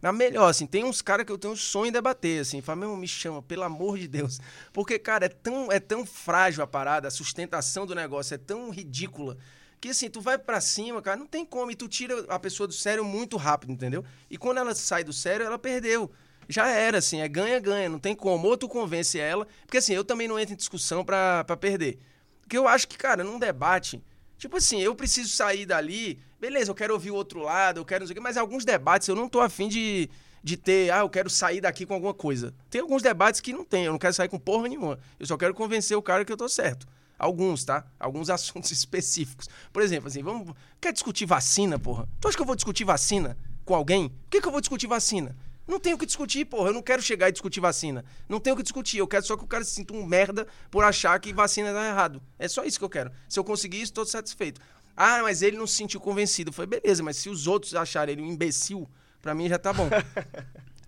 Na melhor, assim, tem uns caras que eu tenho um sonho em debater, assim, fala, meu, me chama, pelo amor de Deus. Porque, cara, é tão, é tão frágil a parada, a sustentação do negócio é tão ridícula, que assim, tu vai pra cima, cara, não tem como, e tu tira a pessoa do sério muito rápido, entendeu? E quando ela sai do sério, ela perdeu. Já era, assim, é ganha-ganha, não tem como. Ou tu convence ela, porque assim, eu também não entro em discussão pra, pra perder. Porque eu acho que, cara, num debate, Tipo assim, eu preciso sair dali, beleza, eu quero ouvir o outro lado, eu quero não sei o quê, mas alguns debates eu não tô afim de, de ter, ah, eu quero sair daqui com alguma coisa. Tem alguns debates que não tem, eu não quero sair com porra nenhuma. Eu só quero convencer o cara que eu tô certo. Alguns, tá? Alguns assuntos específicos. Por exemplo, assim, vamos. Quer discutir vacina, porra? Tu acha que eu vou discutir vacina com alguém? Por que, que eu vou discutir vacina? Não tenho o que discutir, porra. Eu não quero chegar e discutir vacina. Não tenho o que discutir. Eu quero só que o cara se sinta um merda por achar que vacina tá errado. É só isso que eu quero. Se eu conseguir isso, tô satisfeito. Ah, mas ele não se sentiu convencido. Foi beleza, mas se os outros acharem ele um imbecil, pra mim já tá bom.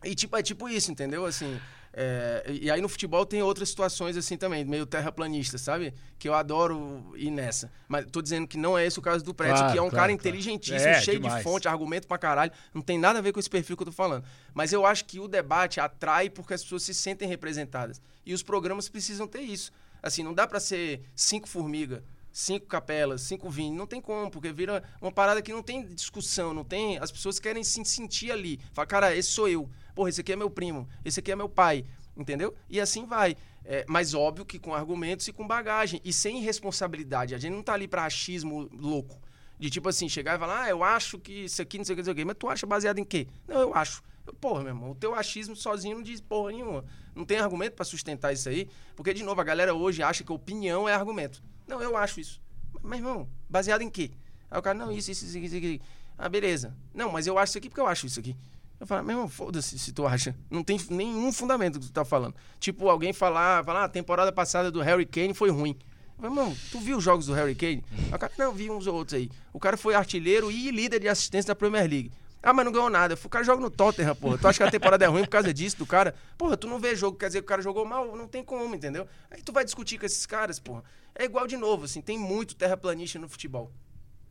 E tipo, é tipo isso, entendeu? Assim, é, e aí no futebol tem outras situações assim também, meio terraplanista, sabe? Que eu adoro ir nessa. Mas tô dizendo que não é esse o caso do Prédio, Claro, que é um claro, cara claro. inteligentíssimo, É, cheio demais. de fonte, argumento pra caralho. Não tem nada a ver com esse perfil que eu tô falando. Mas eu acho que o debate atrai porque as pessoas se sentem representadas. E os programas precisam ter isso. Assim, não dá pra ser cinco formigas cinco capelas, cinco vinhos, não tem como, porque vira uma parada que não tem discussão, não tem. As pessoas querem se sentir ali. Fala, cara, esse sou eu. Porra, esse aqui é meu primo, esse aqui é meu pai. Entendeu? E assim vai. É, mas óbvio que com argumentos e com bagagem. E sem responsabilidade. A gente não tá ali pra achismo louco. De tipo assim, chegar e falar, ah, eu acho que isso aqui, não sei o que, não sei o que. Mas tu acha baseado em quê? Não, eu acho. Porra, meu irmão, o teu achismo sozinho não diz porra nenhuma. Não tem argumento pra sustentar isso aí. Porque, de novo, a galera hoje acha que opinião é argumento. Não, eu acho isso. Mas, irmão, baseado em quê? Aí o cara, não, isso, isso, isso, isso aqui. Ah, beleza. Não, mas eu acho isso aqui porque eu acho isso aqui. Eu falo, meu irmão, foda-se se tu acha. Não tem nenhum fundamento que tu tá falando. Tipo, alguém falar, falar, ah, a temporada passada do Harry Kane foi ruim. Eu falo, irmão, tu viu os jogos do Harry Kane? Cara, não, vi uns ou outros aí. O cara foi artilheiro e líder de assistência da Premier League. Ah, mas não ganhou nada. Eu O cara joga no Tottenham, porra. Tu acha que a temporada é ruim por causa disso, do cara? Porra, tu não vê jogo, quer dizer que o cara jogou mal? Não tem como, entendeu? Aí tu vai discutir com esses caras, porra. É igual de novo, assim, tem muito terraplanista no futebol.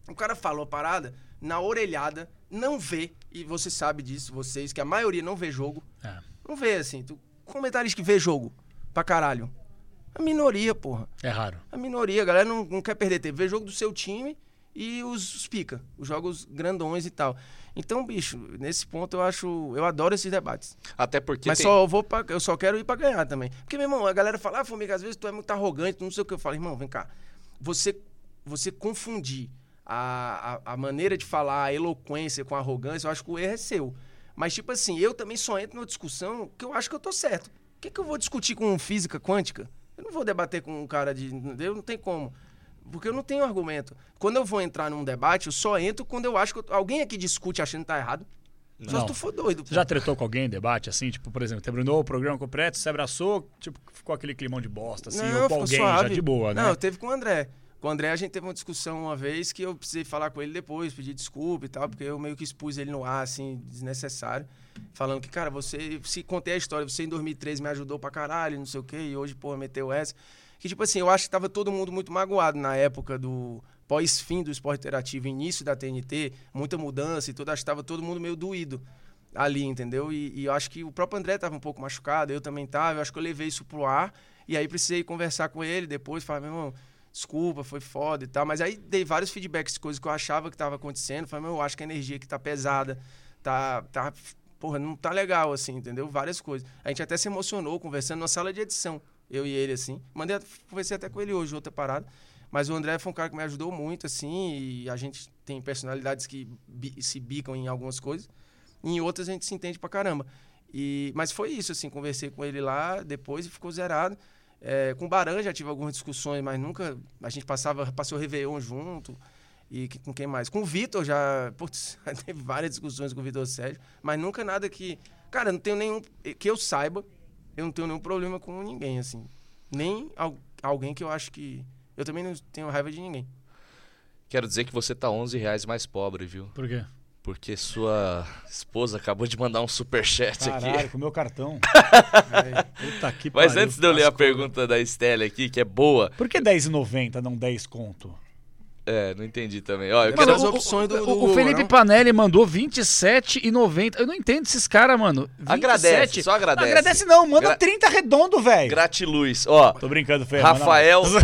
O cara falou a parada na orelhada, não vê, e você sabe disso, vocês, que a maioria não vê jogo. É. Não vê, assim. Tu, comentarista que vê jogo pra caralho. A minoria, porra. É raro. A minoria, a galera não, não quer perder tempo. Vê jogo do seu time e os, os pica, os jogos grandões e tal. Então, bicho, nesse ponto eu acho. Eu adoro esses debates. Até porque Mas tem- só eu vou pra, eu só quero ir pra ganhar também. Porque, meu irmão, a galera fala, ah, Formiga, às vezes tu é muito arrogante, tu não sei o que. Eu falo, irmão, vem cá. Você, você confundir a, a, a maneira de falar, a eloquência com a arrogância, eu acho que o erro é seu. Mas, tipo assim, eu também só entro numa discussão que eu acho que eu tô certo. O que, que eu vou discutir com física quântica? Eu não vou debater com um cara de. Entendeu? Não tem como. Porque eu não tenho argumento. Quando eu vou entrar num debate, eu só entro quando eu acho que. eu- alguém aqui discute achando que tá errado. Só Não. se tu for doido. Você já tretou com alguém em debate, assim? Tipo, por exemplo, terminou o programa com o Preto, você abraçou, tipo, ficou aquele climão de bosta, assim, ou com alguém suave. já de boa, né? Não, teve com o André. Com o André a gente teve uma discussão uma vez que eu precisei falar com ele depois, pedir desculpa e tal, porque eu meio que expus ele no ar, assim, desnecessário. Falando que, cara, você, se contei a história, você em 2013 me ajudou pra caralho, não sei o quê, e hoje, porra, meteu essa. Que, tipo assim, eu acho que tava todo mundo muito magoado na época do pós-fim do esporte interativo, início da TNT, muita mudança e tudo, acho que tava todo mundo meio doído ali, entendeu? E, e eu acho que o próprio André tava um pouco machucado, eu também tava, eu acho que eu levei isso pro ar, e aí precisei conversar com ele depois, falar, meu irmão, desculpa, foi foda e tal, mas aí dei vários feedbacks de coisas que eu achava que tava acontecendo, falei, meu, eu acho que a energia aqui tá pesada, tá, tá, porra, não tá legal, assim, entendeu? Várias coisas. A gente até se emocionou conversando na sala de edição, eu e ele, assim, mandei, conversei até com ele hoje, outra parada, mas o André foi um cara que me ajudou muito, assim, e a gente tem personalidades que bi- se bicam em algumas coisas, e em outras a gente se entende pra caramba. E, mas foi isso, assim, conversei com ele lá depois e ficou zerado. É, com o Baran já tive algumas discussões, mas nunca. A gente passava, passou o Réveillon junto. E que- com quem mais? Com o Vitor já. Putz, teve várias discussões com o Vitor Sérgio, mas nunca nada que. Cara, não tenho nenhum. Que eu saiba, eu não tenho nenhum problema com ninguém, assim. Nem al- alguém que eu acho que. Eu também não tenho raiva de ninguém. Quero dizer que você tá 11 reais mais pobre, viu? Por quê? Porque sua esposa acabou de mandar um superchat Caralho, aqui. com o meu cartão. É, Puta que Mas pariu. antes de eu ler a pergunta da Estelle aqui, que é boa, Por que 10,90 não 10 conto? é, não entendi também. Ó, eu Mano, quero... as opções do- do o, Google, Felipe não? Panelli mandou 27,90. Eu não entendo esses caras, mano. 27. Agradece, só agradece. Não agradece não, manda Gra- 30 redondo, velho. Gratiluz. Ó, Tô brincando, Fer. Rafael- não.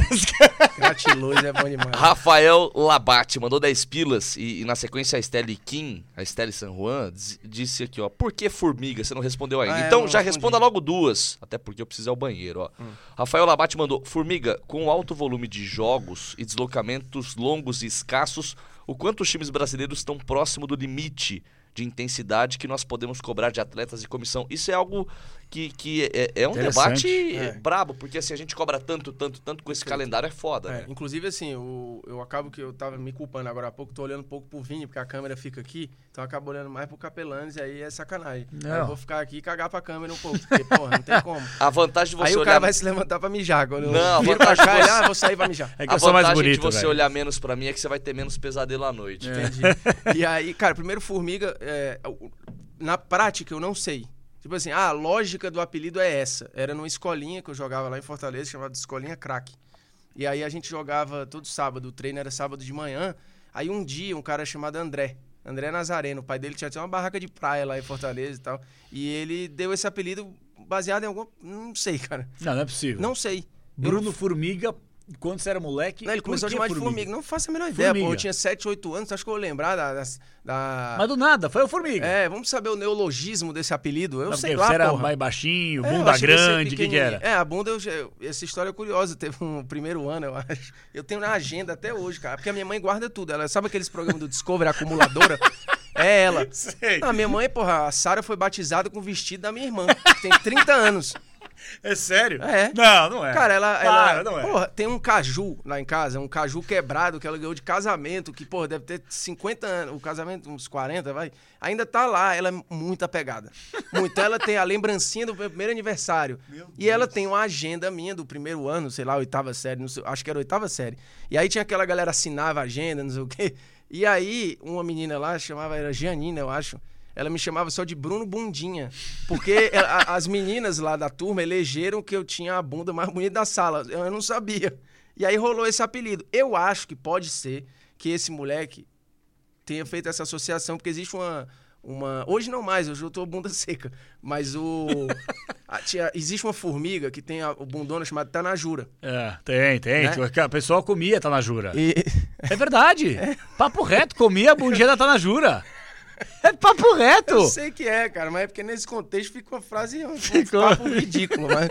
Gratiluz é bom demais. Rafael Labate mandou 10 pilas e, e na sequência a Estelle Kim, a Estelle San Juan, diz- disse aqui, ó, por que formiga? Você não respondeu ainda. Ah, então já respondi. responda logo duas, até porque eu preciso ir ao banheiro, ó. Rafael Labate mandou, formiga, com alto volume de jogos e deslocamentos longos e escassos, o quanto os times brasileiros estão próximo do limite de intensidade que nós podemos cobrar de atletas e comissão. Isso é algo que, que é, é um debate É. brabo, porque assim, a gente cobra tanto, tanto, tanto com esse calendário é foda, É, né? inclusive, assim, o- eu acabo que eu tava me culpando agora há pouco, tô olhando um pouco pro Vini, porque a câmera fica aqui, então eu acabo olhando mais pro Capelanes e aí é sacanagem. Não. Aí eu vou ficar aqui e cagar pra câmera um pouco, porque, porra, não tem como. A vantagem de você aí o olhar cara vai se levantar pra mijar. Quando eu Não, a viro pra vantagem cá, você- ah, vou sair pra mijar. É que a eu sou mais vantagem bonito, de você velho. olhar menos pra mim é que você vai ter menos pesadelo à noite. Entendi. e aí, cara, primeiro formiga, é, o- na prática eu não sei. Tipo assim, ah, a lógica do apelido é essa. Era numa escolinha que eu jogava lá em Fortaleza, chamada Escolinha Crack. E aí a gente jogava todo sábado, o treino era sábado de manhã. Aí um dia, um cara chamado André, André Nazareno, o pai dele tinha até uma barraca de praia lá em Fortaleza e tal. E ele deu esse apelido baseado em algum. Não sei, cara. Não, não é possível. Não sei. Bruno Formiga, quando você era moleque. Não, ele começou a chamar de formiga. Não faço a menor ideia, Formiga. pô. Eu tinha 7, 8 anos, acho que eu vou lembrar da. das- da... Mas do nada, foi o Formiga. É, vamos saber o neologismo desse apelido. Eu Não, sei lá, você era porra. mais baixinho, É, bunda ser grande, o que, que era? É, a bunda, eu, essa história é curiosa. Teve um primeiro ano, eu acho. Eu tenho na agenda até hoje, cara. Porque a minha mãe guarda tudo. Ela sabe aqueles programas do Discovery, acumuladora? É ela. Sei. Não, a minha mãe, porra, a Sara foi batizada com o vestido da minha irmã, que tem 30 anos. É sério? É. Não, não é. Cara, ela. Para, ela não é. Porra, tem um caju lá em casa, um caju quebrado que ela ganhou de casamento, que, porra, deve ter 50 anos. O casamento, uns 40, vai. Ainda tá lá, ela é muito apegada. Muito. Ela tem a lembrancinha do meu primeiro aniversário. e ela tem uma agenda minha do primeiro ano, sei lá, oitava série, não sei, acho que era oitava série. E aí tinha aquela galera assinava a agenda, não sei o quê. E aí, uma menina lá, chamava, era Gianina, eu acho. Ela me chamava só de Bruno Bundinha. Porque a- as meninas lá da turma elegeram que eu tinha a bunda mais bonita da sala. Eu não sabia. E aí rolou esse apelido. Eu acho que pode ser que esse moleque tenha feito essa associação, porque existe uma. uma hoje não mais, hoje eu tô bunda seca. Mas o. a- tinha- existe uma formiga que tem a, o bundona chamada Tanajura. É, tem, tem. Né? Tipo, A pessoa comia, tá na jura. E. É verdade. Papo reto, comia a bundinha da Tanajura. É papo reto. Eu sei que é, cara, mas é porque nesse contexto fica uma frase um Ficou. papo ridículo, mas...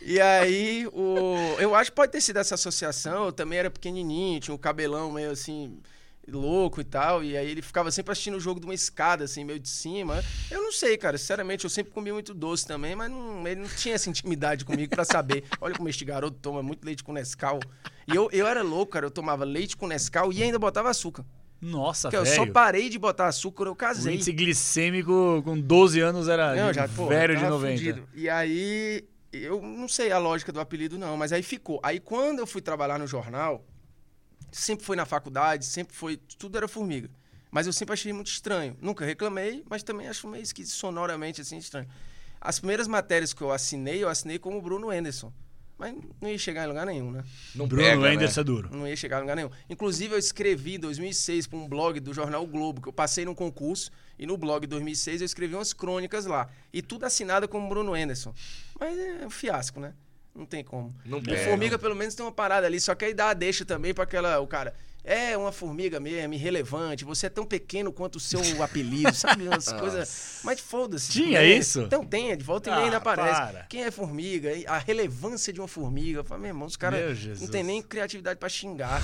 E aí, o... eu acho que pode ter sido essa associação, eu também era pequenininho, tinha um cabelão meio assim, louco e tal, e aí ele ficava sempre assistindo o jogo de uma escada, assim, meio de cima. Eu não sei, cara, sinceramente, eu sempre comi muito doce também, mas não- ele não tinha essa intimidade comigo pra saber. Olha como este garoto toma muito leite com Nescau. E eu, eu era louco, cara, eu tomava leite com Nescau e ainda botava açúcar. Nossa, Porque eu velho. só parei de botar açúcar eu O casei. índice glicêmico com 12 anos era Não, já, pô, velho de tava 90. fudido. E aí, eu não sei a lógica do apelido, não, mas aí ficou. Aí quando eu fui trabalhar no jornal, sempre foi na faculdade, sempre foi. Tudo era formiga. Mas eu sempre achei muito estranho. Nunca reclamei, mas também acho meio esquisito, sonoramente assim estranho. As primeiras matérias que eu assinei, eu assinei como Bruno Anderson. Mas não ia chegar em lugar nenhum, né? Não Bruno pega, né? É duro. Não ia chegar em lugar nenhum. Inclusive, eu escrevi em 2006 para um blog do jornal o Globo, que eu passei num concurso, e no blog 2006 eu escrevi umas crônicas lá. E tudo assinado com Bruno Anderson. Mas é um fiasco, né? Não tem como. Não o pega. Formiga, pelo menos, tem uma parada ali, só que aí dá a deixa também para aquela. O cara. É uma formiga mesmo, irrelevante. Você é tão pequeno quanto o seu apelido, sabe? Umas coisas. Mas foda-se. Tinha É, isso? Então tem, de volta e meia Ah, ainda aparece. para. Quem é formiga? A relevância de uma formiga. Eu falo, meu irmão, os caras não tem nem criatividade pra xingar.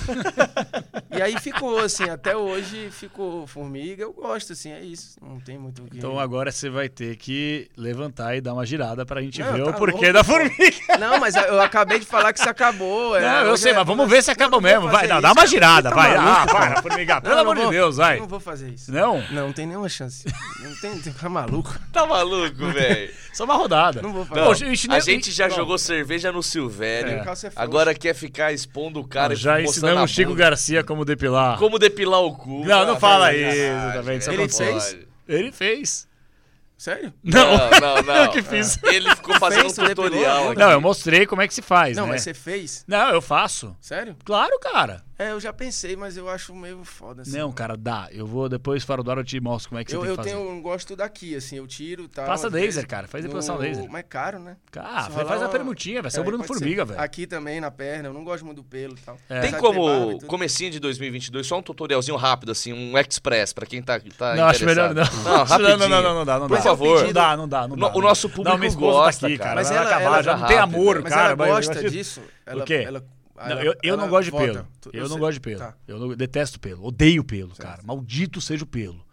e aí ficou, assim, até hoje ficou formiga. Eu gosto, assim, é isso. Não tem muito o que. Então agora você vai ter que levantar e dar uma girada pra gente Não, ver tá o porquê louco, da formiga. Não, mas eu acabei de falar que isso acabou. é, Não, eu hoje sei, é- mas vamos ver se vou mesmo. Vai, não, dá uma girada, Tá vai. maluco, Ah, para, formiga, pelo Não, amor não de Deus, vai. Não vou fazer isso. Não? Não, não tem nenhuma chance. Não tem, tem tá maluco. Tá maluco, velho? Só uma rodada. Não vou fazer. Não, Pô, a gente já Não. jogou cerveja no Silvério. É. É. Agora quer ficar expondo o cara Não, já mostrando ensinamos a o Chico. Garcia como depilar. Como depilar o cu. Não, não Ah, fala isso, sacanagem, tá. Ele Não fez? Ele fez. Sério? Não, Não, não, não. eu que fiz. Ele ficou fazendo Fez, um tutorial. aqui. Não, eu mostrei como é que se faz, Não, né? mas você fez? Não, eu faço. Sério? Claro, cara. É, eu já pensei, mas eu acho meio foda assim. Não, cara, dá. Eu vou depois, fora do ar, eu te mostro como é que você Eu, tem eu que fazer. tenho, eu gosto daqui, assim, eu tiro e tal. Faça laser, vezes, cara, faz no- depilação laser. Mas é caro, né? Cara, faz a uma- permutinha, vai ser o É, Bruno Formiga, velho. Aqui também, na perna, eu não gosto muito do pelo e tal. É. Tem como, e comecinho de 2022, só um tutorialzinho rápido, assim, um express, pra quem tá, tá Não, acho melhor não. Não, rapidinho. não, não, não, não dá, não Por dá. favor. Não dá, não dá, não No- dá. o nosso público esposa gosta, tá aqui, cara. cara. Mas vai ela- acabar, ela já não tem amor, Mas cara. ela vai- gosta disso? O Ela, quê? ela- Não, eu, eu não gosto de pelo. Tu- Eu não gosto de pelo. Tá. Eu não- detesto pelo. Odeio pelo, cara. Maldito seja o pelo.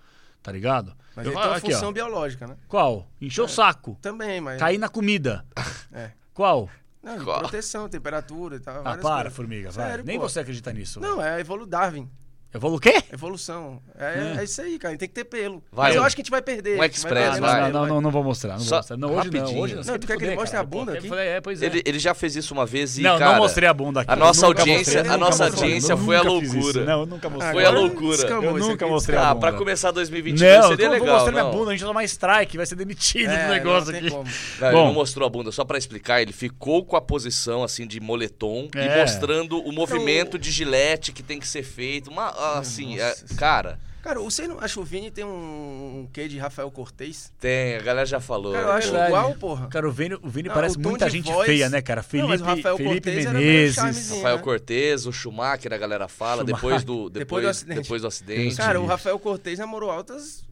Tá ligado? Mas Eu- ele tem uma aqui, ó. função biológica, né? Qual? Encher o saco. Também, mas... Cair na comida. É. Qual? Não, Qual? proteção, temperatura e tal. Ah, para, coisas. formiga, vai. Sério, Nem pô. você acredita nisso. Não, velho. é evolu Darwin. Eu vou o quê? Evolução. É, é isso aí, cara. Tem que ter pelo. Vai, Mas eu um- acho que a gente vai perder. um vai express, perder não, mais vai. não, não, vai. não, não vou mostrar. Não vou Só mostrar. Não, hoje não. rapidinho. Hoje não. você Não, quer tu quer que ele mostre cara. a bunda aqui? Eu falei, é, pois é. Ele, ele já fez isso uma vez e, não, cara... não mostrei a bunda aqui. a nossa Eu audiência- mostrei, a nossa mostrei, audiência eu foi a loucura. Não, eu nunca mostrei. Foi a loucura. Eu nunca mostrei a Ah, bunda. pra começar 2022 Não, seria como eu vou legal, mostrar minha não. bunda, a gente vai tomar strike, vai ser demitido É, do negócio não aqui. Não, ele não mostrou a bunda, só pra explicar, ele ficou com a posição assim de moletom É. e mostrando o movimento de gilete que tem que ser feito. Uma, assim, é, cara, Cara, você não acha o Vini tem um, um quê de Rafael Cortez? tem, a galera já falou. Cara, eu acho verdade. igual, porra. Cara, o Vini, o Vini Não, parece o muita gente voz- feia, né, cara? Não, Felipe, mas o Rafael Felipe Cortez Menezes. charmezinho. Rafael né? Cortez, o Schumacher, a galera fala, depois do, Depois depois, do acidente. depois do acidente. Cara, o. Rafael Cortez namorou altas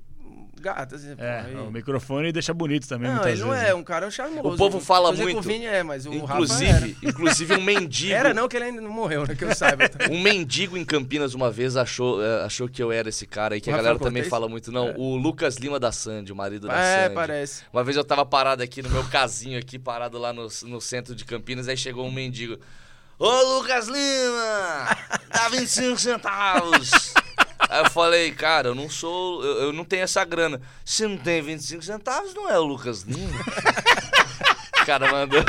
né, É, porra, e- o microfone deixa bonito também, Não, muitas ele não vezes. é um cara charmoso. O povo fala dizendo que muito. O Vini é, mas o Rafa inclusive, inclusive um mendigo. era. Era não, que ele ainda não morreu, né? Que eu saiba. Um mendigo em Campinas uma vez achou, eh, achou que eu era esse cara aí, que O a galera Rafael também Cortez? fala muito. Não, o Lucas Lima da Sandy, o marido da É, Sandy. parece. Uma vez eu tava parado aqui no meu casinho aqui, parado lá no, no centro de Campinas, aí chegou um mendigo. Ô Lucas Lima! Dá 25 centavos! Aí eu falei, cara, eu não sou. Eu, eu não tenho essa grana. Se não tem 25 centavos, não é o Lucas Lima. o cara mandou.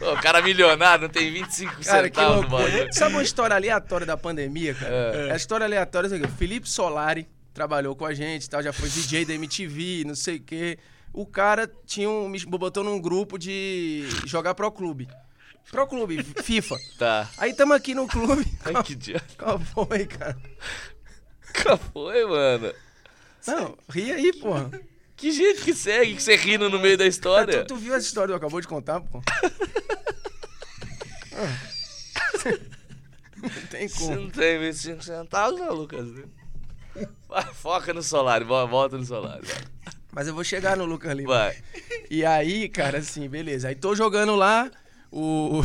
Ô, O cara milionário não tem 25 Cara, centavos no loucura. bagulho. Sabe uma história aleatória da pandemia, cara? É. A história aleatória é. O Felipe Solari trabalhou com a gente, tal, já foi DJ da MTV, não sei o quê. O cara tinha um, me botou num grupo de jogar Pro Clube. Pro Clube, FIFA. Tá. Aí tamo aqui no clube. Ai, que dia. Qual foi, cara? Qual foi, mano? Não, ri aí, porra. Que gente que segue, que você rindo no meio da história? Tu, tu viu essa história que eu acabou de contar, pô? Ah. Não tem Você como. não tem 25 centavos, não, Lucas. Vai, foca no Solari, vo- volta no Solari. vai. Mas eu vou chegar no Lucas Lima. Vai. E aí, cara, assim, beleza. Aí tô jogando lá, o,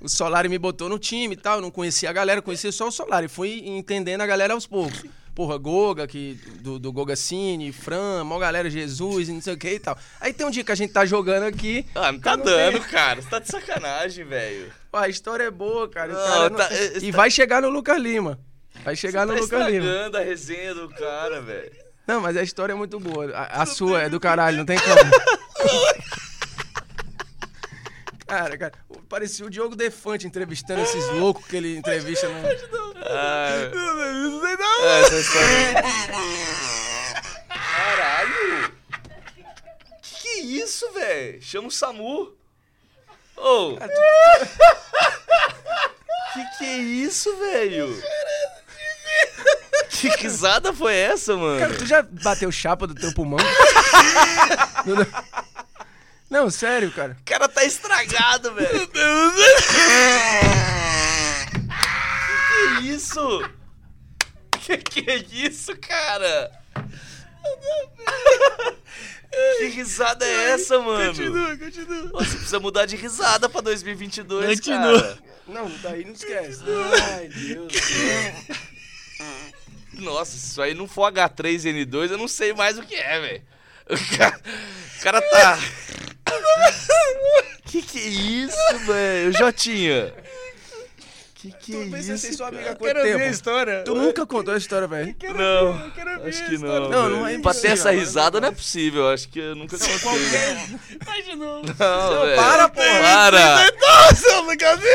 o Solari me botou no time e tal. Eu não conhecia a galera, conhecia só o Solari. Fui entendendo a galera aos poucos. Porra, Goga, que, do, do Goga Cine, Fran, mó galera, Jesus e não sei o que e tal. Aí tem um dia que a gente tá jogando aqui. Ah, não tá dando, tenho- cara. Você tá de sacanagem, velho. Pô, a história é boa, cara. Não, cara não tá- tem- E tá- vai chegar no Lucas Lima. Vai chegar no tá Lucas Lima. a resenha do cara, velho. Não, mas a história é muito boa. A, a sua é do caralho, não tem como. Cara, cara, parecia o Diogo Defante entrevistando esses loucos que ele entrevista no. Ah, é, essa história... Caralho! Que que é isso, velho? Chama o Samu. Ô, Ô! Que que é isso, velho? Que risada foi essa, mano? Cara, tu já bateu chapa do teu pulmão? Não, sério, cara. O cara tá estragado, velho. Que que é isso? Que que é isso, cara? Que risada é essa, mano? Continua, continua. Você precisa mudar de risada pra 2022, Continua. cara. Não, daí não esquece. Ai, Deus. Nossa, se isso aí não for H3N2, eu não sei mais o que é, velho. O cara, o cara tá. Que que é isso, velho? Jotinha. Que que é Pensa isso? assim, sua amiga Quero ver a história. Tu nunca contou a história, velho. Não, Quero ver acho que não. Não, não é Pra ter essa agora risada não é possível. Acho que eu nunca contei. Vai de novo. Não, velho. para, porra. Para! Nossa, nunca vi,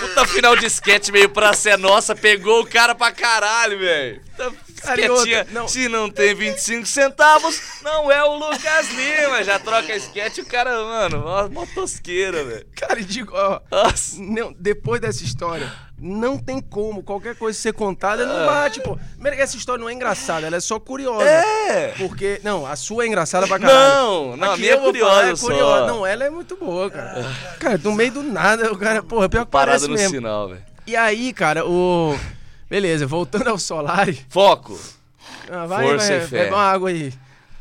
Puta final de sketch meio pra ser nossa, pegou o cara pra caralho, velho. Puta E outra, não. se não tem 25 centavos, não é o Lucas Lima. Já troca sketch, o cara, mano, ó, mó tosqueira, velho. Cara, e digo, ó, não, depois dessa história, não tem como qualquer coisa ser contada, não bate, pô. Primeiro que essa história não é engraçada, ela é só curiosa. É! Porque, não, a sua é engraçada pra caralho. Não, não, a minha é vou falar, curiosa. Não, ela é muito boa, cara. Cara, no meio do nada, o cara, porra, pior que Parada parece no mesmo. sinal, velho. E aí, cara, o... Beleza, voltando ao Solari... Foco. Ah, vai, Força vai, e fé. bebe uma água aí.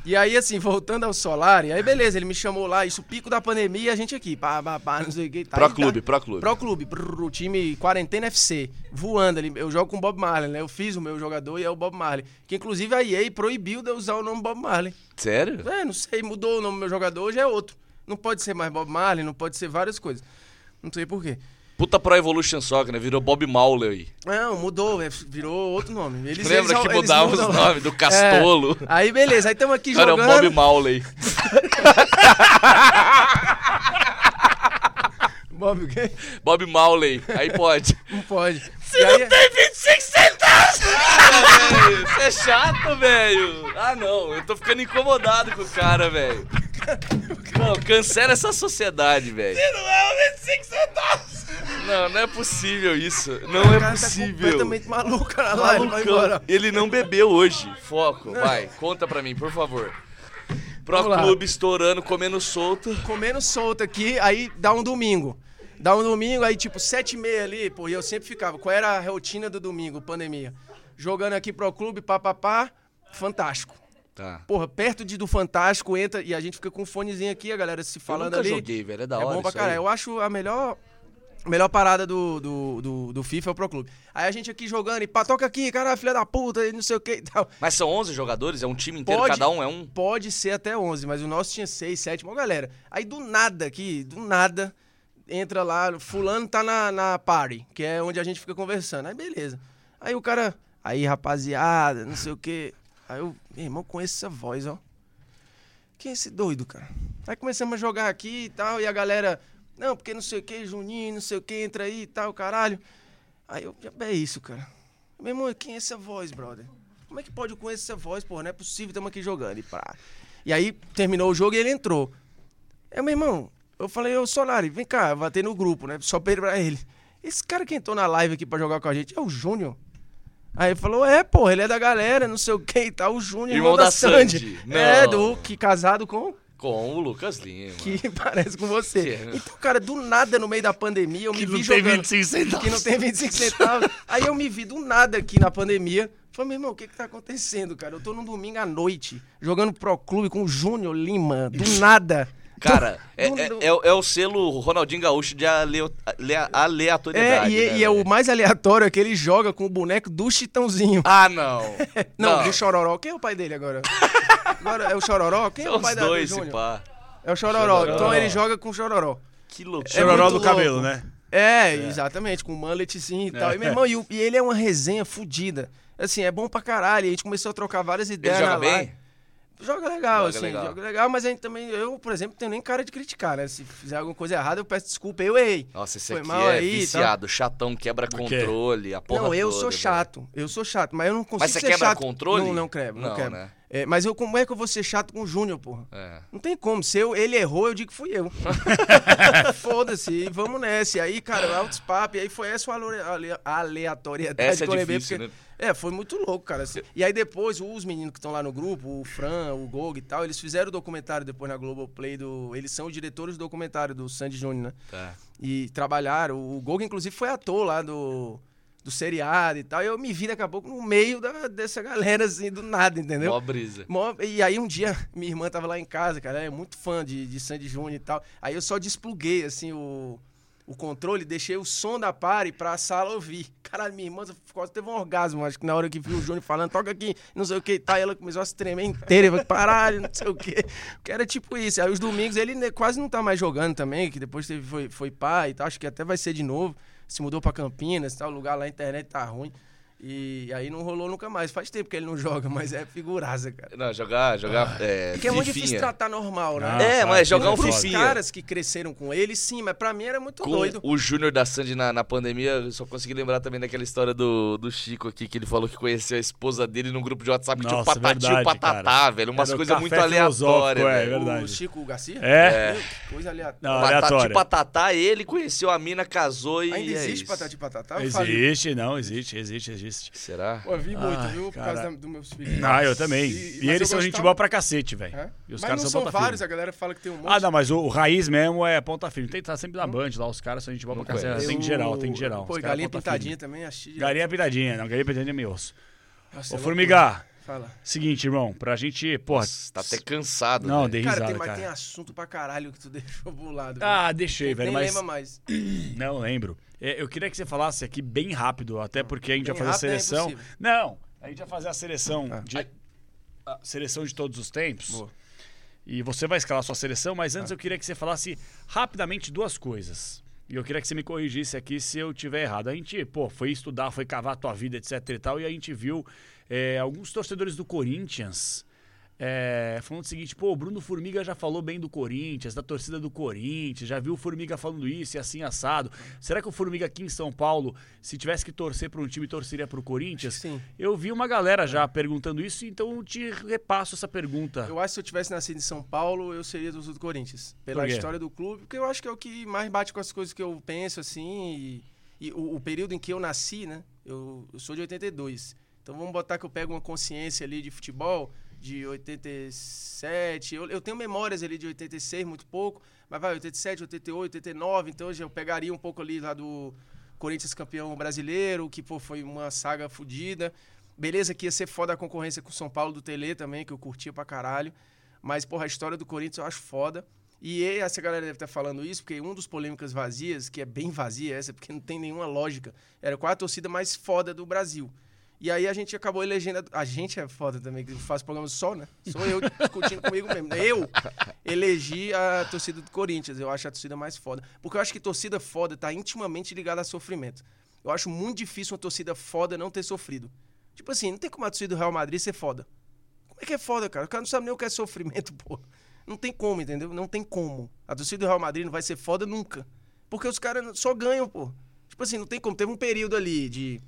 E aí, assim, voltando ao Solari, aí beleza, ele me chamou lá, isso pico da pandemia, e a gente aqui, pá, pá, pá, não sei o que. Tá, Pro aí clube, tá. pro clube. Pro clube, pro time Quarentena FC, voando ali. Eu jogo com o Bob Marley, né? Eu fiz o meu jogador e é o Bob Marley. Que inclusive a EA proibiu de eu usar o nome Bob Marley. Sério? É, não sei, mudou o nome do meu jogador, hoje é outro. Não pode ser mais Bob Marley, não pode ser várias coisas. Não sei por quê. Puta Pro Evolution Soccer, né? Virou Bob Mauler. Não, mudou, é, virou outro nome. Eles, Lembra eles- que mudava os nomes do Castolo? É. Aí beleza, aí estamos aqui Cara, é o jogando. Bob Mauler. Bob o quê? Bob Mauler. Aí pode. Não pode. e aí, tem 25 centavos! Ah, velho, Você é chato, velho. Ah, não. Eu tô ficando incomodado com o cara, velho. Não, cancela essa sociedade, velho. Não é 25 centavos. Não, não é possível isso. Não o é cara tá possível. completamente maluco, cara. Lá, ele vai embora. Ele não bebeu hoje. Foco, vai. Conta pra mim, por favor. Pro Vamos lá. clube estourando, comendo solto. Comendo solto aqui, aí dá um domingo. Dá um domingo, aí tipo, sete e meia ali, pô, e eu sempre ficava. Qual era a rotina do domingo, pandemia? Jogando aqui pro clube, papapá, fantástico. Tá. Porra, perto de, do Fantástico, entra e a gente fica com um fonezinho aqui, a galera se falando eu nunca ali. joguei, velho. É da é hora bom pra caralho. Eu acho a melhor, melhor parada do, do, do, do FIFA é o Pro Clube. Aí a gente aqui jogando e pá, toca aqui, caralho, filha da puta, e não sei o que e tal. Mas são 11 jogadores? É um time inteiro? Pode- Cada um é um? Pode ser até 11, mas o nosso tinha 6, 7, uma galera. Aí do nada aqui, do nada, entra lá, fulano tá na, na party, que é onde a gente fica conversando. Aí beleza. Aí o cara, aí rapaziada, não sei o quê. Aí eu, meu irmão, conheço essa voz, ó. Quem é esse doido, cara? Aí começamos a jogar aqui e tal, e a galera, não, porque não sei o que, Juninho, não sei o que, entra aí e tal, caralho. Aí eu, é isso, cara. Meu irmão, quem é essa voz, brother? Como é que pode eu conhecer essa voz, porra? Não é possível, estamos aqui jogando. E, pá. e aí terminou o jogo e ele entrou. É, meu irmão, eu falei, ô Solari, vem cá, batei no grupo, né? Só pra ele, pra ele. Esse cara que entrou na live aqui pra jogar com a gente é o Júnior. Aí ele falou, é, porra, ele é da galera, não sei o que e tal, o Júnior, Irmão da Sandy. É, Não. do que casado com Com o Lucas Lima. que parece com você. Que é. Então, cara, do nada no meio da pandemia, eu me Que vi não tem jogando. 25 centavos. Que não tem 25 centavos. Aí eu me vi do nada aqui na pandemia. Falei, meu irmão, o que que tá acontecendo, cara? Eu tô num domingo à noite, jogando pro clube com o Júnior Lima, do nada. Cara, é, Do- é, do- é o- é o selo Ronaldinho Gaúcho de aleo- ale- É, aleatoriedade. e, né, e é o mais aleatório é que ele joga com o boneco do Chitãozinho. Ah, não. não, do Chororó. Quem é o pai dele agora? Agora é o Chororó? Quem é São o pai os da, do dois, Júnior? pá. É o Chororó. Chororó. Então ele joga com o Chororó. Que loucura. Chororó muito do cabelo, louco. né? É, exatamente, com mulletzinho e tal. É. E, meu irmão, e, o- e ele é uma resenha fodida. Assim, é bom pra caralho. E a gente começou a trocar várias Ele ideias joga na live. bem? Joga legal, Joga assim, legal. joga legal, mas a gente também, eu, por exemplo, tenho nem cara de criticar, né? Se fizer alguma coisa errada, eu peço desculpa, eu errei. Nossa, esse Foi aqui mal é aí viciado, chatão, quebra controle, a porra não, eu toda, sou velho. chato, eu sou chato, mas eu não consigo Mas você ser quebra chato. controle? Não, não quebro, não, Não, quebro. né? É, mas eu, como é que eu vou ser chato com o Júnior, porra? É. Não tem como. Se eu, ele errou, eu digo que fui eu. foda-se, e vamos nessa. E aí, cara, altos papos, e aí foi essa ale- aleatoriedade Essa é que eu levei, porque- né? É, foi muito louco, cara. assim. E aí depois, os meninos que estão lá no grupo, o Fran, o Gog e tal, eles fizeram o documentário depois na Globoplay do... Eles são os diretores do documentário do Sandy Júnior, né? Tá. E trabalharam. O Gog, inclusive, foi ator lá do, do seriado e tal. E eu me vi daqui a pouco no meio da- dessa galera, assim, do nada, entendeu? Mó brisa. Mó- E aí um dia, minha irmã tava lá em casa, cara, é muito fã de, de Sandy Júnior e tal. Aí eu só despluguei, assim, o, o controle, deixei o som da pare pra sala ouvir. Caralho, minha irmã quase teve um orgasmo, acho que na hora que viu o Júnior falando, toca aqui, não sei o que, tá, ela começou a se tremer inteira, falei, caralho, não sei o que. Que era tipo isso. Aí os domingos ele ne- quase não tá mais jogando também, que depois teve, foi, foi pai e tal, acho que até vai ser de novo. Se mudou pra Campinas, tal, o lugar lá, a internet tá ruim. E aí não rolou nunca mais. Faz tempo que ele não joga, mas é figuraça, cara. Não, jogar, jogar. É, Porque é muito difícil tratar normal, né? Não, É, cara, mas jogar um foda. Pros fifinha. caras que cresceram com ele, sim, mas pra mim era muito Com doido. o Júnior da Sandy na, na pandemia, eu só consegui lembrar também daquela história do, do Chico aqui, que ele falou que conheceu a esposa dele num grupo de WhatsApp que tinha o Nossa, Patati e o Patatá, cara. velho. Umas coisas muito aleatórias, é, velho. verdade. O Chico Garcia? É. Que coisa aleatória. Não, Patati aleatório. Patatá, ele conheceu a mina, casou e. Ainda é existe isso. Patati Patatá? Existe, não, existe, existe, existe. Será? Pô, eu vi muito, Ai, viu? Por cara. causa da- dos meus filhos. Ah, eu também. E- E, eles são gente boa pra cacete, velho. É? E os Mas caras não são são ponta vários, firme. a galera fala que tem um monte. Ah, não, mas o, o raiz mesmo é ponta firme. Tem que estar sempre na Band lá, os caras são gente boa pra cacete. conheço. Tem de geral, tem de geral. Pô, e galinha pintadinha firme. também, achei. Galinha pintadinha, não, galinha pintadinha é meu osso. Nossa, Ô, é loucura. Formiga, Fala. seguinte, irmão, pra gente, porra... Nossa, tá até cansado. Não, velho. dei Cara, risada, tem, mas cara. tem assunto pra caralho que tu deixou pro lado. Ah, deixei, Nem velho, mas... lembra mais. Não lembro. É, eu queria que você falasse aqui bem rápido, até porque a gente Bem vai fazer a é seleção. impossível. não, a gente vai fazer a seleção Ah. de a seleção de todos os tempos. Boa. E você vai escalar a sua seleção, mas antes eu queria que você falasse rapidamente duas coisas. E eu queria que você me corrigisse aqui se eu tiver errado. A gente, pô, foi estudar, foi cavar a tua vida, etc e tal, e a gente viu é, alguns torcedores do Corinthians é, falando o seguinte, pô, o Bruno Formiga já falou bem do Corinthians, da torcida do Corinthians, já viu o Formiga falando isso e assim assado. Será que o Formiga aqui em São Paulo, se tivesse que torcer para um time, torceria para o Corinthians? Sim. Eu vi uma galera já perguntando isso, então eu te repasso essa pergunta. Eu acho que se eu tivesse nascido em São Paulo, eu seria do do Corinthians. Pela história do clube, porque eu acho que é o que mais bate com as coisas que eu penso, assim. E, e o, o período em que eu nasci, né? Eu, eu sou de 82. Então vamos botar que eu pego uma consciência ali de futebol de 87. Eu, eu tenho memórias ali de 86, muito pouco. Mas vai, 87, 88, 89. Então eu pegaria um pouco ali lá do Corinthians campeão brasileiro, que pô, foi uma saga fodida. Beleza que ia ser foda a concorrência com o São Paulo do Tele também, que eu curtia pra caralho. Mas, porra, a história do Corinthians eu acho foda. E essa galera deve estar falando isso, porque um dos polêmicas vazias, que é bem vazia essa, porque não tem nenhuma lógica, era qual a torcida mais foda do Brasil. E aí a gente acabou elegendo. A, gente é foda também, que faz programa só, né? Sou eu discutindo comigo mesmo. Eu elegi a torcida do Corinthians. Eu acho a torcida mais foda. Porque eu acho que torcida foda tá intimamente ligada a sofrimento. Eu acho muito difícil uma torcida foda não ter sofrido. Tipo assim, não tem como a torcida do Real Madrid ser foda. Como é que é foda, cara? O cara não sabe nem o que é sofrimento, pô. Não tem como, entendeu? Não tem como. A torcida do Real Madrid não vai ser foda nunca. Porque os caras só ganham, pô. Tipo assim, não tem como. Teve um período ali de.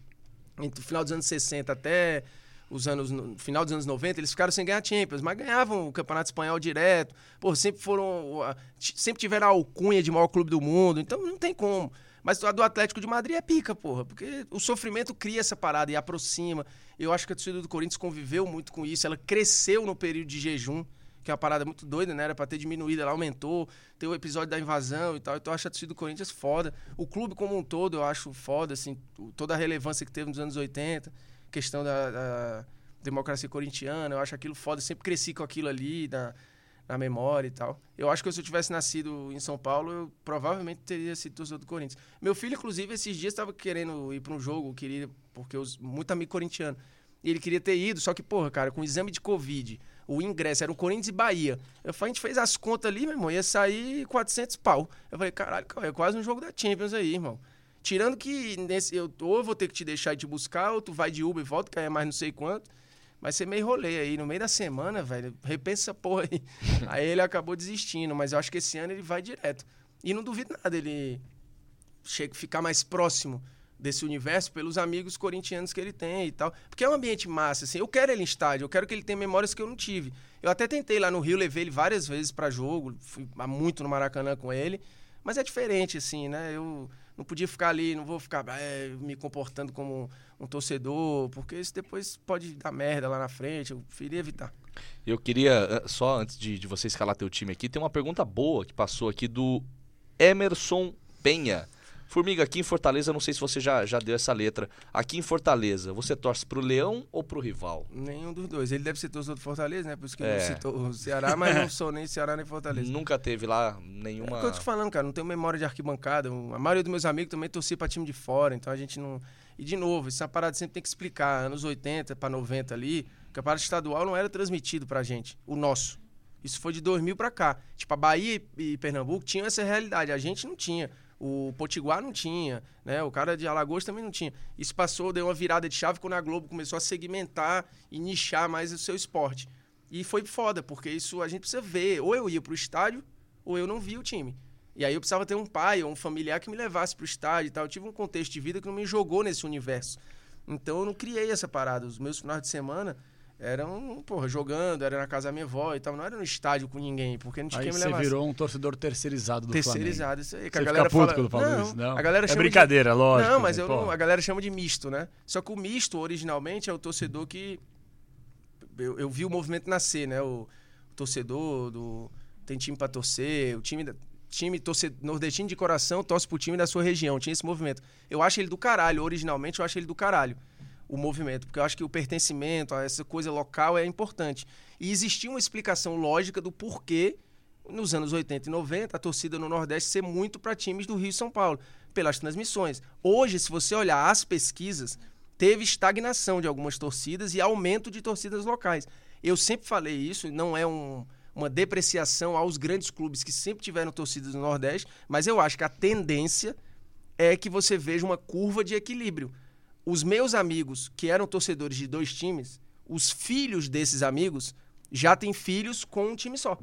Entre o final dos anos 60 até os anos. No final dos anos 90, eles ficaram sem ganhar Champions, mas ganhavam o Campeonato Espanhol direto. Pô, sempre foram. Sempre tiveram a alcunha de maior clube do mundo. Então não tem como. Mas a do Atlético de Madrid é pica, porra. Porque o sofrimento cria essa parada e aproxima. Eu acho que a torcida do Corinthians conviveu muito com isso. Ela cresceu no período de jejum, que é uma parada muito doida, né? Era pra ter diminuído, ela aumentou. Tem o episódio da invasão e tal. Então eu acho a torcida do Corinthians foda. O clube como um todo eu acho foda, assim. Toda a relevância que teve nos anos 80. Questão da, da democracia corintiana. Eu acho aquilo foda. Sempre cresci com aquilo ali, na, na memória e tal. Eu acho que se eu tivesse nascido em São Paulo, eu provavelmente teria sido torcedor do Corinthians. Meu filho, inclusive, esses dias estava querendo ir para um jogo, queria, porque eu muito amigo corintiano. E ele queria ter ido, só que, porra, cara, com exame de Covid, o ingresso era o Corinthians e Bahia. Eu falei, a gente fez as contas ali, meu irmão, ia sair 400 pau. Eu falei, caralho, cara, é quase um jogo da Champions aí, irmão. Tirando que nesse, eu, ou eu vou ter que te deixar e te buscar, ou tu vai de Uber e volta, que aí é mais não sei quanto. Vai ser meio rolê aí, no meio da semana, velho. Repensa essa porra aí. aí ele acabou desistindo, mas eu acho que esse ano ele vai direto. E não duvido nada ele chega, ficar mais próximo desse universo pelos amigos corintianos que ele tem e tal. Porque é um ambiente massa, assim. Eu quero ele em estádio, eu quero que ele tenha memórias que eu não tive. Eu até tentei lá no Rio, levei ele várias vezes pra jogo, fui muito no Maracanã com ele. Mas é diferente, assim, né? Eu não podia ficar ali, não vou ficar é, me comportando como um torcedor, porque isso depois pode dar merda lá na frente. Eu preferia evitar. Eu queria, eh, só antes de, de você escalar teu time aqui, tem uma pergunta boa que passou aqui do Emerson Penha. Formiga, aqui em Fortaleza, não sei se você já, já deu essa letra. Aqui em Fortaleza, você torce pro Leão ou pro rival? Nenhum dos dois. Ele deve ser torcedor do Fortaleza, né? Por isso que É. não citou o Ceará, mas não sou nem Ceará nem Fortaleza. Nunca teve lá É nenhuma. o que eu tô te falando, cara, não tenho memória de arquibancada. A maioria dos meus amigos também torcia pra time de fora, então a gente não. E de novo, essa parada sempre tem que explicar. Anos 80 pra 90 ali, o campeonato estadual não era transmitido pra gente, o nosso. Isso foi de 2000 pra cá. Tipo, a Bahia e Pernambuco tinham essa realidade, a gente não tinha. O Potiguar não tinha, né? O cara de Alagoas também não tinha. Isso passou, deu uma virada de chave quando a Globo começou a segmentar e nichar mais o seu esporte. E foi foda, porque isso a gente precisa ver. Ou eu ia pro estádio, ou eu não via o time. E aí eu precisava ter um pai ou um familiar que me levasse pro estádio e tal. Eu tive um contexto de vida que não me jogou nesse universo. Então eu não criei essa parada. Os meus finais de semana eram, porra, jogando, era na casa da minha avó e tal. Não era no estádio com ninguém, porque não tinha Aí quem me você levasse. virou um torcedor terceirizado do Flamengo. Terceirizado, isso aí. Que Você a fica puto fala... quando fala não, isso, não? A galera É chama de- brincadeira, lógico. Não, mas né? eu Pô. não, a galera chama de misto, né? Só que o misto, originalmente, é o torcedor que. Eu, eu vi o movimento nascer, né? O, o torcedor do. Tem time pra torcer, o time. da- Time torce, nordestino de coração torce pro time da sua região. Tinha esse movimento. Eu acho ele do caralho. Originalmente, eu acho ele do caralho. O movimento. Porque eu acho que o pertencimento, essa coisa local é importante. E existia uma explicação lógica do porquê nos anos 80 e 90, a torcida no Nordeste ser muito para times do Rio e São Paulo, pelas transmissões. Hoje, se você olhar as pesquisas, teve estagnação de algumas torcidas e aumento de torcidas locais. Eu sempre falei isso, não é um- uma depreciação aos grandes clubes que sempre tiveram torcidas no Nordeste, mas eu acho que a tendência é que você veja uma curva de equilíbrio. Os meus amigos que eram torcedores de dois times, os filhos desses amigos já têm filhos com um time só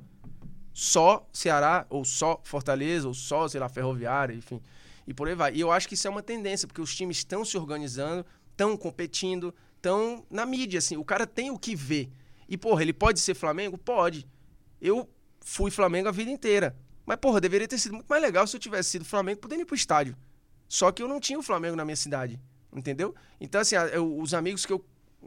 só Ceará, ou só Fortaleza, ou só, sei lá, Ferroviária, enfim. E por aí vai. E eu acho que isso é uma tendência, porque os times estão se organizando, estão competindo, estão na mídia, assim. O cara tem o que ver. E, porra, ele pode ser Flamengo? Pode. Eu fui Flamengo a vida inteira. Mas, porra, deveria ter sido muito mais legal se eu tivesse sido Flamengo podendo ir pro estádio. Só que eu não tinha o Flamengo na minha cidade. Entendeu? Então, assim, eu- os amigos que eu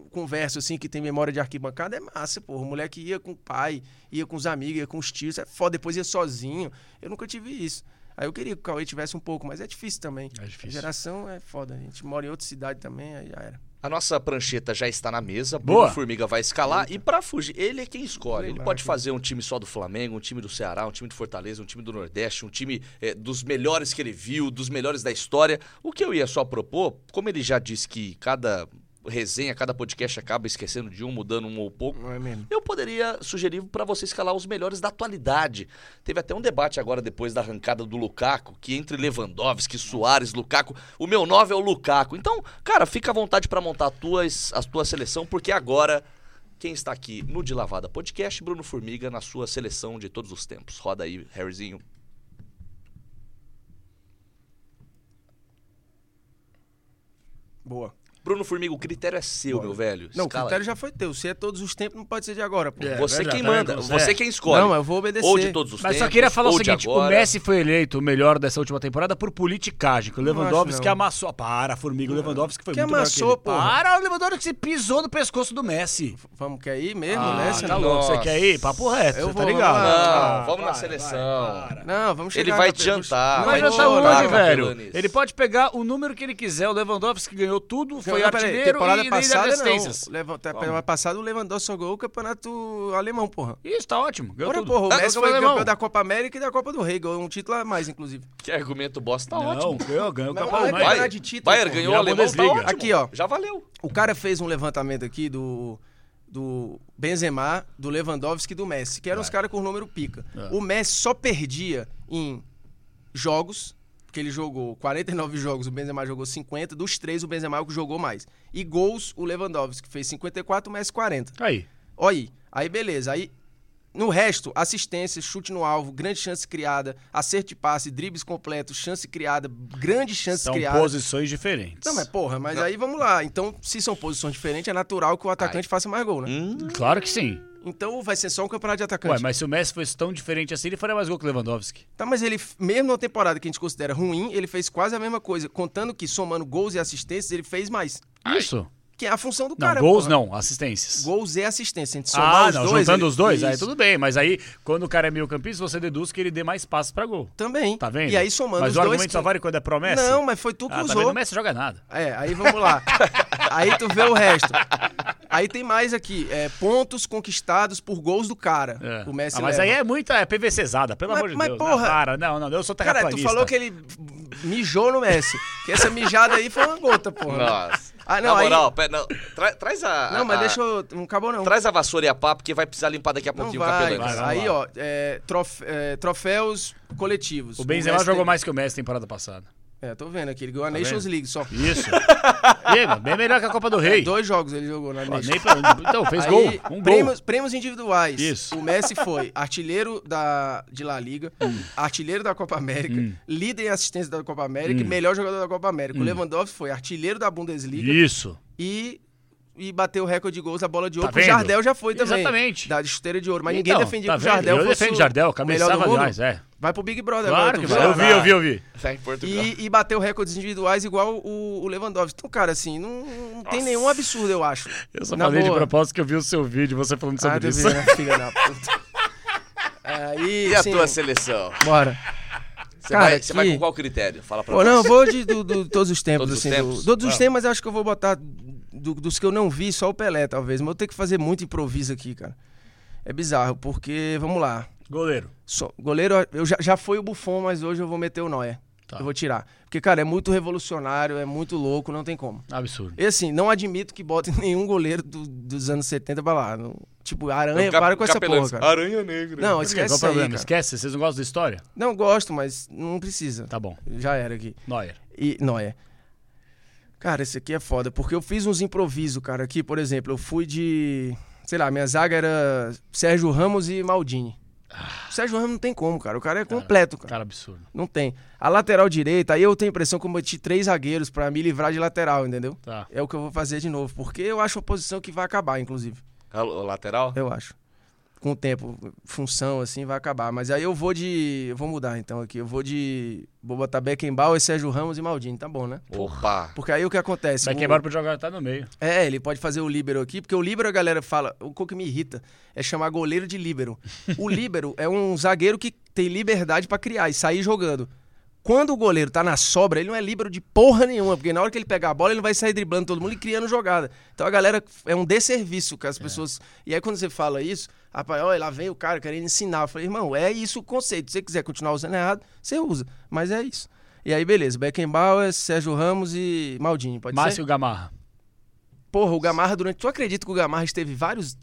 converso, assim, que tem memória de arquibancada, é massa, porra. O moleque ia com o pai, ia com os amigos, ia com os tios, é foda, depois ia sozinho. Eu nunca tive isso. Aí eu queria que o Cauê tivesse um pouco, mas é difícil também. É difícil. A geração é foda. A gente mora em outra cidade também, aí já era. A nossa prancheta já está na mesa. Boa. Bruno Formiga vai escalar. E pra fugir, ele é quem escolhe. Ele pode fazer um time só do Flamengo, um time do Ceará, um time do Fortaleza, um time do Nordeste, um time eh, dos melhores que ele viu, dos melhores da história. O que eu ia só propor, como ele já disse que cada resenha, cada podcast acaba esquecendo de um, mudando um ou pouco. É? Eu poderia sugerir para você escalar os melhores da atualidade. Teve até um debate agora depois da arrancada do Lukaku, que entre Lewandowski, Soares, Lukaku, o meu 9 é o Lukaku. Então, cara, fica à vontade para montar a tua, a tua seleção, porque agora quem está aqui no De Lavada Podcast, Bruno Formiga, na sua seleção de todos os tempos. Roda aí, Harryzinho. Boa. Bruno Formiga, o critério é seu, meu velho. Não, o Escala critério aí. já foi teu. Se é todos os tempos, não pode ser de agora, pô. É. Você verdade, quem tá manda, vendo? você É. quem escolhe. Não, eu vou obedecer. Ou de todos os Mas tempos. só queria falar o seguinte: o. Messi foi eleito o melhor dessa última temporada por politicagem. O Não Lewandowski não. amassou. Para, formiga. O Lewandowski foi Que muito amassou, melhor que ele. porra. Para, o Lewandowski pisou no pescoço do Messi. Vamos, quer ir mesmo, Ah, né? tá louco. Você quer ir? Papo reto, Eu você vou, tá ligado? vamos lá. Não, vamos na seleção. Não, vamos chegar Ele vai te jantar, Não, vai Mas tá jantar, onde, não. velho? Ele pode pegar o número que ele quiser. O Lewandowski ganhou tudo, foi Não, peraí, artilheiro temporada e passada assistências. não. Leva- Temporada passada o Lewandowski só ganhou o campeonato alemão, porra. Isso, tá ótimo. Ganhou Agora, tudo. porra, o Ah, Messi foi alemão. campeão da Copa América e da Copa do Rei. Ganhou um título a mais, inclusive. Que argumento bosta, tá Não, ótimo. ganhou, ganhou o Copa não é campeonato de título, pô. ganhou o a alemão, tá Bundesliga. ótimo. Aqui, ó. Já valeu. O cara fez um levantamento aqui do, do Benzema, do Lewandowski e do Messi, que eram os caras com o número pica. É. O Messi só perdia em jogos, porque ele jogou 49 jogos, o Benzema jogou 50, dos três o Benzema é o que jogou mais. E gols, o Lewandowski fez 54, o Messi 40. Aí. Olha aí. Aí beleza. Aí no resto, assistência, chute no alvo, grande chance criada, acerto de passe, dribles completos, chance criada, grande chance São criada. posições diferentes. Não, mas porra, mas aí vamos lá. Então, se são posições diferentes, é natural que o atacante faça mais gol, né? Hum, Claro que sim. Então vai ser só um campeonato de atacante. Ué, mas se o Messi fosse tão diferente assim, ele faria mais gol que o Lewandowski. Tá, mas ele, mesmo na temporada que a gente considera ruim, ele fez quase a mesma coisa. Contando que somando gols e assistências, ele fez mais. Isso. Que é a função do Não, cara. gols porra. não, assistências. Gols e assistência. A gente somar Ah, os não, dois. juntando ele- os dois, aí Isso. tudo bem. Mas aí, quando o cara é meio campista, você deduz que ele dê mais passos pra gol. Também. Tá vendo? E aí somando Mas os o dois. argumento só vale quando é promessa? Não, mas foi tu que ah, tá usou. vendo? O Messi joga nada. É, aí vamos lá. aí tu vê o resto. Aí tem mais aqui, é, pontos conquistados por gols do cara. É. O Messi Ah, mas leva. aí é muita é PVCzada, pelo Mas- amor de mas, Deus. porra- Não, para, não, não, eu sou Cara, tu terraplanista. falou que ele mijou no Messi. Que essa mijada aí foi uma gota, porra. Nossa. Ah, não, Na aí- moral, pera, não, tra- traz a. Não, mas a- deixa eu... Não acabou não. Traz a vassoura e a pá, porque vai precisar limpar daqui a pouquinho o vai, vai, cara. vai. Aí, ó, é, trof- é, troféus coletivos. O Benzema jogou tem- mais que o Messi temporada passada. É, tô vendo aqui. Ele ganhou a Tá Nations vendo? League só. Isso. e mano, bem melhor que a Copa do Rei. Dois jogos ele jogou na Nations Então, fez Aí, gol. Um prêmios, gol. prêmios individuais. Isso. O Messi foi artilheiro da, de La Liga, Hum. artilheiro da Copa América, líder em assistência da Copa América Hum. e melhor jogador da Copa América. O Lewandowski foi artilheiro da Bundesliga Isso. e, e bateu o recorde de gols da bola de ouro. Tá o? Jardel já foi também. Exatamente. Da chuteira de ouro. Mas Então, ninguém defendia tá que o Jardel? Eu defendo o- Jardel, do cabeçava demais, é. Vai pro Big Brother Claro agora. vai. Eu vi, eu vi, eu vi. Tá em Portugal. E, e bateu recordes individuais igual o, o Lewandowski. Então, cara, assim, não, não tem nenhum absurdo, eu acho. Eu só Na falei de boa. propósito que eu vi o seu vídeo, você falando Ah, sobre tu isso. viu, né, filha da puta. Aí, E a sim, tua seleção? Bora. Você, Cara, vai, você vai com qual critério? Fala pra Pô, nós. não, eu vou de do- do- todos os tempos, Todos os assim. do- tempos? todos os Ah. tempos, mas eu acho que eu vou botar do- dos que eu não vi, só o Pelé, talvez. Mas eu tenho que fazer muito improviso aqui, cara. É bizarro, porque, vamos lá. Goleiro. Só, goleiro, eu já, já foi o Buffon, mas hoje eu vou meter o Noé. Tá. Eu vou tirar. Porque, cara, é muito revolucionário, é muito louco, não tem como. Absurdo. E assim, não admito que botem nenhum goleiro do- dos anos 70 pra lá. Não- tipo, Aranha, Cap- para com essa porra, cara. Aranha negra. Não, esquece Qual o isso aí, problema? cara. Esquece? Vocês não gostam da história? Não gosto, mas não precisa. Tá bom. Já era aqui. Neuer. E Noé. Cara, esse aqui é foda, porque eu fiz uns improvisos, cara. Aqui, por exemplo, eu fui de. Sei lá, minha zaga era Sérgio Ramos e Maldini. Sérgio Ramos não tem como, cara. O cara é completo, cara. Cara, absurdo. Não tem. A lateral direita, aí eu tenho a impressão que eu meti três zagueiros pra me livrar de lateral, entendeu? Tá. É o que eu vou fazer de novo, porque eu acho uma posição que vai acabar, inclusive. O lateral? Eu acho. Com o tempo, função assim, vai acabar. Mas aí eu vou de. Eu vou mudar então aqui. Eu vou de. Vou botar Beckenbauer, Sérgio Ramos e Maldini, tá bom, né? Opa. Porque aí o que acontece? Vai o- pro jogador tá no meio. É, ele pode fazer o líbero aqui, porque o líbero a galera fala, o que me irrita é chamar goleiro de líbero. O líbero é um zagueiro que tem liberdade pra criar e sair jogando. Quando o goleiro tá na sobra, ele não é líbero de porra nenhuma, porque na hora que ele pegar a bola, ele vai sair driblando todo mundo e criando jogada. Então a galera é um desserviço que as pessoas. E aí quando você fala isso, rapaz, olha, lá vem o cara querendo ensinar. Eu falei, irmão, é isso o conceito. Se você quiser continuar usando errado, você usa. Mas é isso. E aí, beleza. Beckenbauer, Sérgio Ramos e Maldini, pode ser? Márcio Gamarra. Porra, o Gamarra durante. Tu acredita que o Gamarra esteve vários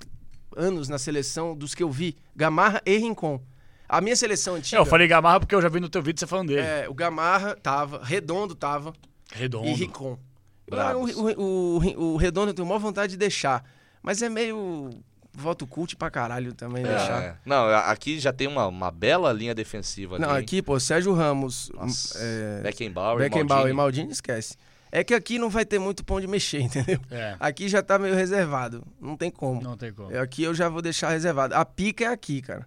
anos na seleção dos que eu vi? Gamarra e Rincon. A minha seleção antiga. É, eu falei Gamarra porque eu já vi no teu vídeo você falando dele. é, o Gamarra tava, Redondo tava Redondo. e. Eu- Bravos. O, o, o, o Redondo eu tenho maior vontade de deixar. Mas é meio. Voto cult pra caralho também deixar. É. Não, aqui já tem uma, uma bela linha defensiva. Não, ali. aqui, pô, Sérgio Ramos. Nossa. é, Beckenbauer, Beckenbauer e Maldini. Maldini, esquece. É que aqui não vai ter muito pão de mexer, entendeu? É. Aqui já tá meio reservado. Não tem como. Não tem como. Aqui eu já vou deixar reservado. A pica é aqui, cara.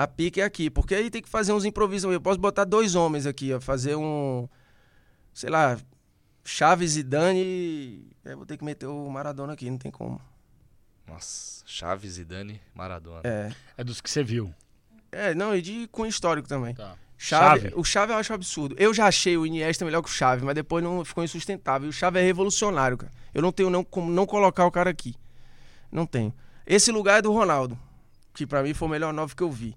A pica é aqui. Porque aí tem que fazer uns improvisos. Eu posso botar dois homens aqui, ó. Fazer um. Sei lá. Chaves e Dani. Eu vou ter que meter o Maradona aqui, não tem como. Nossa, Chaves e Dani Maradona. É. É dos que você viu. É, não, e de com histórico também. Tá. Chave, Chave. O Chave eu acho absurdo. Eu já achei o Iniesta melhor que o Chave, mas depois não ficou insustentável. E o Chave é revolucionário, cara. Eu não tenho não, como não colocar o cara aqui. Não tenho. Esse lugar é do Ronaldo, que pra mim foi o melhor nove que eu vi.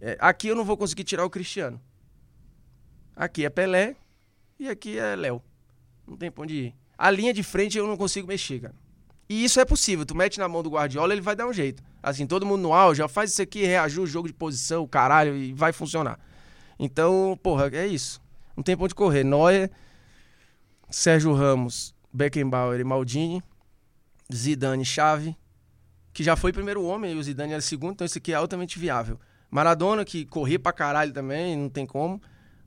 É, aqui eu não vou conseguir tirar o Cristiano. Aqui é Pelé e aqui é Léo. Não tem pra onde ir. A linha de frente eu não consigo mexer, cara. E isso é possível. Tu mete na mão do Guardiola, ele vai dar um jeito. Assim, todo mundo no auge, ó, faz isso aqui, reajusta o jogo de posição, caralho, e vai funcionar. Então, porra, é isso. Não tem pra onde correr. Neuer, Sérgio Ramos, Beckenbauer e Maldini, Zidane, Chave, que já foi primeiro homem e o Zidane era segundo, então isso aqui é altamente viável. Maradona, que corria pra caralho também, não tem como.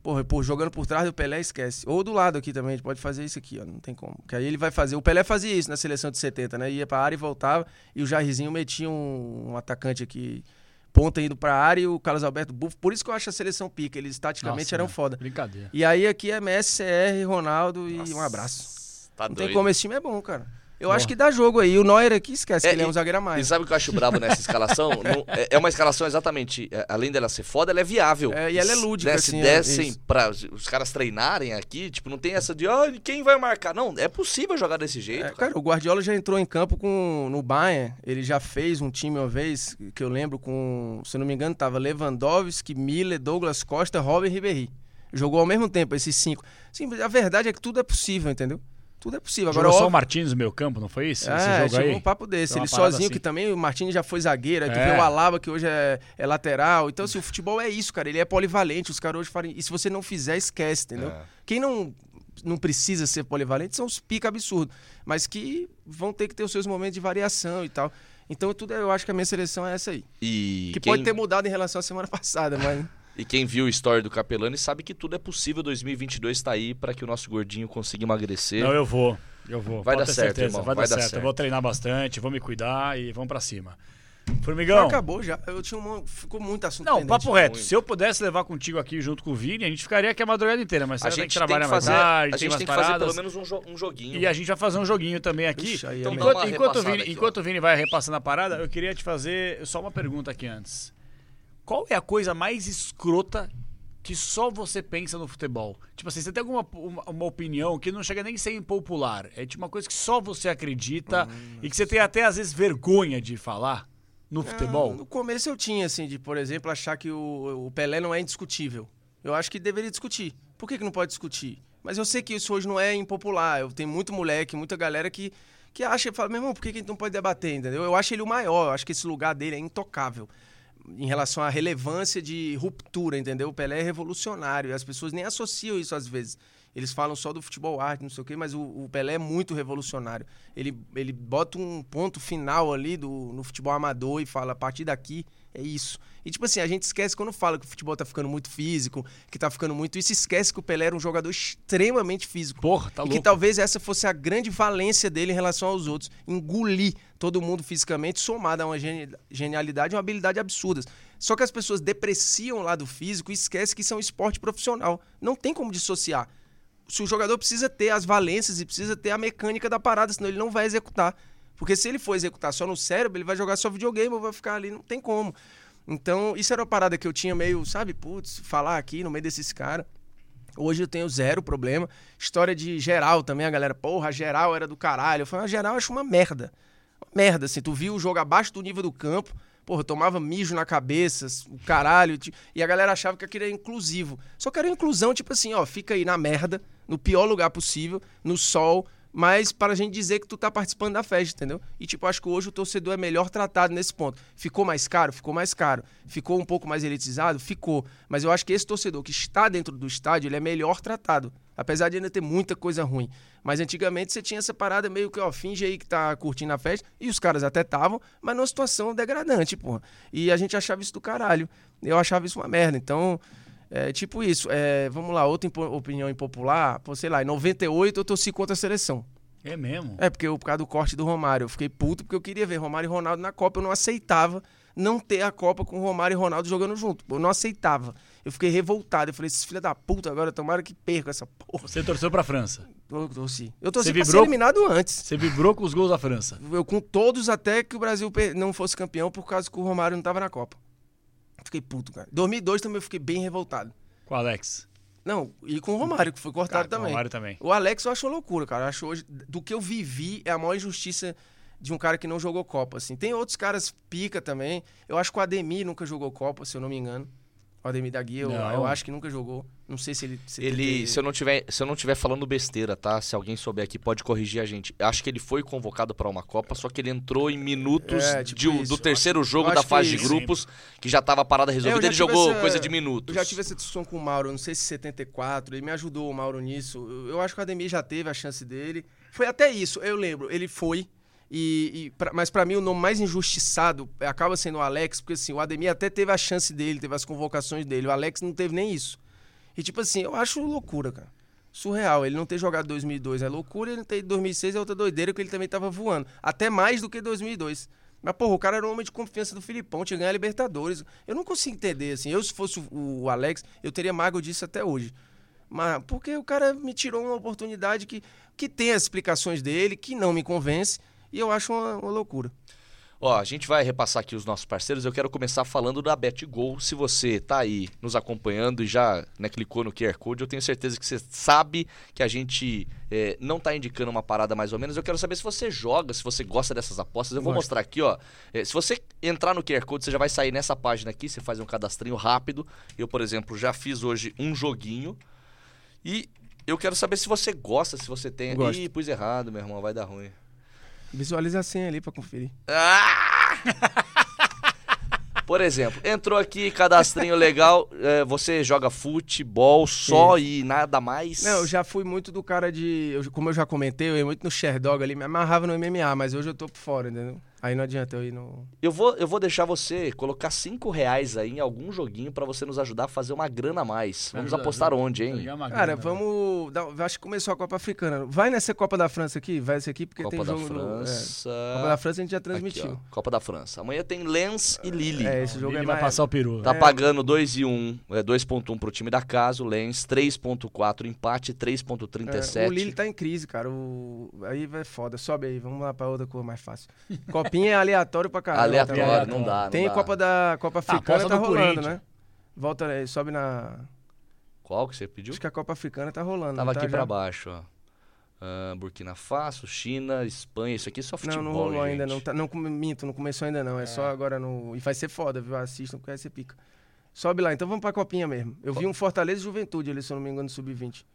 Porra, pô, jogando por trás do Pelé, esquece. Ou do lado aqui também, a gente pode fazer isso aqui, ó. Não tem como. Que aí ele vai fazer. O Pelé fazia isso na seleção de 70, né? Ia pra área e voltava. E o Jairzinho metia um, um atacante aqui, ponta indo pra área e o Carlos Alberto Buffo. Por isso que eu acho a seleção pica. Eles taticamente Nossa, eram é. foda. Brincadeira. E aí aqui é Messi, CR, Ronaldo e um abraço. Tá Não doido. tem como, esse time é bom, cara. Eu acho que dá jogo aí. O Neuer aqui esquece É, que ele é um e- zagueiro a E mais. sabe o que eu acho brabo nessa escalação? Não- é- é uma escalação exatamente, é, além dela ser foda, ela é viável. É, e ela é lúdica, Né, Se assim, é, dessem pra os caras treinarem aqui, tipo, não tem essa de, ah, quem vai marcar? Não, é possível jogar desse jeito, É, cara. cara, o Guardiola já entrou em campo com no Bayern. Ele já fez um time uma vez, que eu lembro, com, se não me engano, tava Lewandowski, Miller, Douglas Costa, Robin Ribéry. Jogou ao mesmo tempo, esses cinco. Sim, a verdade é que tudo é possível, entendeu? Tudo é possível. Agora, Jogou só o Martins no meio campo, não foi isso? Esse é, aí? um papo desse. Ele sozinho, assim. que também o Martins já foi zagueiro. Aí tu É. vê o Alaba, que hoje é, é lateral. Então, assim, o futebol é isso, cara. Ele é polivalente. Os caras hoje falam. E se você não fizer, esquece, entendeu? É. Quem não, não precisa ser polivalente são os pica absurdos. Mas que vão ter que ter os seus momentos de variação e tal. Então, tudo, é- eu acho que a minha seleção é essa aí. E Que quem, pode ter mudado em relação à semana passada, mas. E quem viu o story do Capelani sabe que tudo é possível. 2022 tá aí pra que o nosso gordinho consiga emagrecer. Não, eu vou. Eu vou. Vai Pode dar ter certo, certeza, irmão, Vai, vai dar dar certo. certo. Eu vou treinar bastante, vou me cuidar e vamos pra cima. Já Formigão. acabou já. Eu tinha um. Ficou muito assunto. Não, pendente. papo reto. muito. Se eu pudesse levar contigo aqui junto com o Vini, a gente ficaria aqui a madrugada inteira, mas a você tem gente que tem trabalhar mais tarde, a tem gente umas tem que fazer paradas. pelo menos um, jo- um joguinho. E a gente vai fazer um joguinho também aqui. Ixi, aí é Então Enquanto, enquanto, Vini, aqui, enquanto o Vini vai repassando a parada, eu queria te fazer só uma pergunta aqui antes. Qual é a coisa mais escrota que só você pensa no futebol? Tipo assim, você tem alguma uma, uma opinião que não chega nem a ser impopular? É tipo uma coisa que só você acredita e que você tem até às vezes vergonha de falar no futebol? Ah, No começo eu tinha, assim, de, por exemplo, achar que o, o Pelé não é indiscutível. Eu acho que deveria discutir. Por que, que não pode discutir? Mas eu sei que isso hoje não é impopular. Eu tenho muito moleque, muita galera que, que acha e fala, meu irmão, por que, que a gente não pode debater, entendeu? Eu acho ele o maior, eu acho que esse lugar dele é intocável. Em relação à relevância de ruptura, entendeu? O Pelé é revolucionário e as pessoas nem associam isso às vezes. Eles falam só do futebol arte, não sei o quê, mas o, o Pelé é muito revolucionário. Ele, ele bota um ponto final ali do, no futebol amador e fala, a partir daqui é isso. E tipo assim, a gente esquece quando fala que o futebol tá ficando muito físico, que tá ficando muito isso, esquece que o Pelé era um jogador extremamente físico. Porra, tá e louco. que talvez essa fosse a grande valência dele em relação aos outros. Engolir todo mundo fisicamente, somado a uma geni- genialidade e uma habilidade absurdas. Só que as pessoas depreciam o lado físico e esquecem que isso é um esporte profissional. Não tem como dissociar. Se o jogador precisa ter as valências e precisa ter a mecânica da parada, senão ele não vai executar. Porque se ele for executar só no cérebro, ele vai jogar só videogame ou vai ficar ali, não tem como. Então, isso era uma parada que eu tinha meio, sabe, putz, falar aqui no meio desses caras. Hoje eu tenho zero problema. História de geral também, a galera, porra, geral era do caralho. Eu falei, a geral eu acho uma merda. Uma merda, assim. Tu viu o jogo abaixo do nível do campo, porra, tomava mijo na cabeça, o caralho. E a galera achava que aquilo era inclusivo. Só que era inclusão, tipo assim, ó, fica aí na merda, no pior lugar possível, no sol, mas para a gente dizer que tu tá participando da festa, entendeu? E tipo, acho que hoje o torcedor é melhor tratado nesse ponto. Ficou mais caro? Ficou mais caro. Ficou um pouco mais elitizado? Ficou. Mas eu acho que esse torcedor que está dentro do estádio, ele é melhor tratado. Apesar de ainda ter muita coisa ruim. Mas antigamente você tinha essa parada meio que, ó, finge aí que tá curtindo a festa. E os caras até estavam, mas numa situação degradante, porra. E a gente achava isso do caralho. Eu achava isso uma merda. Então, é tipo isso. É, vamos lá, outra impo- opinião impopular. Pô, sei lá, em 98 eu torci contra a seleção. É mesmo? É, porque eu, por causa do corte do Romário. Eu fiquei puto porque eu queria ver Romário e Ronaldo na Copa. Eu não aceitava não ter a Copa com Romário e Ronaldo jogando junto. Eu não aceitava. Eu fiquei revoltado. Eu falei, esses filha da puta, agora tomara que perca essa porra. Você torceu pra França. Eu torci. Eu torci Você pra ser eliminado antes. Você vibrou com os gols da França. Eu com todos até que o Brasil não fosse campeão por causa que o Romário não tava na Copa. Fiquei puto, cara. 2002 também eu fiquei bem revoltado. Com o Alex. Não, e com o Romário, que foi cortado Cara, com o também. Romário também. O Alex eu acho loucura, cara. Eu acho hoje, do que eu vivi, é a maior injustiça de um cara que não jogou Copa, assim. Tem outros caras pica também. Eu acho que o Ademir nunca jogou Copa, se eu não me engano. O Ademir da Guia, eu, eu acho que nunca jogou. Não sei se ele... Se Ele, se eu não tiver, se eu não tiver falando besteira, tá? Se alguém souber aqui pode corrigir a gente. Acho que ele foi convocado pra uma Copa, só que ele entrou em minutos É, tipo de do terceiro jogo da fase que de grupos, que já tava a parada É, resolvida, já ele jogou essa- coisa de minutos. Eu já tive essa discussão com o Mauro, não sei se 74, ele me ajudou, o Mauro, nisso. Eu, eu acho que o Ademir já teve a chance dele. Foi até isso, eu lembro, ele foi. E, e pra- mas pra mim o nome mais injustiçado acaba sendo o Alex, porque assim, o Ademir até teve a chance dele, teve as convocações dele. O Alex não teve nem isso. E tipo assim, eu acho loucura, cara. Surreal. Ele não ter jogado 2002 é loucura, ele não ter 2006 é outra doideira, porque ele também tava voando. Até mais do que 2002. Mas, porra, o cara era um homem de confiança do Filipão, tinha ganho a Libertadores. Eu não consigo entender, assim. Eu, se fosse o o Alex, eu teria mago disso até hoje. Mas porque o cara me tirou uma oportunidade que, que tem as explicações dele, que não me convence, e eu acho uma, uma loucura. Ó, a gente vai repassar aqui os nossos parceiros. Eu quero começar falando da BetGo. Se você tá aí nos acompanhando e já né, clicou no QR Code, eu tenho certeza que você sabe que a gente é, não tá indicando uma parada mais ou menos. Eu quero saber se você joga, se você gosta dessas apostas. Eu vou Gosto. mostrar aqui, ó. É, se você entrar no QR Code, você já vai sair nessa página aqui. Você faz um cadastrinho rápido. Eu, por exemplo, já fiz hoje um joguinho. E eu quero saber se você gosta, se você tem. Gosto. Ih, pus errado, meu irmão, vai dar ruim. Visualiza a senha ali pra conferir. Ah! Por exemplo, entrou aqui, cadastrinho legal, é, você joga futebol só e nada mais? Não, eu já fui muito do cara de. eu- como eu já comentei, eu ia muito no Sherdog ali, me amarrava no MMA, mas hoje eu tô por fora, entendeu? Aí não adianta eu ir no. Eu vou, eu vou deixar você colocar 5 reais aí em algum joguinho pra você nos ajudar a fazer uma grana a mais. Vamos Ajuda, apostar ajuda. onde, hein? Cara, vamos. Dar, acho que começou a Copa Africana. Vai nessa Copa da França aqui? Vai essa aqui, porque Copa tem da jogo. no- é. França. Copa da França a gente já Aqui, transmitiu. ó, Copa da França. Amanhã tem Lens e Lille. É, esse jogo Ele é vai mais. passar o peru. Tá É. pagando 2 e 1, é 2.1 pro time da casa, o Lens 3.4 empate, 3.37. É, o Lille tá em crise, cara. O... Aí vai foda. Sobe aí, vamos lá pra outra cor mais fácil. Copinha é aleatório pra caramba. Aleatório, também. não dá, não Tem dá. Copa da Copa Africana, aposta tá do rolando, né? Volta aí, sobe na. Qual que você pediu? Acho que a Copa Africana tá rolando. Tava tá aqui já? pra baixo, ó. Ah, Burkina Faso, China, Espanha, isso aqui é só futebol, Não, não rolou gente. ainda, não. Tá, não minto, não começou ainda não. É, só agora no. E vai ser foda, viu? Assistam porque vai ser pica. Sobe lá, então vamos pra copinha mesmo. Eu vi um Fortaleza e Juventude ali, se eu não me engano, no Sub-20.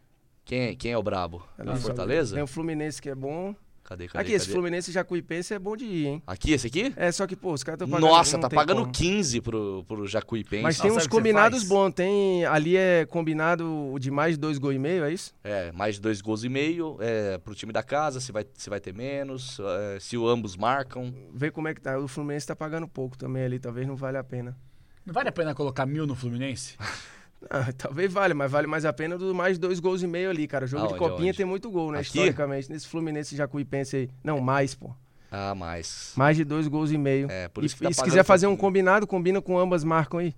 Quem, quem é o brabo? Ali, Na sobe. Fortaleza? Tem o Fluminense que é bom. Cadê, cadê, aqui, esse cadê? Fluminense Jacuipense é bom de ir, hein? Aqui, esse aqui? É, só que, pô, os caras estão pagando. Nossa, tá pagando como. 15 pro, pro Jacuipense. Mas tem Não, uns combinados bons. Tem. Ali é combinado o de mais de dois gols e meio, é isso? É, mais de dois gols e meio é, pro time da casa, se vai, se vai ter menos, é, se o ambos marcam. Vê como é que tá. O Fluminense tá pagando pouco também ali, talvez não vale a pena. Não vale a pena colocar mil no Fluminense? Ah, talvez vale, mas vale mais a pena do mais dois gols e meio ali, cara. Jogo de copinha aonde? tem muito gol, né? Aqui? Historicamente, nesse Fluminense Jacuipense aí. Não, mais, pô. Ah, mais. Mais de dois gols e meio. É, por e, isso que tá e se quiser fazer um pouquinho. combinado, combina com ambas marcam aí.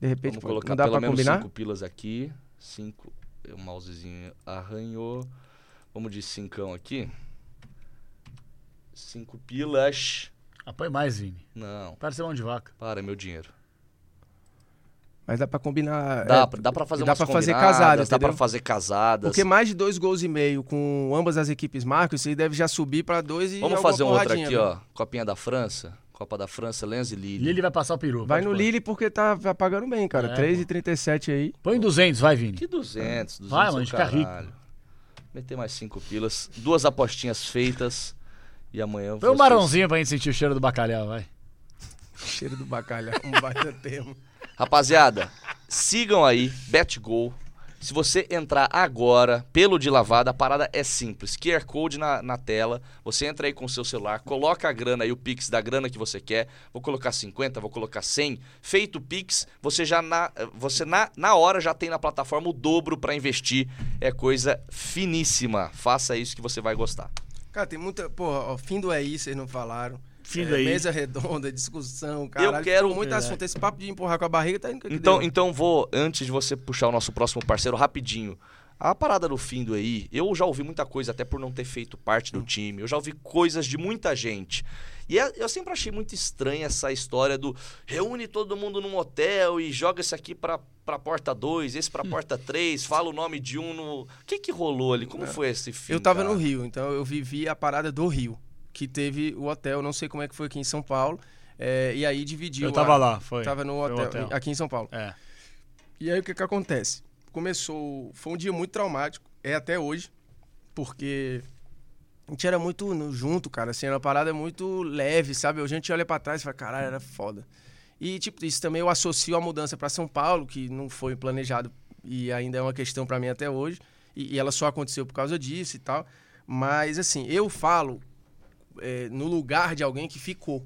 De repente, Vamos pô, colocar não dá pelo pra menos combinar? cinco pilas aqui. Cinco. O mousezinho arranhou. Vamos de cincão aqui. Cinco pilas. Apoie mais, Vini. Não, Para ser mão de vaca. para, meu dinheiro. Mas dá pra combinar. Dá, é, pra- dá pra fazer dá pra fazer casadas, Dá pra entendeu? fazer casadas. Porque mais de dois gols e meio com ambas as equipes marcam, isso aí deve já subir pra dois e Vamos fazer um outro aqui, viu? ó. Copinha da França. Copa da França, Lens e Lille. Lille vai passar o peru. Vai no pôr. Lille porque tá, tá pagando bem, cara. É, 3,37 aí. Põe 200, vai, Vini. Que 200, 200 Vai, é mano, fica rico. caralho. Meter mais cinco pilas. Duas apostinhas feitas. E amanhã Põe um barãozinho pra gente sentir o cheiro do bacalhau, vai. Cheiro do bacalhau, um baita termo. Rapaziada, sigam aí, BetGo. Se você entrar agora pelo de lavada, a parada é simples. QR Code na, na tela. Você entra aí com o seu celular, coloca a grana aí, o Pix da grana que você quer. Vou colocar 50, vou colocar 100. Feito o Pix, você já na, você na, na hora já tem na plataforma o dobro pra investir. É coisa finíssima. Faça isso que você vai gostar. Cara, tem muita. Porra, fim do aí, vocês não falaram. Fim É, aí. Mesa redonda, discussão, caralho. quero- ficou muito Verdade. assunto. Esse papo de empurrar com a barriga tá indo que Então, deu. então vou, antes de você puxar o nosso próximo parceiro, rapidinho. A parada do fim do aí, eu já ouvi muita coisa, até por não ter feito parte do time. Eu já ouvi coisas de muita gente. E é- eu sempre achei muito estranha essa história do reúne todo mundo num hotel e joga esse aqui pra, pra porta 2, esse pra porta 3, fala o nome de um no. O que que rolou ali? Como foi esse fim? É. Eu tava cara? no Rio, então eu vivi a parada do Rio. Que teve o hotel, não sei como é que foi aqui em São Paulo. é, e aí dividiu. Eu tava a- lá, foi. Tava no hotel, hotel. aqui em São Paulo. É. E aí o que que acontece? Começou, foi um dia muito traumático, é até hoje, porque a gente era muito junto, cara, assim, era uma parada muito leve, sabe? A gente olha pra trás e fala, caralho, era foda. E tipo, isso também eu associo à mudança pra São Paulo, que não foi planejado e ainda é uma questão pra mim até hoje, e, e ela só aconteceu por causa disso e tal. Mas assim, eu falo é, no lugar de alguém que ficou.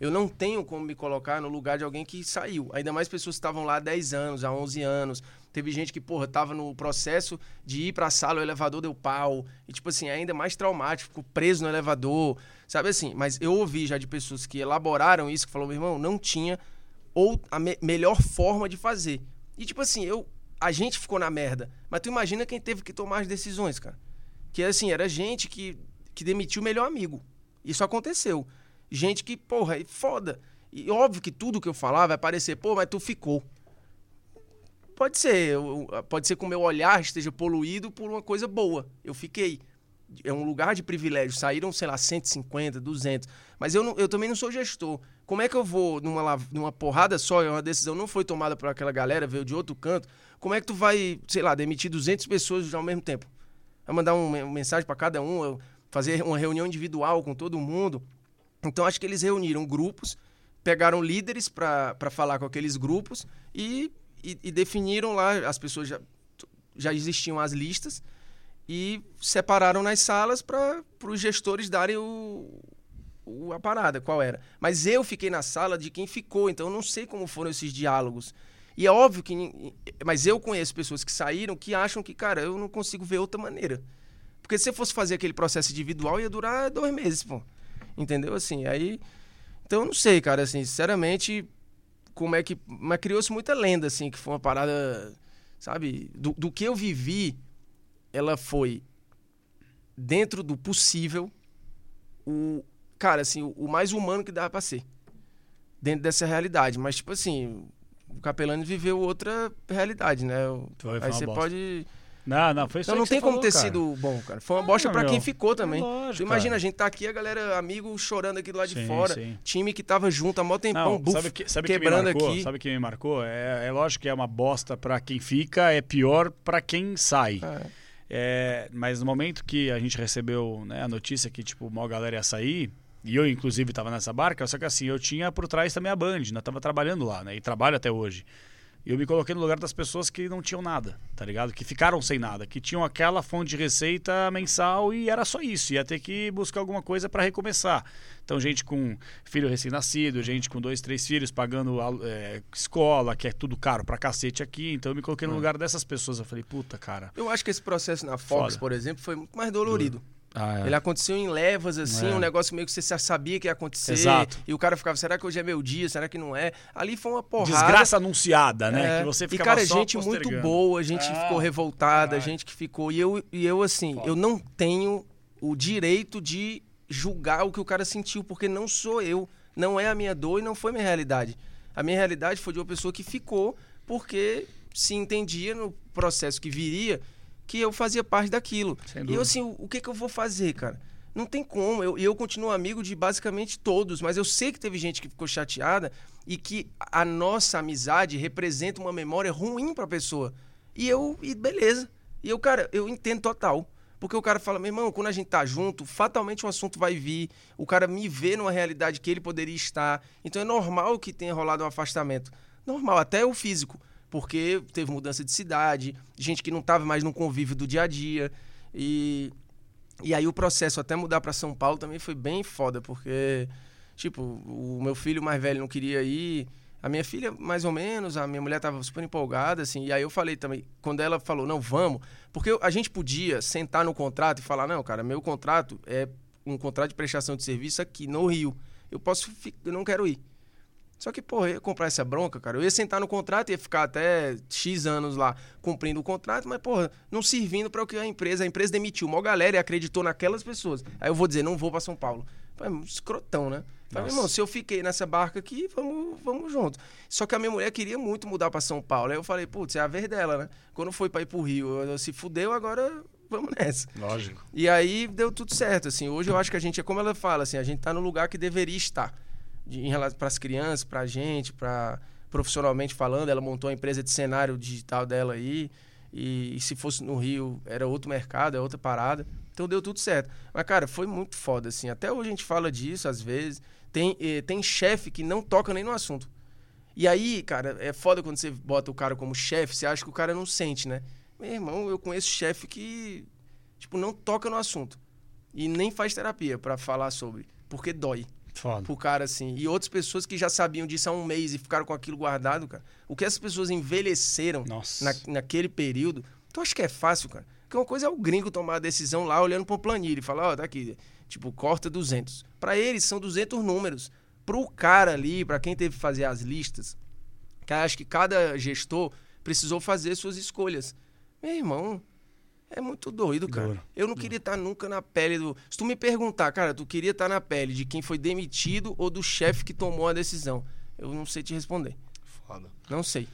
Eu não tenho como me colocar no lugar de alguém que saiu. Ainda mais pessoas que estavam lá há 10 anos, há 11 anos. Teve gente que, porra, tava no processo de ir pra sala, o elevador deu pau. E, tipo assim, ainda mais traumático, ficou preso no elevador. Sabe assim? Mas eu ouvi já de pessoas que elaboraram isso, que falou, meu irmão, não tinha ou a me- melhor forma de fazer. E, tipo assim, eu. A gente ficou na merda. Mas tu imagina quem teve que tomar as decisões, cara. Que assim, era gente que, que demitiu o melhor amigo. Isso aconteceu. Gente que, porra, é foda. E óbvio que tudo que eu falar vai parecer, pô, mas tu ficou. Pode ser, pode ser que o meu olhar esteja poluído por uma coisa boa. Eu fiquei. É um lugar de privilégio. Saíram, sei lá, 150, 200. Mas eu, não- eu também não sou gestor. Como é que eu vou numa, numa porrada só, e uma decisão não foi tomada por aquela galera, veio de outro canto, como é que tu vai, sei lá, demitir 200 pessoas ao mesmo tempo? Vai mandar um, uma mensagem para cada um, fazer uma reunião individual com todo mundo. Então acho que eles reuniram grupos, pegaram líderes para falar com aqueles grupos e, e, e definiram lá, as pessoas já, já existiam as listas e separaram nas salas para os gestores darem o, o- a parada, qual era. Mas eu fiquei na sala de quem ficou, então eu não sei como foram esses diálogos. E é óbvio que. Mas eu conheço pessoas que saíram que acham que, cara, eu não consigo ver outra maneira. Porque se eu fosse fazer aquele processo individual, ia durar dois meses, pô. Entendeu? Assim, aí. Então eu não sei, cara, assim, sinceramente, como é que. Mas criou-se muita lenda, assim, que foi uma parada. Sabe? Do, do que eu vivi, ela foi dentro do possível o. Cara, assim, o, o mais humano que dava pra ser. Dentro dessa realidade. Mas, tipo assim, o Capelani viveu outra realidade, né? Aí você bosta. pode. Não, não, foi isso Então não que tem como falou, ter cara. sido bom, cara. Foi uma Ah, bosta pra meu. quem ficou também. É lógico, tu imagina, cara. a gente tá aqui, a galera, amigo, chorando aqui do lado de Sim, fora. sim. Time que tava junto, há mó tempão, Não, buf, sabe que, sabe que me quebrando marcou? aqui. Sabe o que me marcou? É, é lógico que é uma bosta pra quem fica, é pior pra quem sai. É. É, mas no momento que a gente recebeu né, a notícia que tipo, uma galera ia sair, e eu inclusive estava nessa barca, só que assim, eu tinha por trás também a Band, ainda estava trabalhando lá, né? E trabalho até hoje. E eu me coloquei no lugar das pessoas que não tinham nada, tá ligado? Que ficaram sem nada, que tinham aquela fonte de receita mensal e era só isso. Ia ter que buscar alguma coisa para recomeçar. Então, gente com filho recém-nascido, gente com dois, três filhos pagando é, escola, que é tudo caro pra cacete aqui. Então, eu me coloquei no lugar dessas pessoas. Eu falei, puta, cara. Eu acho que esse processo na Fox, Foda. por exemplo, foi muito mais dolorido. Ah, é. Ele aconteceu em levas, assim, É. um negócio meio que você sabia que ia acontecer. Exato. E o cara ficava, será que hoje é meu dia? Será que não é? Ali foi uma porrada. Desgraça anunciada, né? É. Que você e, ficava cara, só gente muito boa, gente que Ah, ficou revoltada, gente que ficou. E eu, e eu assim, eu não tenho o direito de julgar o que o cara sentiu, porque não sou eu. Não é a minha dor e não foi minha realidade. A minha realidade foi de uma pessoa que ficou porque se entendia no processo que viria que eu fazia parte daquilo. E eu, assim, o, o que, que eu vou fazer, cara? Não tem como. Eu, e eu continuo amigo de basicamente todos, mas eu sei que teve gente que ficou chateada e que a nossa amizade representa uma memória ruim pra pessoa. E eu, e beleza. E eu, cara, eu entendo total. Porque o cara fala, meu irmão, quando a gente tá junto, fatalmente o assunto vai vir. O cara me vê numa realidade que ele poderia estar. Então é normal que tenha rolado um afastamento. Normal, até o físico. Porque teve mudança de cidade, gente que não tava mais no convívio do dia a dia. E e aí o processo até mudar para São Paulo também foi bem foda, porque, tipo, o meu filho mais velho não queria ir, a minha filha mais ou menos, a minha mulher tava super empolgada, assim, e aí eu falei também, quando ela falou, não, vamos, porque a gente podia sentar no contrato e falar, não, cara, meu contrato é um contrato de prestação de serviço aqui no Rio, eu posso, eu não quero ir. Só que, porra, eu ia comprar essa bronca, cara. Eu ia sentar no contrato, ia ficar até X anos lá cumprindo o contrato, mas, porra, não servindo para o que a empresa. A empresa demitiu uma galera e acreditou naquelas pessoas. Aí eu vou dizer, não vou para São Paulo. Falei, um escrotão, né? Falei, irmão, se eu fiquei nessa barca aqui, vamos, vamos junto. Só que a minha mulher queria muito mudar para São Paulo. Aí eu falei, putz, é a vez dela, né? Quando foi para ir pro Rio, eu, se fudeu, agora vamos nessa. Lógico. E aí deu tudo certo, assim. Hoje eu acho que a gente é como ela fala, assim, a gente tá no lugar que deveria estar. Em relação para as crianças, pra gente, para profissionalmente falando, ela montou a empresa de cenário digital dela aí. E, e se fosse no Rio, era outro mercado, é outra parada. Então deu tudo certo. Mas, cara, foi muito foda, assim. Até hoje a gente fala disso, às vezes. Tem, eh, tem chefe que não toca nem no assunto. E aí, cara, é foda quando você bota o cara como chefe, você acha que o cara não sente, né? Meu irmão, eu conheço chefe que, tipo, não toca no assunto. E nem faz terapia pra falar sobre. Porque dói. Foda. pro cara, assim. E outras pessoas que já sabiam disso há um mês e ficaram com aquilo guardado, cara. O que essas pessoas envelheceram na- naquele período, tu acha que é fácil, cara? Porque uma coisa é o gringo tomar a decisão lá olhando pra planilha e falar, ó, tá aqui, tipo, corta 200. Pra eles são 200 números. Pro cara ali, pra quem teve que fazer as listas, que acho que cada gestor precisou fazer suas escolhas. Meu irmão, é muito doido, cara. Duro. Eu não queria estar nunca na pele do. Se tu me perguntar, cara, tu queria estar na pele de quem foi demitido ou do chefe que tomou a decisão? Eu não sei te responder. Foda. Não sei.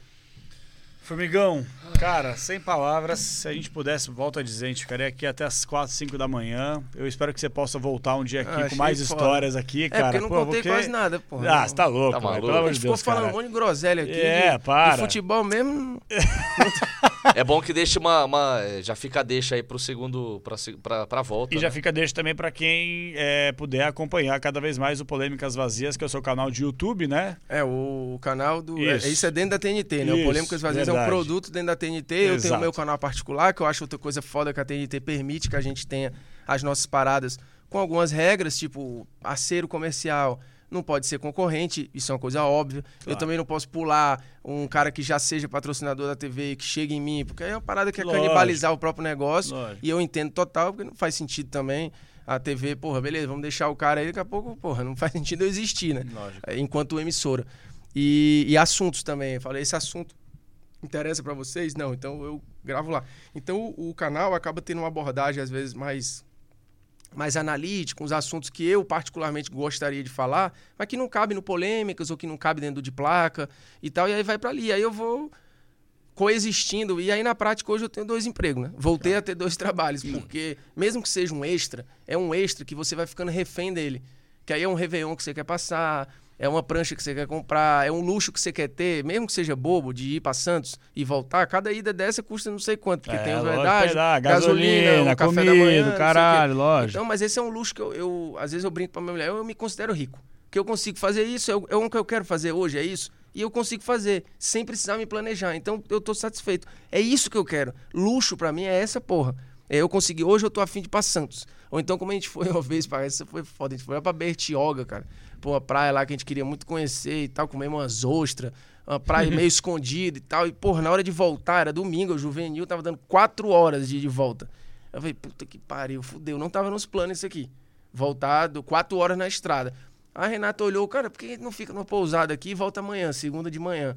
Formigão, cara, sem palavras, se a gente pudesse, volto a dizer, a gente ficaria aqui até as 4, 5 da manhã. Eu espero que você possa voltar um dia aqui Ah, com mais foda. histórias aqui, É, cara. porque eu não Pô, contei porque- quase nada, pô. Ah, você tá louco, Tá maluco. pelo amor A de gente ficou Deus, falando cara. um monte de groselha aqui. É, de, para. De futebol mesmo. É bom que deixe uma, uma- Já fica deixa aí pro segundo. Pra, pra, pra volta. E já né? fica deixa também pra quem é, puder acompanhar cada vez mais o Polêmicas Vazias, que é o seu canal de YouTube, né? É, o canal do. é- Isso. Isso, é dentro da TNT, né? Isso, o Polêmicas Vazias é um verdade. produto dentro da TNT. Eu tenho Exato. o meu canal particular, que eu acho outra coisa foda que a TNT permite que a gente tenha as nossas paradas com algumas regras, tipo parceiro comercial. Não pode ser concorrente, isso é uma coisa óbvia. Eu também não posso pular um cara que já seja patrocinador da TV que chegue em mim, porque aí é uma parada que é Lógico. canibalizar o próprio negócio. Lógico. E eu entendo total, porque não faz sentido também. A TV, porra, beleza, vamos deixar o cara aí, daqui a pouco, porra, não faz sentido eu existir, né? Lógico. É, Enquanto emissora. E, e assuntos também. Eu falei, esse assunto interessa pra vocês? Não, então eu gravo lá. Então o, o canal acaba tendo uma abordagem, às vezes, mais, mais analítica, uns assuntos que eu particularmente gostaria de falar, mas que não cabe no polêmicas ou que não cabe dentro de placa e tal, e aí vai pra ali. Aí eu vou coexistindo. E aí, na prática, hoje eu tenho dois empregos, né? Voltei a ter dois trabalhos, porque mesmo que seja um extra, é um extra que você vai ficando refém dele. Que aí é um Réveillon que você quer passar, é uma prancha que você quer comprar, é um luxo que você quer ter, mesmo que seja bobo, de ir para Santos e voltar, cada ida dessa custa não sei quanto, porque É, tem os lógico, pedágios, pedágio, gasolina, gasolina, o café comida, da manhã, caralho, lógico. Então, mas esse é um luxo que eu, eu- às vezes eu brinco pra minha mulher, eu me considero rico. Que eu consigo fazer isso, é o é que eu quero fazer hoje, é isso. E eu consigo fazer, sem precisar me planejar. Então, eu tô satisfeito. É isso que eu quero. Luxo pra mim é essa porra. É eu consegui, hoje eu tô afim de ir pra Santos. Ou então, como a gente foi uma vez, parece que foi foda, a gente foi lá pra Bertioga, cara. Pô, uma praia lá que a gente queria muito conhecer e tal, comer umas ostras, uma praia meio escondida e tal. E, porra, na hora de voltar, era domingo, o juvenil tava dando quatro horas de, de volta. Eu falei, puta que pariu, fudeu, não tava nos planos isso aqui. Voltado, quatro horas na estrada. A Renata olhou, cara, por que não fica numa pousada aqui e volta amanhã, segunda de manhã?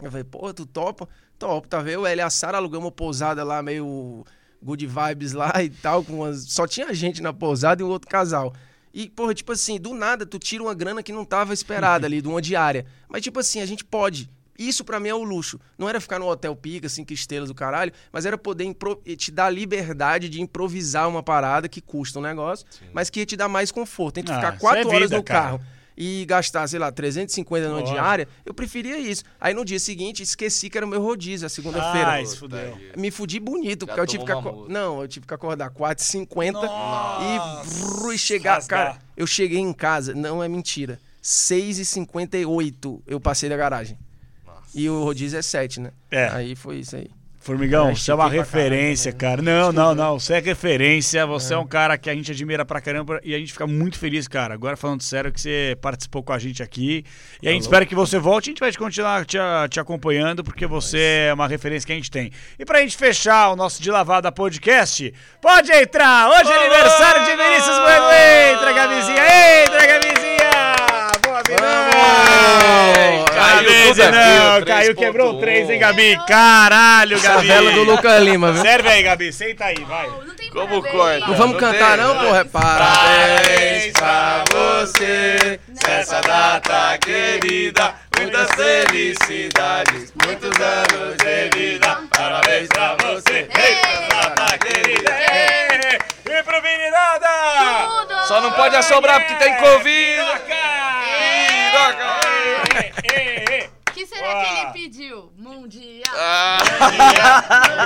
Eu falei, pô, tu topa? Topo, tá vendo? Ela e a Sara alugamos uma pousada lá, meio good vibes lá e tal, com umas... só tinha gente na pousada e um outro casal. E, porra, tipo assim, do nada tu tira uma grana que não tava esperada ali, de uma diária. Mas, tipo assim, a gente pode. Isso pra mim é o luxo. Não era ficar no hotel pica, cinco estrelas do caralho, mas era poder impro- te dar liberdade de improvisar uma parada que custa um negócio, mas que ia te dar mais conforto. Entre Ah, ficar isso quatro é horas vida, no cara. carro e gastar, sei lá, 350 numa diária, eu preferia isso. Aí no dia seguinte, esqueci que era o meu rodízio, a segunda-feira. Ai, se fudeu. Me fudi bonito, Já porque eu tive que tomou uma acor- multa. Não, eu tive que acordar 4h50 e, brrr, e chegar. rasgar. Cara, eu cheguei em casa, não é mentira. 6h58 eu passei da garagem. E o rodízio é 7, né? É. Aí foi isso aí. Formigão, É, você é uma estiquei pra referência, cara. Não, não, não. Você é referência. Você é. um cara que a gente admira pra caramba e a gente fica muito feliz, cara. Agora falando sério, que você participou com a gente aqui. E a gente espera que você volte. A gente vai continuar te, te acompanhando, porque você é uma referência que a gente tem. E pra gente fechar o nosso De Lavada podcast, pode entrar! Hoje é aniversário de Vinícius Bueno. Entra, Gabizinha! Entra, Gabizinha! Caiu Parabéns, não, Caiu, 3.1. quebrou o 3, hein, Gabi? Caralho, Gabi! Favela do Lucas Lima, viu? Serve aí, Gabi. Senta aí, vai. Não tem Como corta? Não vamos Não cantar, tem, não, né? porra? É Parabéns pra você Nessa data querida, muitas felicidades, muitos anos de vida. Parabéns pra você. Eita, data querida. E pro meninada! Tudo! Só não pode assombrar porque tem Covid. O que será que Uau. ele pediu? Mundial.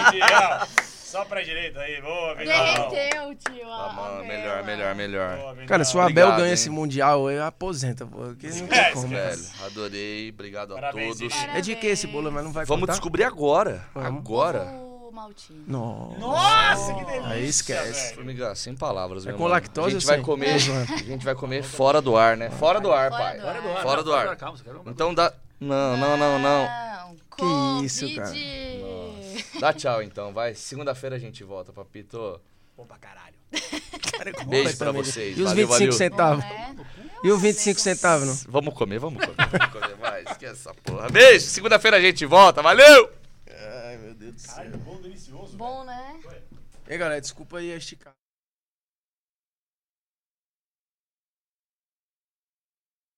Mundial. Só pra direita aí, boa, Vinão. Derreteu, tio. Ah, a mano, vela. melhor, melhor, melhor. Boa. Cara, se o Obrigado, Abel ganha hein? esse Mundial, eu aposenta, pô. Porque não É, tem como. Velho, adorei. Obrigado a Parabéns, todos. Vinícius. É de que esse bolo, mas não vai Vamos contar? descobrir agora. Vamos. Agora. O maltine. Nossa. Nossa, que delícia. Aí esquece. Formiga, sem palavras, É meu com mano. lactose A gente vai sem? comer, a gente vai comer fora do ar, né? Fora do ar, Fora pai. do ar. Fora do ar. Fora do ar. Calma, você quer uma- Então dá Não, não, não, não. Que isso, cara. Covid. Dá tchau então, vai. Segunda-feira a gente volta, papito. Bom pra caralho. Beijo pra vocês. E os Valeu, 25 valeu. centavos? É. E os 25 centavos, não? Vamos comer, vamos comer. Vamos comer, vai. Esquece essa porra. Beijo. Segunda-feira a gente volta. Valeu! Ai, meu Deus do céu. Bom, né? Ei, galera, desculpa aí a esticar.